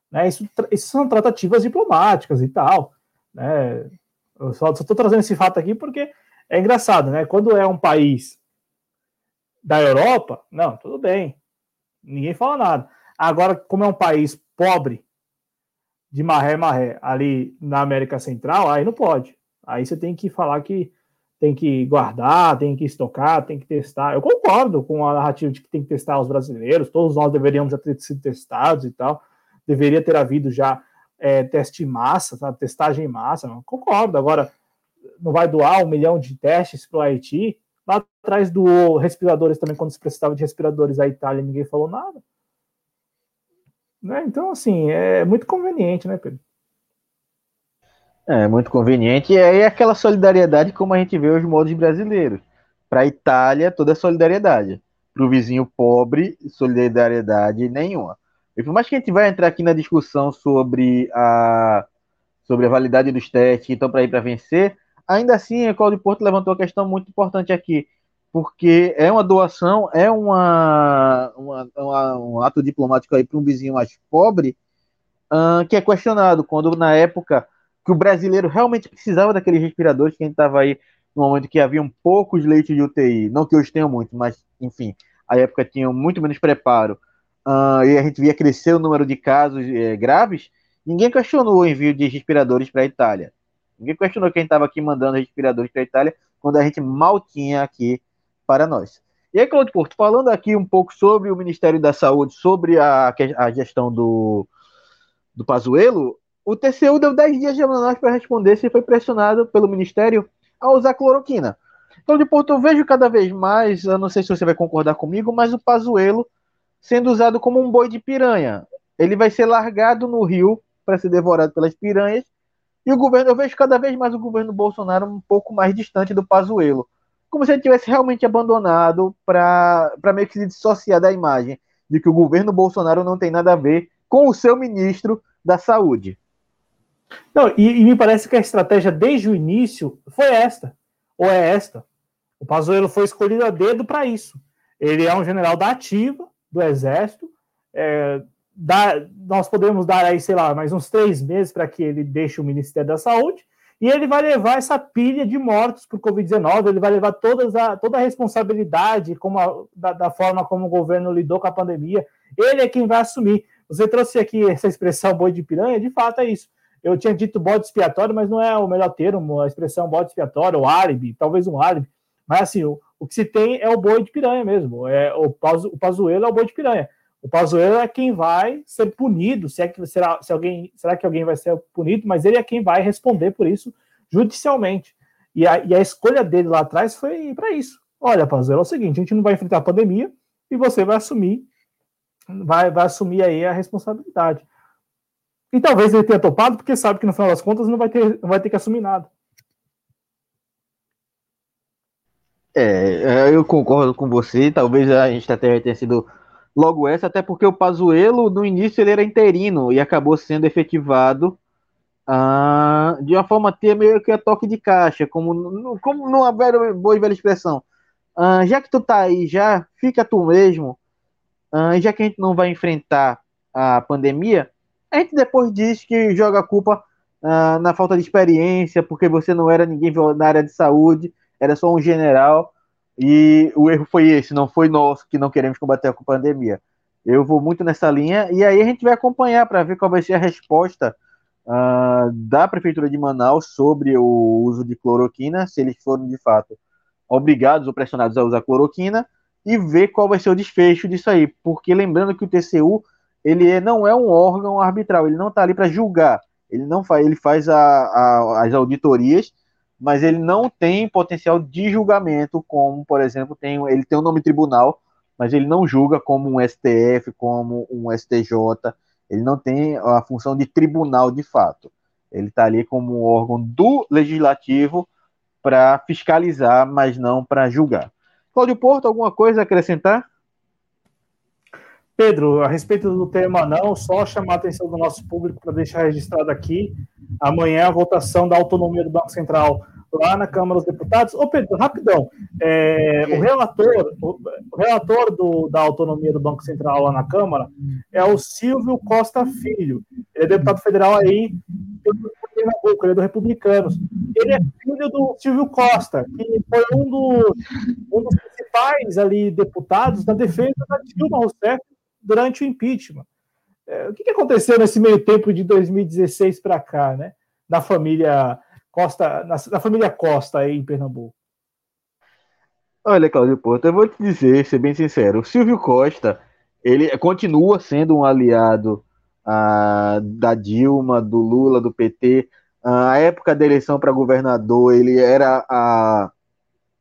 Né, isso, isso são tratativas diplomáticas e tal. Né? Eu só estou trazendo esse fato aqui porque é engraçado, né? Quando é um país da Europa, não, tudo bem. Ninguém fala nada. Agora, como é um país pobre, de maré maré, ali na América Central, aí não pode. Aí você tem que falar que tem que guardar, tem que estocar, tem que testar. Eu concordo com a narrativa de que tem que testar os brasileiros, todos nós deveríamos já ter sido testados e tal, deveria ter havido já é, teste em massa, testagem em massa, não concordo. Agora, não vai doar um milhão de testes para o Haiti, lá atrás do respiradores também, quando se precisava de respiradores a Itália, ninguém falou nada. Né? Então, assim, é muito conveniente, né, Pedro? É muito conveniente. E aí aquela solidariedade como a gente vê os modos brasileiros. Para a Itália, toda solidariedade. Para o vizinho pobre, solidariedade nenhuma. E por mais que a gente vai entrar aqui na discussão sobre a, sobre a validade dos testes, então para ir para vencer, ainda assim a Cláudio Porto levantou uma questão muito importante aqui, porque é uma doação, é uma, uma, uma um ato diplomático aí para um vizinho mais pobre, uh, que é questionado, quando na época que o brasileiro realmente precisava daqueles respiradores, que a gente estava aí no momento que haviam poucos leitos de UTI, não que hoje tenham muito, mas enfim, a época tinha muito menos preparo, uh, e a gente via crescer o número de casos é, graves, ninguém questionou o envio de respiradores para a Itália. Ninguém questionou quem estava aqui mandando respiradores para a Itália, quando a gente mal tinha aqui para nós. E aí, Claudio Porto, falando aqui um pouco sobre o Ministério da Saúde, sobre a, a gestão do, do Pazuello, o TCU deu 10 dias de nós para responder se foi pressionado pelo Ministério a usar cloroquina. De Porto, eu vejo cada vez mais, eu não sei se você vai concordar comigo, mas o Pazuelo sendo usado como um boi de piranha. Ele vai ser largado no rio para ser devorado pelas piranhas. E o governo, eu vejo cada vez mais o governo Bolsonaro um pouco mais distante do Pazuelo. Como se ele tivesse realmente abandonado para meio que se dissociar da imagem de que o governo Bolsonaro não tem nada a ver com o seu ministro da Saúde. Não, e, e, me parece que a estratégia desde o início foi esta, ou é esta. O Pazuello foi escolhido a dedo para isso. Ele é um general da ativa, do Exército. É, dá, nós podemos dar aí, sei lá, mais uns três meses para que ele deixe o Ministério da Saúde e ele vai levar essa pilha de mortos por Covid-19, ele vai levar todas a, toda a responsabilidade como a, da, da, forma como o governo lidou com a pandemia. Ele é quem vai assumir. Você trouxe aqui essa expressão boi de piranha, de fato é isso. Eu tinha dito bode expiatório, mas não é o melhor termo, a expressão bode expiatório, ou árabe, talvez um árabe. Mas assim, o, o que se tem é o boi de piranha mesmo. É, o, o Pazuello é o boi de piranha. O Pazuello é quem vai ser punido, se é que será, se alguém, será que alguém vai ser punido, mas ele é quem vai responder por isso judicialmente. E a, e a escolha dele lá atrás foi para isso. Olha, Pazuello, é o seguinte, a gente não vai enfrentar a pandemia e você vai assumir, vai, vai assumir aí a responsabilidade. E talvez ele tenha topado, porque sabe que no final das contas não vai ter, não vai ter que assumir nada. É, eu concordo com você. Talvez a gente até tenha sido logo essa, até porque o Pazuello, no início, ele era interino e acabou sendo efetivado ah, de uma forma ter meio que a toque de caixa, como, como numa velha, boa e velha expressão. Ah, já que tu tá aí, já fica tu mesmo, ah, já que a gente não vai enfrentar a pandemia, a gente depois diz que joga a culpa ah, na falta de experiência, porque você não era ninguém na área de saúde, era só um general, e o erro foi esse, não foi nosso que não queremos combater a pandemia. Eu vou muito nessa linha, e aí a gente vai acompanhar para ver qual vai ser a resposta uh, da Prefeitura de Manaus sobre o uso de cloroquina, se eles foram de fato obrigados ou pressionados a usar cloroquina, e ver qual vai ser o desfecho disso aí. Porque lembrando que o TCU ele é, não é um órgão arbitral, ele não está ali para julgar, ele não faz, ele faz a, a, as auditorias mas ele não tem potencial de julgamento, como, por exemplo, tem, ele tem o um nome tribunal, mas ele não julga como um STF, como um STJ, ele não tem a função de tribunal de fato. Ele está ali como um órgão do legislativo para fiscalizar, mas não para julgar. Cláudio Porto, alguma coisa a acrescentar? Pedro, a respeito do tema, não, só chamar a atenção do nosso público para deixar registrado aqui. Amanhã a votação da autonomia do Banco Central lá na Câmara dos Deputados. Ô, Pedro, rapidão. É, o relator, o, o relator do, da autonomia do Banco Central lá na Câmara é o Silvio Costa Filho. Ele é deputado federal aí ele é do Republicanos. Ele é filho do Silvio Costa, que foi um, do, um dos principais ali deputados da defesa da Dilma Rousseff durante o impeachment. É, o que, que aconteceu nesse meio tempo de 2016 para cá, né? Da família Costa, na, na família Costa aí em Pernambuco? Olha, Cláudio Porto, eu vou te dizer, ser bem sincero, o Silvio Costa, ele continua sendo um aliado ah, da Dilma, do Lula, do PT. Ah, a época da eleição para governador, ele era a,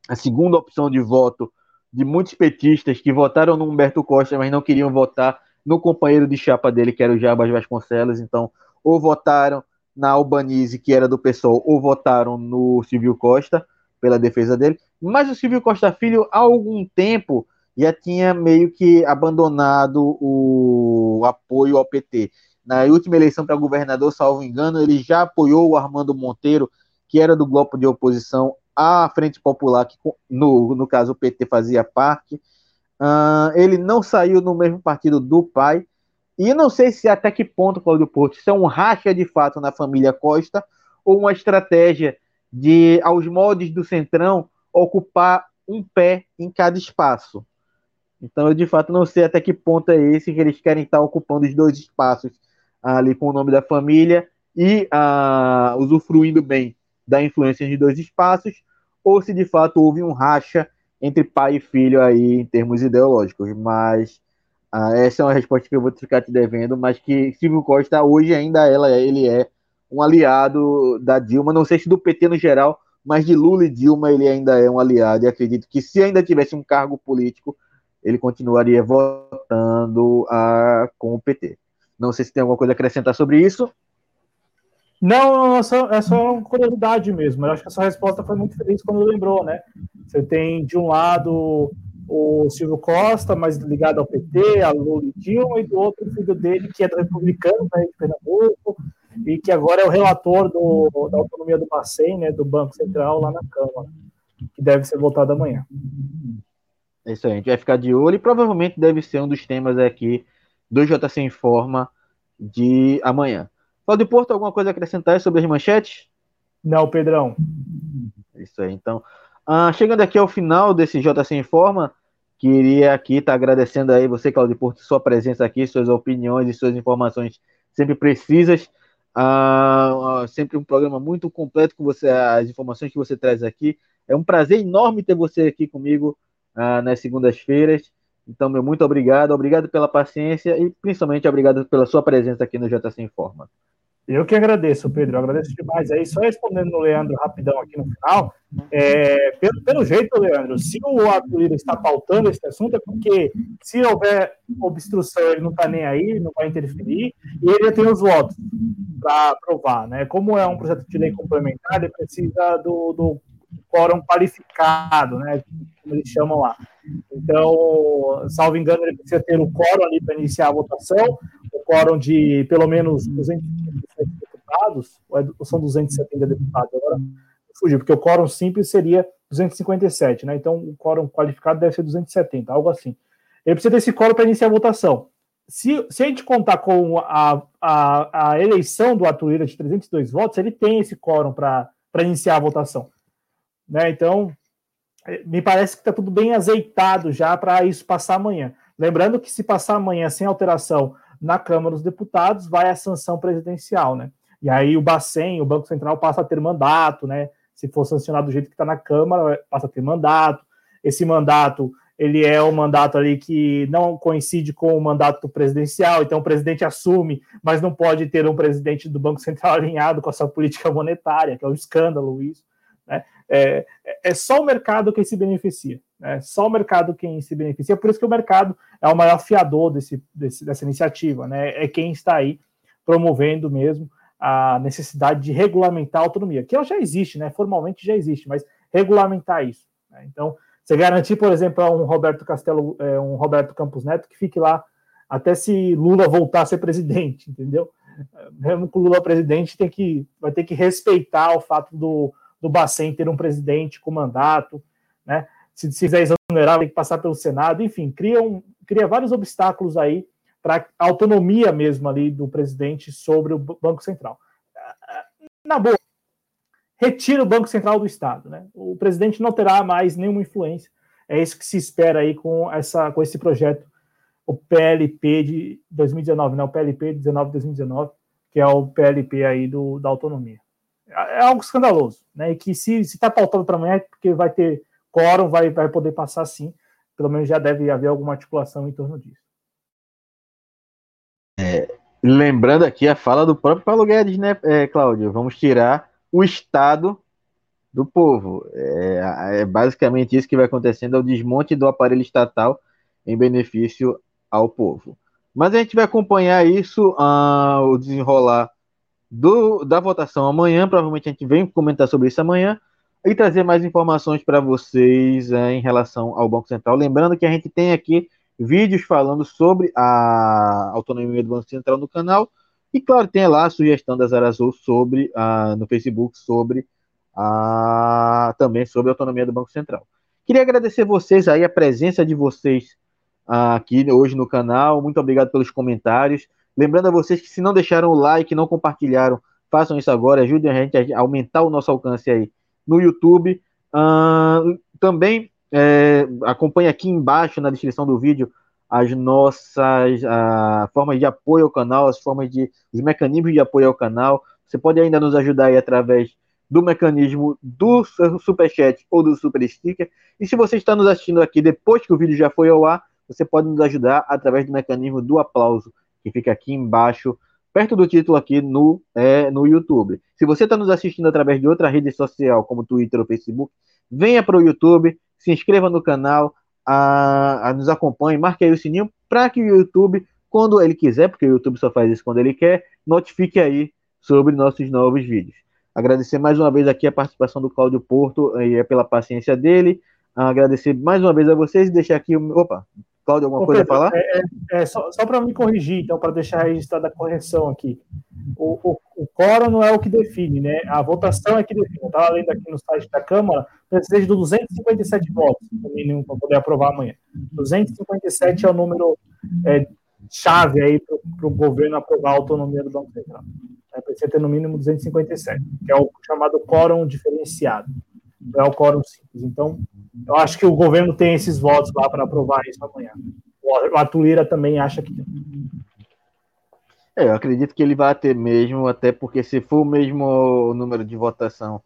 a segunda opção de voto de muitos petistas que votaram no Humberto Costa, mas não queriam votar no companheiro de chapa dele, que era o Jabas Vasconcelos. Então, ou votaram na Albanese, que era do PSOL, ou votaram no Silvio Costa pela defesa dele. Mas o Silvio Costa Filho, há algum tempo, já tinha meio que abandonado o apoio ao PT. Na última eleição para governador, salvo engano, ele já apoiou o Armando Monteiro, que era do grupo de oposição à Frente Popular, que no, no caso o PT fazia parte. Uh, ele não saiu no mesmo partido do pai, e não sei se até que ponto, Cláudio Porto, isso é um racha de fato na família Costa ou uma estratégia de, aos moldes do Centrão, ocupar um pé em cada espaço. Então, eu de fato não sei até que ponto é esse que eles querem estar ocupando os dois espaços ali com o nome da família e uh, usufruindo bem da influência de dois espaços, ou se de fato houve um racha entre pai e filho aí em termos ideológicos. Mas ah, essa é uma resposta que eu vou ficar te devendo, mas que Silvio Costa hoje ainda ela, ele é um aliado da Dilma, não sei se do PT no geral, mas de Lula e Dilma ele ainda é um aliado, e acredito que se ainda tivesse um cargo político, ele continuaria votando ah, com o PT. Não sei se tem alguma coisa a acrescentar sobre isso. Não, é só, é só uma curiosidade mesmo. Eu acho que essa resposta foi muito feliz quando lembrou, né? Você tem, de um lado, o Silvio Costa, mais ligado ao PT, a Lula e Dilma, e do outro filho dele, que é do republicano, né, de Pernambuco, e que agora é o relator do, da autonomia do Bacen, né, do Banco Central, lá na Câmara. que deve ser votado amanhã. É isso aí, a gente vai ficar de olho e provavelmente deve ser um dos temas aqui do JC Informa de amanhã. Cláudio Porto, alguma coisa a acrescentar sobre as manchetes? Não, Pedrão. Isso aí, então. Ah, chegando aqui ao final desse JC Informa, queria aqui estar tá agradecendo aí você, Claudio Porto, sua presença aqui, suas opiniões e suas informações sempre precisas. Ah, sempre um programa muito completo com você, as informações que você traz aqui. É um prazer enorme ter você aqui comigo ah, nas segundas-feiras. Então, meu muito obrigado, obrigado pela paciência e principalmente obrigado pela sua presença aqui no JC Informa. Eu que agradeço, Pedro, eu agradeço demais aí. Só respondendo no Leandro rapidão aqui no final, é, pelo, pelo, jeito, Leandro, se o Arthur está pautando esse assunto, é porque se houver obstrução, ele não está nem aí, não vai interferir, e ele já tem os votos para aprovar, né? Como é um projeto de lei complementar, ele precisa do, do quórum qualificado, né? Como eles chamam lá. Então, salvo engano, ele precisa ter o quórum ali para iniciar a votação, o quórum de pelo menos 200 deputados, é ou são 270 deputados? Agora fugiu, porque o quórum simples seria 257, né? Então, o quórum qualificado deve ser 270, algo assim. Ele precisa desse quórum para iniciar a votação. Se, se a gente contar com a, a, a eleição do Arthur Lira de 302 votos, ele tem esse quórum para iniciar a votação. Né? Então, é, me parece que está tudo bem azeitado já para isso passar amanhã. Lembrando que se passar amanhã sem alteração na Câmara dos Deputados, vai a sanção presidencial, né? E aí o Bacen, o Banco Central, passa a ter mandato, né? Se for sancionado do jeito que está na Câmara, passa a ter mandato. Esse mandato, ele é um mandato ali que não coincide com o mandato presidencial, então o presidente assume, mas não pode ter um presidente do Banco Central alinhado com a sua política monetária, que é um escândalo isso. Né? É, é só o mercado quem se beneficia. Né? Só o mercado quem se beneficia. Por isso que o mercado é o maior fiador desse, desse, dessa iniciativa. Né? É quem está aí promovendo mesmo a necessidade de regulamentar a autonomia, que ela já existe, né? formalmente já existe, mas regulamentar isso. Né? Então, você garantir, por exemplo, a um Roberto Castelo, é, um Roberto Campos Neto que fique lá até se Lula voltar a ser presidente, entendeu? Mesmo o Lula presidente tem que, vai ter que respeitar o fato do, do Bacen ter um presidente com mandato, né? Se, se quiser exonerar, tem que passar pelo Senado, enfim, cria, um, cria vários obstáculos aí para a autonomia mesmo ali do presidente sobre o Banco Central. Na boa, retira o Banco Central do Estado, né? O presidente não terá mais nenhuma influência. É isso que se espera aí com, essa, com esse projeto, o PLP de 2019, né? O PLP 19-2019, que é o PLP aí do, da autonomia é algo escandaloso, né? E que se está pautado para amanhã é porque vai ter quórum, vai, vai poder passar sim. Pelo menos já deve haver alguma articulação em torno disso. É, lembrando aqui a fala do próprio Paulo Guedes, né, é, Cláudio? Vamos tirar o Estado do povo. É, é, basicamente isso que vai acontecendo, é o desmonte do aparelho estatal em benefício ao povo. Mas a gente vai acompanhar isso, uh, o desenrolar do, da votação amanhã. Provavelmente a gente vem comentar sobre isso amanhã e trazer mais informações para vocês é, em relação ao Banco Central. Lembrando que a gente tem aqui vídeos falando sobre a autonomia do Banco Central no canal. E claro, tem lá a sugestão da Zara Azul sobre uh, no Facebook sobre a também sobre a autonomia do Banco Central. Queria agradecer vocês aí a presença de vocês uh, aqui hoje no canal. Muito obrigado pelos comentários. Lembrando a vocês que se não deixaram o like, não compartilharam, façam isso agora, ajudem a gente a aumentar o nosso alcance aí no YouTube. Uh, também é, acompanhe aqui embaixo na descrição do vídeo as nossas uh, formas de apoio ao canal, as formas de os mecanismos de apoio ao canal. Você pode ainda nos ajudar aí através do mecanismo do Superchat ou do Super Sticker. E se você está nos assistindo aqui depois que o vídeo já foi ao ar, você pode nos ajudar através do mecanismo do aplauso que fica aqui embaixo, perto do título aqui no, é, no YouTube. Se você está nos assistindo através de outra rede social, como Twitter ou Facebook, venha para o YouTube, se inscreva no canal, a, a nos acompanhe, marque aí o sininho para que o YouTube, quando ele quiser, porque o YouTube só faz isso quando ele quer, notifique aí sobre nossos novos vídeos. Agradecer mais uma vez aqui a participação do Cláudio Porto e é pela paciência dele. Agradecer mais uma vez a vocês e deixar aqui o. Opa, Cláudio, alguma Ô, coisa Pedro, a falar? É, é, é só, só para me corrigir, então, para deixar registrada a correção aqui. O, o, o quórum não é o que define, né? A votação é que define. Eu estava lendo aqui no site da Câmara, precisa de 257 votos, no mínimo, para poder aprovar amanhã. 257 é o número é, chave aí para o governo aprovar a autonomia do Banco Central. É, precisa ter no mínimo 257, que é o chamado quórum diferenciado. É o quórum simples. Então, eu acho que o governo tem esses votos lá para aprovar isso amanhã. O Arthur Lira também acha que tem. É, eu acredito que ele vai ter mesmo, até porque se for o mesmo número de votação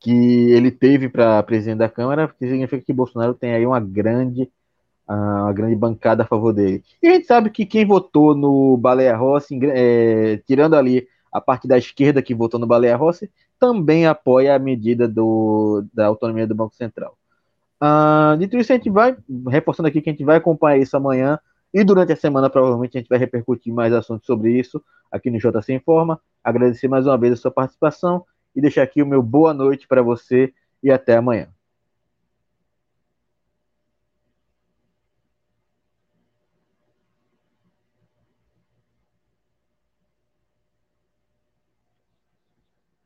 que ele teve para presidente da Câmara, significa que Bolsonaro tem aí uma grande, uma grande bancada a favor dele. E a gente sabe que quem votou no Baleia Rossi, é, tirando ali a parte da esquerda que votou no Baleia Rossi, também apoia a medida do, da autonomia do Banco Central. Uh, dito isso, a gente vai, reforçando aqui que a gente vai acompanhar isso amanhã e durante a semana, provavelmente, a gente vai repercutir mais assuntos sobre isso aqui no JC Informa. Agradecer mais uma vez a sua participação e deixar aqui o meu boa noite para você e até amanhã.